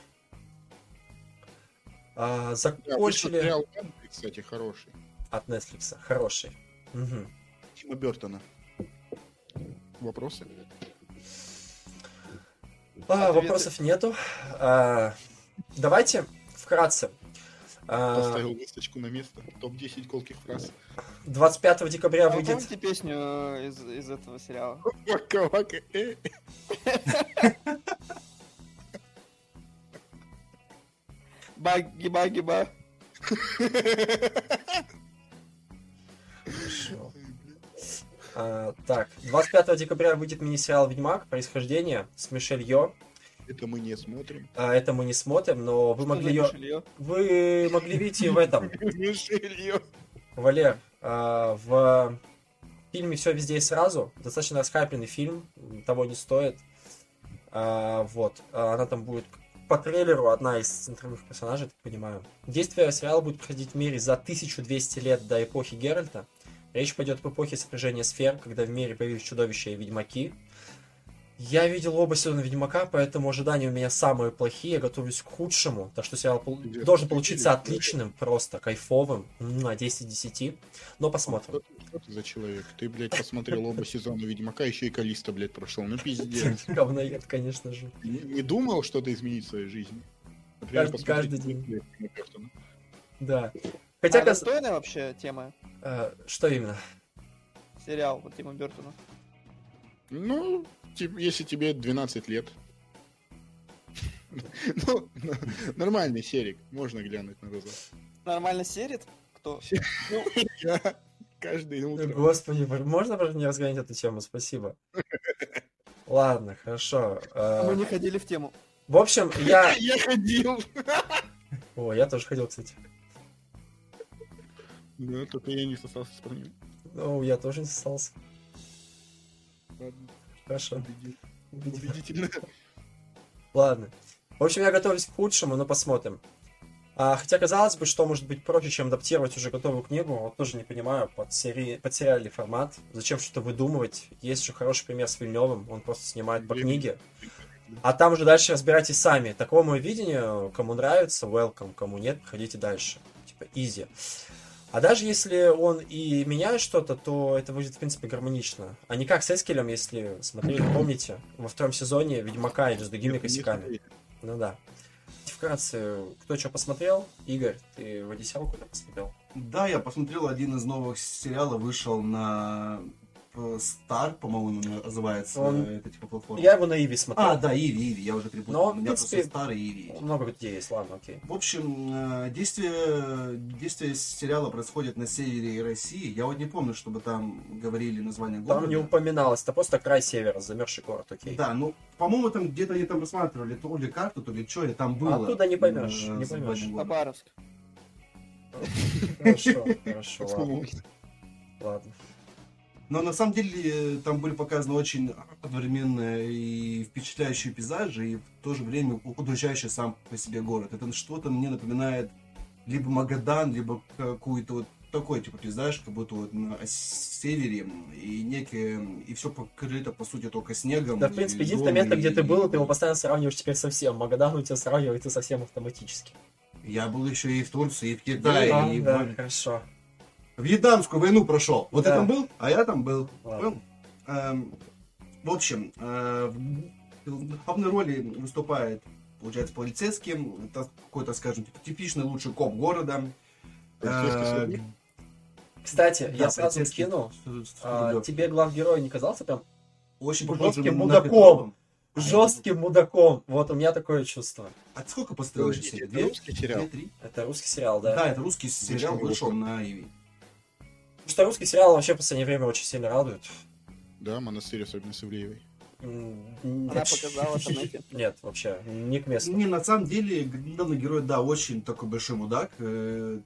А, Да, закончили сериал «Энди», кстати, хороший. от Netflix. Хороший. Мгм. Тима Бертона. Вопросы? А, Ответы. вопросов нету. А, давайте вкратце. А, Поставил весточку на место. Топ-10 колких фраз. 25 декабря А вы выйдет... помните песню э, из, из этого сериала? Вака-вака, э. Баги-баги-ба. А, так, 25 декабря выйдет мини-сериал «Ведьмак. Происхождение» с Мишель Йо. Это мы не смотрим. А, это мы не смотрим, но вы Что могли ее... Мишель Вы могли видеть ее в этом. Мишель Валер, а, в фильме «Все везде и сразу» достаточно расхайпленный фильм, того не стоит. А, вот, а, она там будет по трейлеру одна из центровых персонажей, так понимаю. Действие сериала будет проходить в мире за 1200 лет до эпохи Геральта. Речь пойдет об эпохе сопряжения сфер, когда в мире появились чудовища и ведьмаки. Я видел оба сезона Ведьмака, поэтому ожидания у меня самые плохие, я готовлюсь к худшему. Так что сериал пол- должен получиться отличным, просто кайфовым, на 10 из 10. Но посмотрим. Что ты, за человек? Ты, блядь, посмотрел оба сезона Ведьмака, еще и Калиста, блядь, прошел. Ну, пиздец. Говноед, конечно же. Не, не думал что-то изменить в своей жизни? Например, Каждый- день. Бёртона. Да. Хотя а кас- достойная вообще тема э, что именно? сериал вот Тима Бертона? Ну, тип- если тебе 12 лет. Ну, ну, нормальный серик, можно глянуть на глаза. Нормально серит? Кто? Я каждое утро. Господи, можно просто не разгонять эту тему? Спасибо. Ладно, хорошо. Э, Мы не ходили в тему. В общем, я... Я ходил. О, я тоже ходил, кстати. Да, только я не сосался с парнем. Ну, я тоже не сосался. Ладно, Хорошо. убедил. Убедительно. Ладно. В общем, я готовлюсь к худшему, но посмотрим. А, хотя, казалось бы, что может быть проще, чем адаптировать уже готовую книгу, вот тоже не понимаю, под, сери... сериальный формат. Зачем что-то выдумывать? Есть же хороший пример с Вильневым, он просто снимает по книге. А там уже дальше разбирайтесь сами. Такое мое видение, кому нравится, welcome, кому нет, проходите дальше. Типа, easy. А даже если он и меняет что-то, то это выглядит, в принципе, гармонично. А не как с Эскелем, если смотрели, помните, во втором сезоне Ведьмака или с другими косяками. Ну да. Вкратце, кто что посмотрел? Игорь, ты в Одиссею куда посмотрел? Да, я посмотрел один из новых сериалов, вышел на Star, по-моему, называется Он- э, это типа платформа. Я его на Иви смотрел. А, да, Иви, Иви, я уже перепутал. Но, У меня просто принципе, Star и Иви. Много где есть, ладно, окей. В общем, э, действие, действие сериала происходит на севере России. Я вот не помню, чтобы там говорили название города. Там не упоминалось, это просто край севера, замерзший город, окей. Да, ну, по-моему, там где-то они там рассматривали то ли карту, то ли что, и там было. Оттуда не поймешь, э, не поймешь. Хабаровск. Хорошо, хорошо, ладно. ладно. Но на самом деле э, там были показаны очень одновременные и впечатляющие пейзажи, и в то же время удручающий сам по себе город. Это что-то мне напоминает либо Магадан, либо какой-то вот такой типа пейзаж, как будто вот на севере, и некие, и все покрыто, по сути, только снегом. Да, в принципе, единственное место, где и- ты был, ты его постоянно сравниваешь теперь со всем. Магадан у тебя сравнивается совсем автоматически. Я был еще и в Турции, и в Китае, Да, и да, в- хорошо. Вьетнамскую войну прошел. Вот Да. я там был, а я там был. Ладно. Эм, в общем, э, в главной роли выступает, получается, полицейским. Какой-то, скажем, типа, типичный лучший коп города. Э? Кстати, да, я сразу скину. А, тебе главгерой не казался прям Очень жестким мудаком. Петрова. жестким мудаком? Вот у меня такое чувство. А сколько серий? это русский сериал? Две, три? Это русский сериал, Да. да? это русский сериал Вышел на Иви. Потому что русский сериал вообще в последнее время очень сильно радует. Да, монастырь, особенно с Ивлеевой. Она показала там эти. Нет, вообще, не к месту. Не, на самом деле, главный герой, да, очень такой большой мудак. э,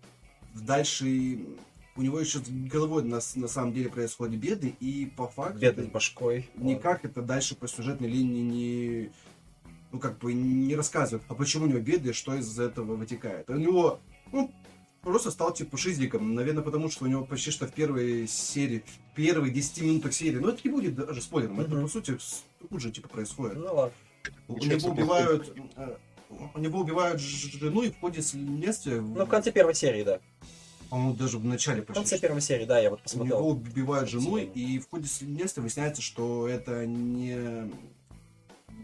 дальше у него еще с головой на, на самом деле происходят беды, и по факту Бедный с башкой. никак это дальше по сюжетной линии не ну как бы не рассказывает, а почему у него беды, что из этого вытекает. У него ну, просто стал типа шизликом, наверное, потому что у него почти что в первой серии, в первых 10 минутах серии, ну это не будет даже спойлером, это Мгм. по сути тут же типа происходит. Ну ладно. У него убивают, э, у него убивают жену и в ходе следствия, Ну, в конце первой серии, да. по-моему, даже в начале В почти. конце первой серии, да, я вот У посмотрел. него убивают жену, и в ходе следствия выясняется, что это не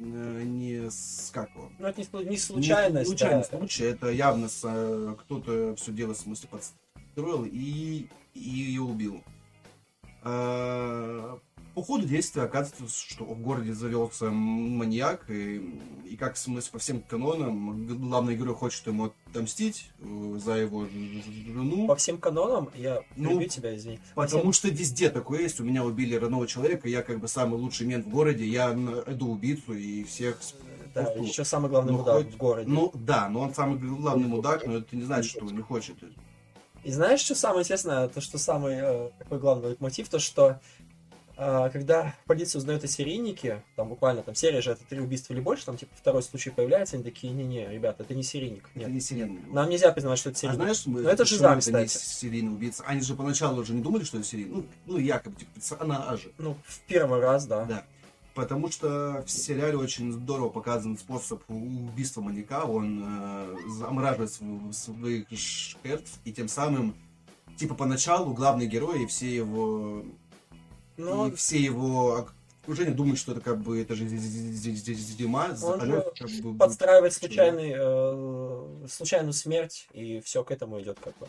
не с как его? Ну, это не, не случайность. Не случайный да. случай, это явно с, э, кто-то все дело в смысле подстроил и, и ее убил. А, По ходу действия оказывается, что в городе завелся маньяк, и, и как в смысле по всем канонам, главный герой хочет ему отомстить э, за его жену. По всем канонам, я Ну, люблю тебя, извини. По Потому всем- что везде такое есть. У меня убили родного человека, я как бы самый лучший мент в городе, я найду убийцу и всех... Да, пусту. еще самый главный Ну, мудак хоть- в городе. Ну да, но он самый главный мудак, но это не значит, что он не хочет. И знаешь, что самое интересное? То, что самый э, такой главный мотив, то, что когда полиция узнает о серийнике, там буквально там серия же это три убийства или больше, там типа второй случай появляется, они такие, не-не, ребята, это не серийник. Это Нет, не серийный. нам нельзя признавать, что это А серийник. знаешь, мы, Ну, это же зам, это кстати. серийный убийца? Они же поначалу уже не думали, что это серийный. Ну, ну якобы, типа, персонажи. Ну, в первый раз, да. Да. Потому что в сериале очень здорово показан способ убийства маньяка. Он э, замораживает св- своих жертв, и тем самым, типа, поначалу главный герой и все его Но и все его окружение думают, что это как бы это же зима, Он же как бы, подстраивает случайный, э, случайную смерть, и все к этому идет как бы.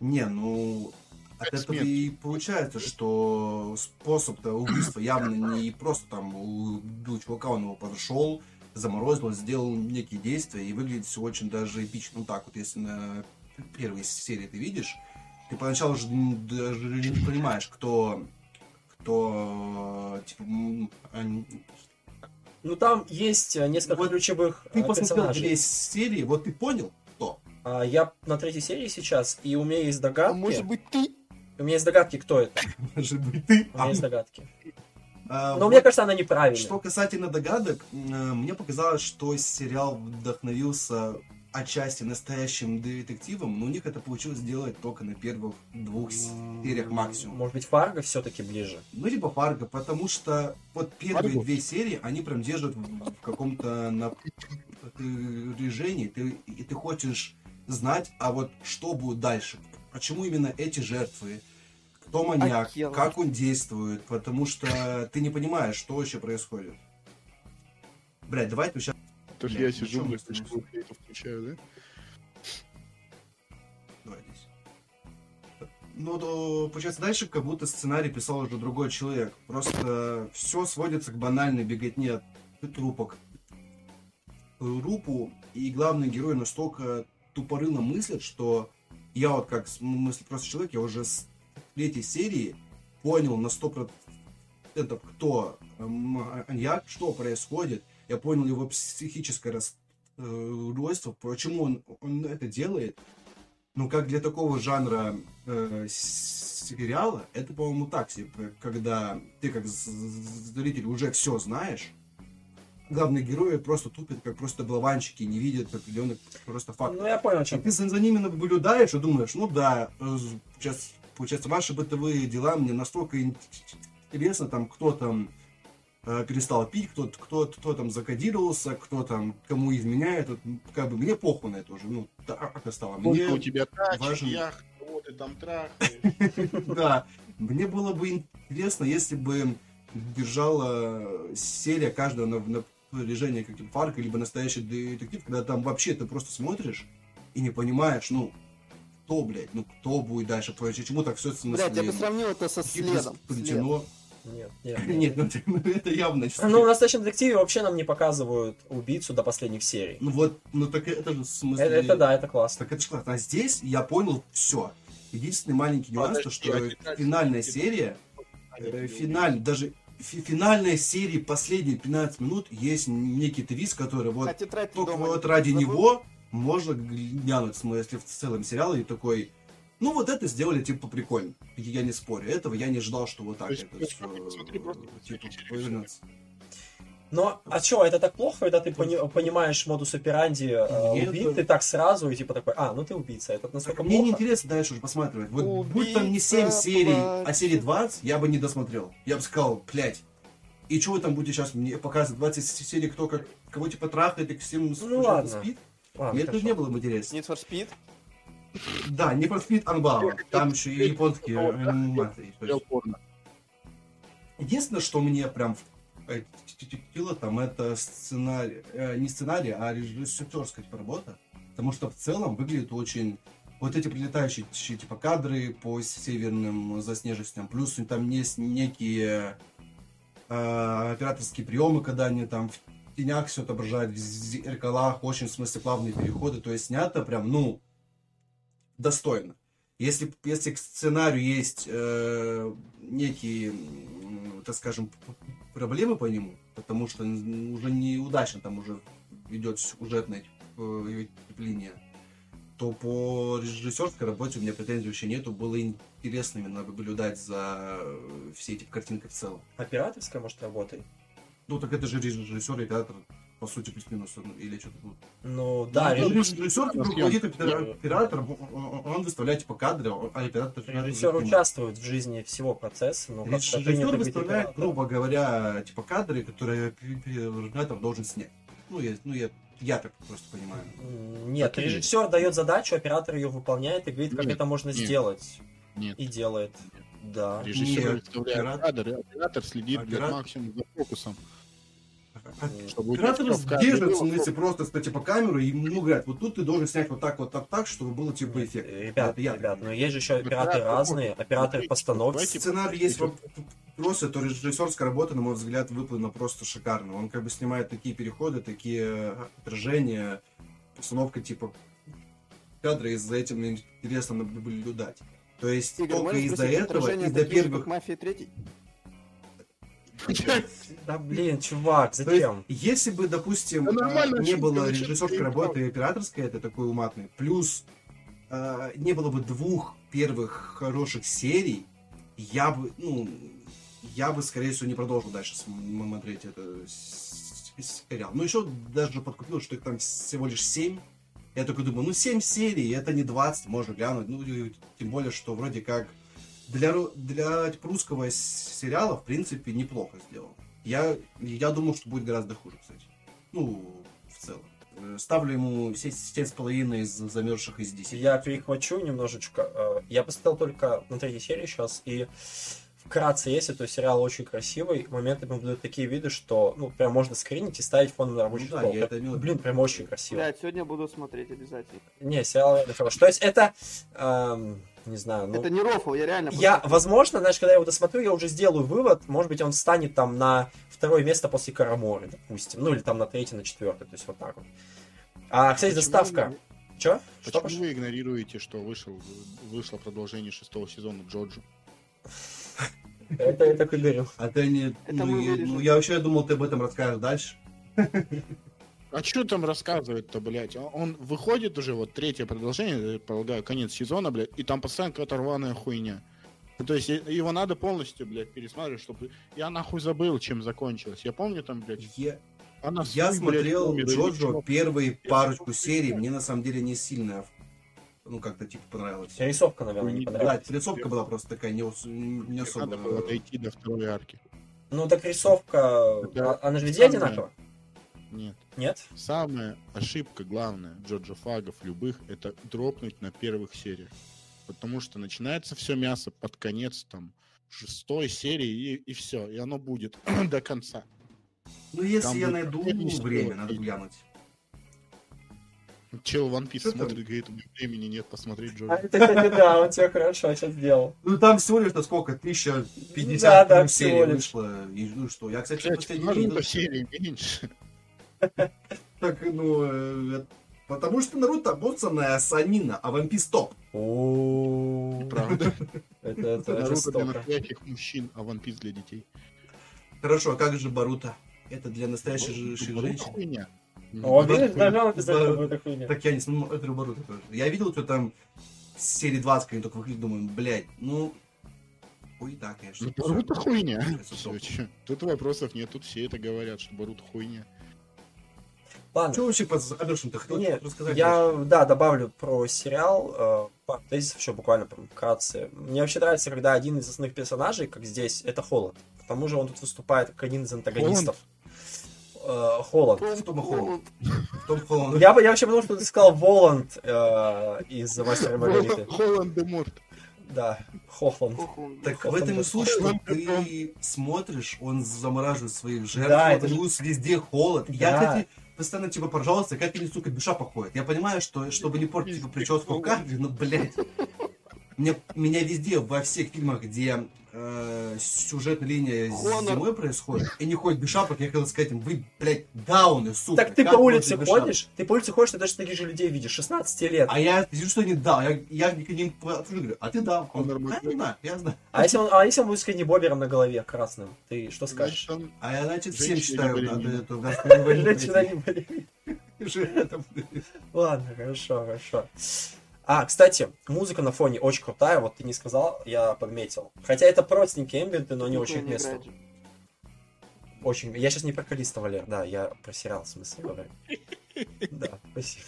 Не, ну от Это этого смерть. и получается, что способ-то убийства явно не просто там убил чувака, он его подошел, заморозил, сделал некие действия, и выглядит все очень даже эпично. Ну так вот, если на первой серии ты видишь, ты поначалу же даже не понимаешь, кто кто типа м, они- Ну там есть э, несколько Вот ключевых ты э, посмотрел персонажей. две серии, вот ты понял, кто. А, я на третьей серии сейчас, и у меня есть А догадки. может быть ты? У меня есть догадки, кто это. Может быть, ты. У меня есть догадки. А, Но вот мне кажется, она неправильная. Что касательно догадок, э, мне показалось, что сериал вдохновился отчасти настоящим детективом, но у них это получилось сделать только на первых двух сериях максимум. Может быть, Фарго все-таки ближе. Ну, либо Фарго, потому что вот первые Фарго? две серии, они прям держат в в каком-то напряжении, ты, и ты хочешь знать, а вот что будет дальше, почему именно эти жертвы, кто маньяк, Акела. как он действует, потому что ты не понимаешь, что вообще происходит. Блять, давай сейчас... То, Бля, я сижу, блядь, флейту включаю, да? Давай здесь. Ну, то, получается, дальше как будто сценарий писал уже другой человек. Просто все сводится к банальной беготне от трупа к трупу, и главный герой настолько тупорыло мыслит, что я вот как мысли просто человек, я уже с третьей серии понял на сто процентов, кто маньяк, что происходит. Я понял его психическое расстройство, почему он, он это делает. Ну, как для такого жанра э, сериала, это, по-моему, так себе, когда ты как зритель уже все знаешь, главные герои просто тупят, как просто болванчики, не видят определенных просто фактов. Ну, я понял, о И ты за, ними наблюдаешь и думаешь, ну да, э, сейчас, получается, ваши бытовые дела мне настолько ин- интересно, там, кто там э, перестал пить, кто, кто, кто там закодировался, кто там кому изменяет, вот, как бы мне похуй на это уже, ну, так и стало. Сколько Мне, у тебя тачек, важен- яхт, кого ты там трахаешь. да, мне было бы интересно, если бы держала серия каждого на, на напряжение, как типа фарк, либо настоящий детектив, когда там вообще ты просто смотришь и не понимаешь, ну, кто, блядь, ну, кто будет дальше, почему так все Блять, я бы сравнил это со следом. След. Нет, нет. Нет, ну, это- ну, это явно. Ну, в настоящем детективе вообще нам не показывают убийцу до последних серий. Ну вот, ну так это же в смысле... Это, это да, это классно. Так это же классно. А здесь я понял все. Единственный маленький нюанс, то, что а финальная деталь- серия, э, финаль, даже фи- финальная серия, последние 15 минут, есть некий твист, который вот А только вот ради него можно глянуть, в смысле, в целом сериал, и такой, Ну, вот это сделали, типа, прикольно. Я не спорю. Этого я не ждал, что вот так есть, это посмотри просто типа, повернется. Но, а что, это так плохо, когда ты пони- понимаешь модус операнди э, да. ты так сразу, и типа такой, а, ну ты убийца, это настолько Мне не плохо? интересно дальше уже посматривать. Вот будь там не 7 Убийца серий, а серии 20, я бы не досмотрел. Я бы сказал, блядь. И что вы там будете сейчас мне показывать 20 серий, кто как, кого типа трахает и всем Ну ладно. спит? Ладно, Мне это не было бы интересно. Need for Speed? Да, не про Speed Unbound. Там еще и японские анимации. Есть, порно. Единственное, что мне прям впечатлило там, это сценарий, э, не сценарий, а режиссерская типа, работа. Потому что в целом выглядит очень... Вот эти прилетающие типа кадры по северным заснеженностям, плюс там есть некие э, операторские приемы, когда они там в тенях все отображают, в зеркалах, очень, в смысле, плавные переходы, то есть снято прям, ну, достойно. Если, если к сценарию есть э, некие, так скажем, проблемы по нему, потому что уже неудачно там уже идет сюжетная э, линия, то по режиссерской работе у меня претензий вообще нету. Было интересно именно наблюдать за э, всей этой картинкой в целом. Операторская, может, работает? Ну так это же режиссер и театр, по сути, плюс-минус, ну, или что-то тут. Ну, да, Ну, режиссер, режиссер, руководит опера- оператором, он- выставляет типа кадры, а оператор... режиссер участвует в жизни всего процесса, но Режиссер выставляет, грубо говоря, типа кадры, которые оператор должен снять. Ну, я, ну, я, я так просто понимаю. Нет, Так и есть. режиссер дает задачу, оператор ее выполняет и говорит, как Нет, это можно нет. сделать. Нет. И делает. Да. Режиссер Нет, выставляет оператор- кадр, и оператор следит Оператор- максимум за фокусом. Чтобы Оператор в было смысле, просто, кстати, типа камеру и ему говорят, вот тут ты должен снять вот так, вот так, так, чтобы было типа эффект. Ребят, я ребят, но есть же еще операторы Оператор разные, операторы постановки. Сценарий есть вопросы, то режиссерская работа, на мой взгляд, выполнена просто шикарно. Он как бы снимает такие переходы, такие отражения, постановка типа кадра, и за этим интересно наблюдать. То есть Игорь, только из-за этого, из-за первых... «Мафия 3»? Да блин, чувак, То есть, зачем? если бы, допустим, Да э, не было режиссерской зачем работы ты и операторской, это такой уматный, плюс э, не было бы двух первых хороших серий, я бы, ну, я бы, скорее всего, не продолжил дальше смотреть это сериал. Ну, еще даже подкупил, что их там всего лишь семь. Я только думаю, ну, 7 серий, это не 20, можно глянуть. Ну, и тем более, что вроде как для, для русского сериала, в принципе, неплохо сделано. Я, я думал, что будет гораздо хуже, кстати. Ну, в целом. Э, Ставлю ему 7,5 из замерзших из 10. Я перехвачу немножечко. э, Я посмотрел только на третьей серии сейчас, и вкратце, если то сериал очень красивый, моментами будут такие виды, что ну прям можно скринить и ставить фон на рабочий Ну да, стол. я это имел. Блин, прям очень красиво. Блядь, сегодня буду смотреть обязательно. Не, сериал реально хорош. То есть это, эм, не знаю, ну... Это не рофл, я реально... Я, посмотрю. возможно, знаешь, когда я его досмотрю, я уже сделаю вывод, может быть, он встанет там на второе место после Караморы, допустим, ну или там на третье, на четвертое, то есть вот так вот. А, кстати, Почему доставка. вы- Чё? Что Почему пошло? вы игнорируете, что вышел, вышло продолжение шестого сезона Джоджо? Это я так и говорю. А ты не... Это ну, ну, я вообще думал, ты об этом расскажешь дальше. А что там рассказывать-то, блядь? Он- Он выходит уже, вот третье продолжение, я полагаю, конец сезона, блядь, и там постоянно какая-то рваная хуйня. Ну, то есть э- его надо полностью, блядь, пересматривать, чтобы... Я нахуй забыл, чем закончилось. Я помню там, блядь, Я, она я свой, блядь, смотрел или Джоджо первые парочку серий, мне на самом деле не сильно, ну, как-то, типа, понравилось. Рисовка, наверное, не Да, Да, понравилась. рисовка была просто такая не, не особо... Надо было дойти до второй арки. Ну так рисовка, Да. а- она же везде Самое- одинакова? Нет. Нет? Самая ошибка главная Джоджо Фагов любых это дропнуть на первых сериях. Потому что начинается все мясо под конец там шестой серии и, и все. И оно будет до конца. Ну, если Там я найду время, надо глянуть. Чел One Piece Что там? смотрит, говорит, у меня времени нет посмотреть А Джоджо. это, кстати, да, он тебе хорошо сейчас сделал. Ну, там всего лишь, на сколько, 1050 Да, да, ну, серий вышло. И, ну, что, я, кстати, Блядь, последний раз- серии меньше. Так, ну, э, потому что Наруто боцанная санина, а One Piece топ. О, Правда? Это это Наруто для настоящих мужчин, а One Piece для детей. Хорошо, а как же Баруто? Это для настоящих женщин? О, видишь, обязательно. Так я не смотрю Баруто тоже. Я видел, что там серии 20, когда только выходит, думаю, блядь, ну, Ой, да, конечно. Ну, Боруто хуйня. Чё. Тут вопросов нет, тут все это говорят, что Боруто хуйня. Ладно. Что вообще по Алешин ты хотел Нет, рассказать? я, да, добавлю про сериал, э, пару тезисов еще буквально прям вкратце. Мне вообще нравится, когда один из основных персонажей, как здесь, это Холод. К тому же он тут выступает как один из антагонистов. Э, Холод. В Том Холланд. В Том Холланд. Я, бы- я вообще подумал, что ты сказал Воланд э, из Мастера и Маргариты. Холланд де Морт. Да, Хохланд. Так в этом и суть, что ты смотришь, он замораживает своих жертв, Да, это же- плюс везде холод. Я, Да. кстати, постоянно, типа, пожалуйста, как они, сука, без шапок ходят? Я понимаю, что, чтобы не портить, типа, прическу в кадре, но, блядь, мне, меня везде, во всех фильмах, где э, сюжетная линия Хонор. зимой происходит, и не ходят без шапок, я хотел сказать им, вы, блядь, дауны, сука. Так ты по улице без шапок?» ходишь, ты по улице ходишь, ты даже таких же людей видишь, 16 лет. А я вижу, что не дал. Я, я к ним подхожу говорю, а ты дал. Он, Хонор «А, будет я знаю, я знаю. А если он, а если он будет с Бобером на голове красным, ты что скажешь? Значит, он- А я, значит, всем считаю, не надо эту. Женщина не болеет. Ладно, хорошо, хорошо. А, кстати, музыка на фоне очень крутая, вот ты не сказал, я подметил. Хотя это простенькие эмбиенты, но они Никто очень к не месту. играет. Очень. Я сейчас не про Калиста, Валер, да, я про сериал, в смысле, говорю. Да, спасибо.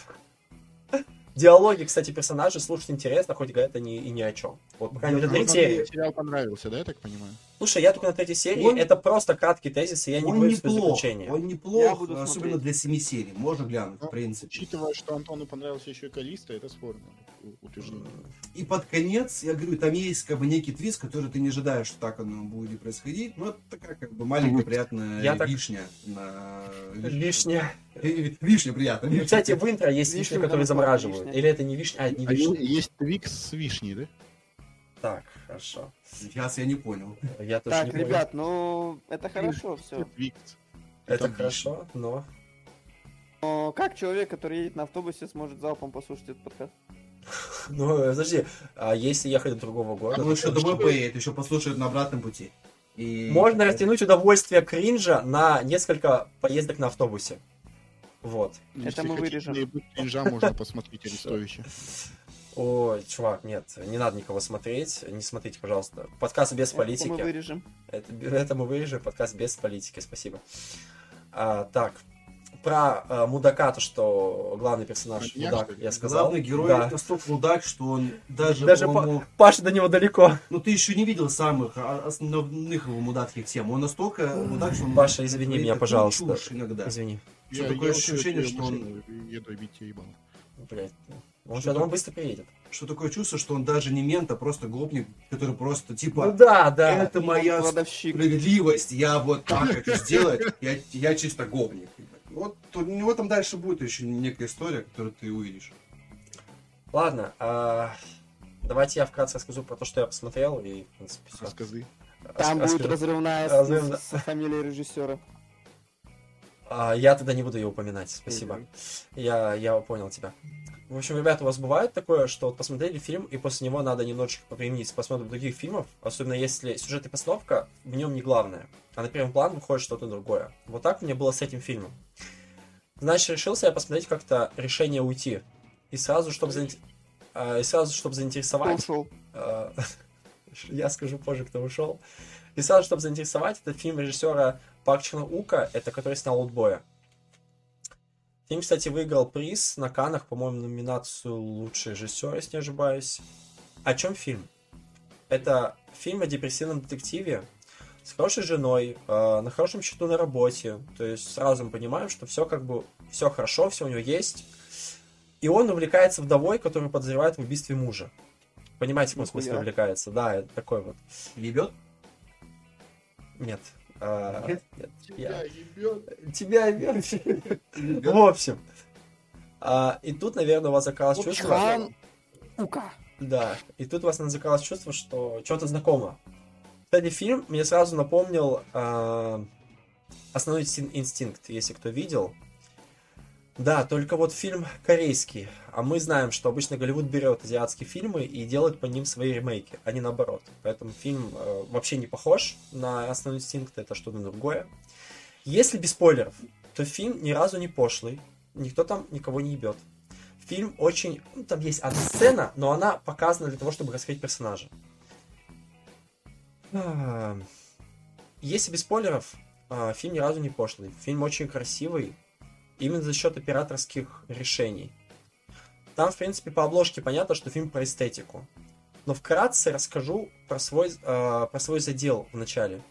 Диалоги, кстати, персонажей слушать интересно, хоть говорят они и ни о чем. Вот, по крайней мере, Ну. Сериал понравился, да, я так понимаю? Слушай, я только на третьей серии, Он- это просто краткие тезисы, я не неплох, заключения. он Я неплох, буду особенно смотреть. для семи серий. Можно глянуть, в принципе. Учитывая, что Антону понравился еще и Калиста, это спорно утверждение. И под конец, я говорю, там есть как бы некий твист, который ты не ожидаешь, что так оно будет происходить. Но это такая как бы маленькая приятная Я так- вишня на... Лишняя. Э, Вишня приятная. Кстати, в интро есть Вишня вишни, в которые замораживают. случае Или это не вишня, а не А вишня. есть Твикс с вишней, да? Так, хорошо. Сейчас я не понял. Я тоже не Так, понял. ребят, ну это хорошо все. Это хорошо, но... Но как человек, который едет на автобусе, сможет залпом послушать этот подкаст? Ну, подожди, а если ехать до другого города? Он еще домой поедет, еще послушает на обратном пути. И... Можно растянуть удовольствие кринжа на несколько поездок на автобусе. Вот. Это мы вырежем. Кринжа можно посмотреть Арестовича. Ой, чувак, нет, не надо никого смотреть. Не смотрите, пожалуйста. Подкаст без Это мы политики. вырежем. Это, это мы вырежем. Подкаст без политики, спасибо. А, так, про а, мудака, то, что главный персонаж Маньяк, мудак, что я сказал. Главный герой Да. настолько мудак, что он даже, Даже по-моему, Паша до него далеко. Ну ты еще не видел самых основных его мудацких тем. Он настолько мудак, что он Паша, извини меня, пожалуйста. чушь иногда. Извини. Что Я- такое я ощущение, что он- машину Еду бить тебе ебало. Блядь. Он, Что он быстро приедет. Что такое чувство, что он даже не мент, а просто гопник, который просто типа Ну да, да. это моя Кладовщик. справедливость, я вот так хочу сделать, я, я чисто гопник. Вот у него там дальше будет еще некая история, которую ты увидишь. Ладно, а, давайте я вкратце расскажу про то, что я посмотрел, и, в принципе, все. Рассказы. Там будет разрывная Разрывная. с, с фамилией режиссера. А, я тогда не буду ее упоминать, спасибо. Я, я понял тебя. В общем, ребята, у вас бывает такое, что вот посмотрели фильм, и после него надо немножечко повременить, посмотрим других фильмов, особенно если сюжет и постановка в нем не главное, а на первый план выходит что-то другое. Вот так у меня было с этим фильмом. Значит, решился я посмотреть как-то решение уйти. И сразу, чтобы, заинте- а, и сразу, чтобы Кто заинтересовать... ушел? Э, Я скажу позже, кто ушел. И сразу, чтобы заинтересовать, это фильм режиссера Пак Чхан Ука, это который снял «Утбоя». Фильм, кстати, выиграл приз на Канах, по-моему, номинацию «Лучший режиссер», если не ошибаюсь. О чем фильм? Это фильм о депрессивном детективе с хорошей женой, э, на хорошем счету на работе. То есть сразу мы понимаем, что все как бы все хорошо, все у него есть. И он увлекается вдовой, которую подозревает в убийстве мужа. Понимаете, в каком смысле увлекается? Да, это такой вот. Ебет? Нет. А, Нет? нет, Тебя я- ебет. Тебя ебет. В общем. А, и тут, наверное, у вас закралось чувство... Ука. Да, и тут у вас закралось чувство, что что-то знакомо. Кстати, фильм мне сразу напомнил а, «Основной инстин- инстинкт», если кто видел. Да, только вот фильм корейский, а мы знаем, что обычно Голливуд берет азиатские фильмы и делает по ним свои ремейки, а не наоборот. Поэтому фильм э, вообще не похож на «Основной инстинкт», это что-то другое. Если без спойлеров, то фильм ни разу не пошлый, никто там никого не ебет. Фильм очень... Ну, там есть одна сцена, но она показана для того, чтобы раскрыть персонажа. А, Если без спойлеров, а, фильм ни разу не пошлый. Фильм очень красивый, именно за счет операторских решений. Там, в принципе, по обложке понятно, что фильм про эстетику. Но вкратце расскажу про свой, э, про свой задел в начале.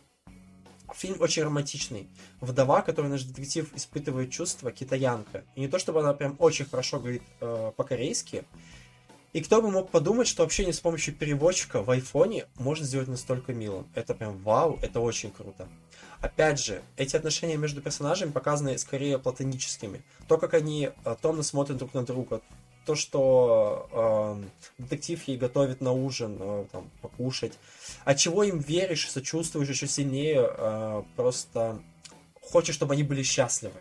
Фильм очень романтичный. Вдова, которую наш детектив испытывает чувства, китаянка. И не то, чтобы она прям очень хорошо говорит э, по-корейски. И кто бы мог подумать, что общение с помощью переводчика в айфоне можно сделать настолько милым. Это прям вау, это очень круто. Опять же, эти отношения между персонажами показаны скорее платоническими. То, как они э, томно смотрят друг на друга, то, что э, детектив ей готовит на ужин, э, там, покушать. От чего им веришь, сочувствуешь еще сильнее, э, просто хочешь, чтобы они были счастливы.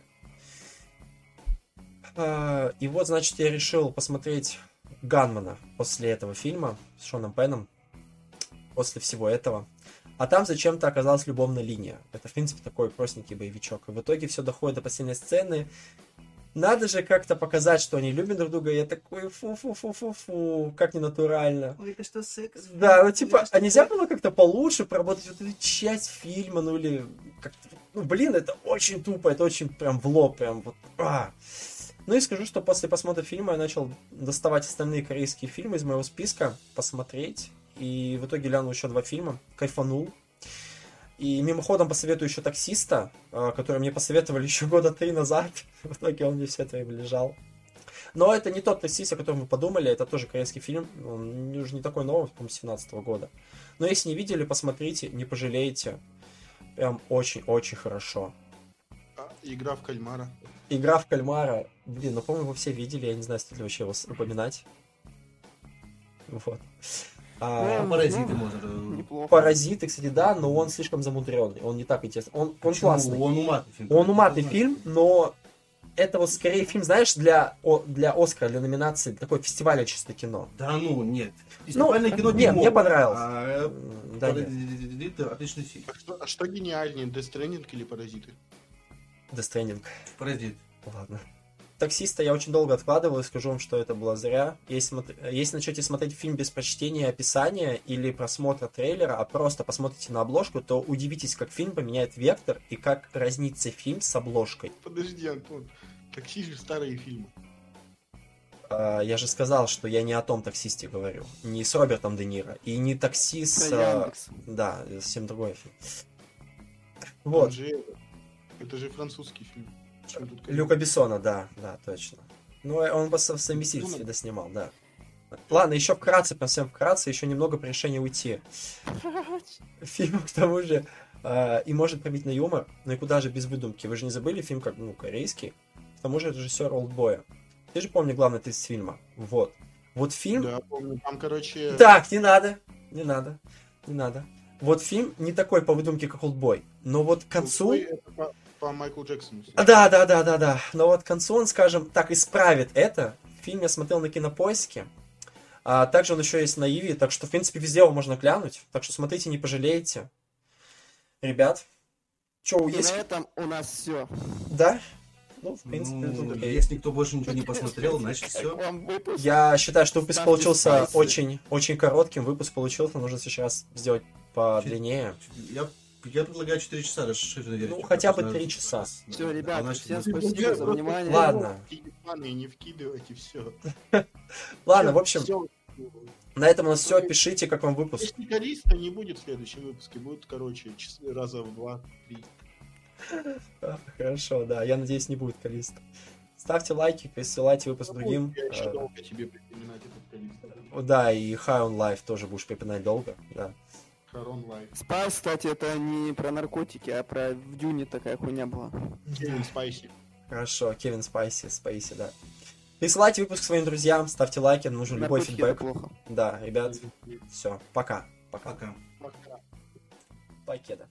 Э, и вот, значит, я решил посмотреть Ганмана после этого фильма с Шоном Пеном, после всего этого. А там зачем-то оказалась любовная линия. Это, в принципе, такой простенький боевичок. И в итоге все доходит до последней сцены, надо же как-то показать, что они любят друг друга. Я такой, фу-фу-фу-фу-фу, как ненатурально. Ой, это что, секс? Да, ну типа, а нельзя было как-то получше проработать вот эту часть фильма, ну или как-то, ну блин, это очень тупо, это очень прям в лоб, прям вот, а. Ну и скажу, что после просмотра фильма я начал доставать остальные корейские фильмы из моего списка, посмотреть, и в итоге глянул еще два фильма, кайфанул, и мимоходом посоветую еще таксиста, а, который мне посоветовали еще года три назад. В итоге он мне все это время лежал. Но это не тот таксист, о котором мы подумали, это тоже корейский фильм, он уже не такой новый, по-моему, 17 года. Но если не видели, посмотрите, не пожалеете. Прям очень-очень хорошо. А, игра в кальмара. Игра в кальмара, блин, ну, по-моему, вы все видели, я не знаю, стоит ли вообще его упоминать. Вот. А, Ну, паразиты, ну, может. э, Неплохо. Паразиты, кстати, да, но он слишком замудренный, он не так интересный. Он, он почему? классный. Он уматный фильм. Он уматный фильм, но это вот скорее фильм, знаешь, для, о- для Оскара, для номинации, такой фестиваля чисто кино. Да ну, нет. Ну, Фестивальное кино не, мне дерьмо. понравилось. А, э, Да, нет. «Паразиты» отличный фильм. А что, а что гениальнее, Death Stranding или Паразиты? Death Stranding. Паразит. Ладно. Таксиста я очень долго откладывал и скажу вам, что это было зря. Если, если начнете смотреть фильм без прочтения описания или просмотра трейлера, а просто посмотрите на обложку, то удивитесь, как фильм поменяет вектор и как разнится фильм с обложкой. Подожди, Антон. Такси же старые фильмы. А, я же сказал, что я не о том таксисте говорю. Не с Робертом Де Ниро. И не такси с... А. Да, совсем другой фильм. Вот. же- это же французский фильм. Люка Бессона, да, да, точно. Ну, он по со- совместительстве да, снимал, да. Ладно, еще вкратце, совсем вкратце, еще немного про решение уйти. Фильм, к тому же, э, и может пробить на юмор, но и куда же без выдумки. Вы же не забыли фильм, как, ну, корейский? К тому же режиссер Олдбоя. Ты же помни главный тезис фильма. Вот. Вот фильм... Да, помню. Там, короче... Так, не надо, не надо, не надо. Вот фильм не такой по выдумке, как Олдбой. Но вот к концу... Ой, это по, Майклу Джексону. Да, да, да, да, да. Но вот к концу он, скажем так, исправит это. Фильм я смотрел на кинопоиске. А также он еще есть на Иви, так что, в принципе, везде его можно глянуть. Так что смотрите, не пожалеете. Ребят, что, И есть... на этом у нас все. Да? Ну, в принципе, Ну, окей. если никто больше ничего не посмотрел, значит все. Я считаю, что выпуск Ставьте получился спайсы. очень, очень коротким. Выпуск получился, нужно сейчас сделать подлиннее. Я, я предлагаю 4 часа расширенной версии. Ну, хотя бы Просто 3 часа. Да. Все, ребят, А значит, всем спасибо за внимание. Ладно. Планы не вкидывайте, все. Ладно, в общем, на этом у нас все. Пишите, как вам выпуск. Если Калиста не будет в следующем выпуске, будет, короче, раза в два-три. А, Хорошо, да. Я надеюсь, не будет Калиста. Ставьте лайки, присылайте выпуск другим. Я еще Э, долго тебе припоминать этот Каллисто. Да, и High on Life тоже будешь припоминать долго. Да. High on Life. Спайс, кстати, это не про наркотики, а про в Дюне такая хуйня была. Кевин Спайси. Хорошо, Кевин Спайси, Спайси, да. Присылайте выпуск своим друзьям, ставьте лайки, нужен любой фидбэк. плохо. Да, ребят, все, пока. Пока. Пока. Пока. Покеда.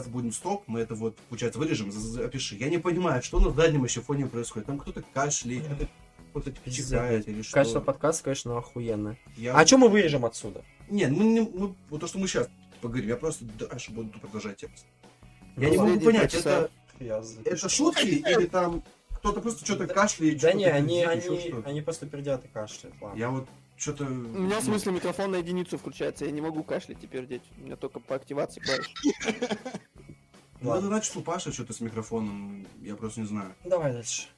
Подкаст будем стоп, мы это вот, получается, вырежем, за- за- опиши. Я не понимаю, что на заднем еще фоне происходит. Там кто-то кашляет, кто-то кто-то чихает или что. Качество подкаста, конечно, охуенное. Я- А что мы вырежем отсюда? Нет, мы не, мы- вот то, что мы сейчас поговорим, я просто дальше буду продолжать текст. Я не Ну, могу последние понять, это, это шутки или там кто-то просто что-то кашляет, Да не, они, они, они просто пердят и кашляют. Ладно. Я вот что-то... У меня в смысле микрофон на единицу включается, я не могу кашлять и пердеть. У меня только по активации клавиш. Ну, это значит, у Паши что-то с микрофоном, я просто не знаю. Давай дальше.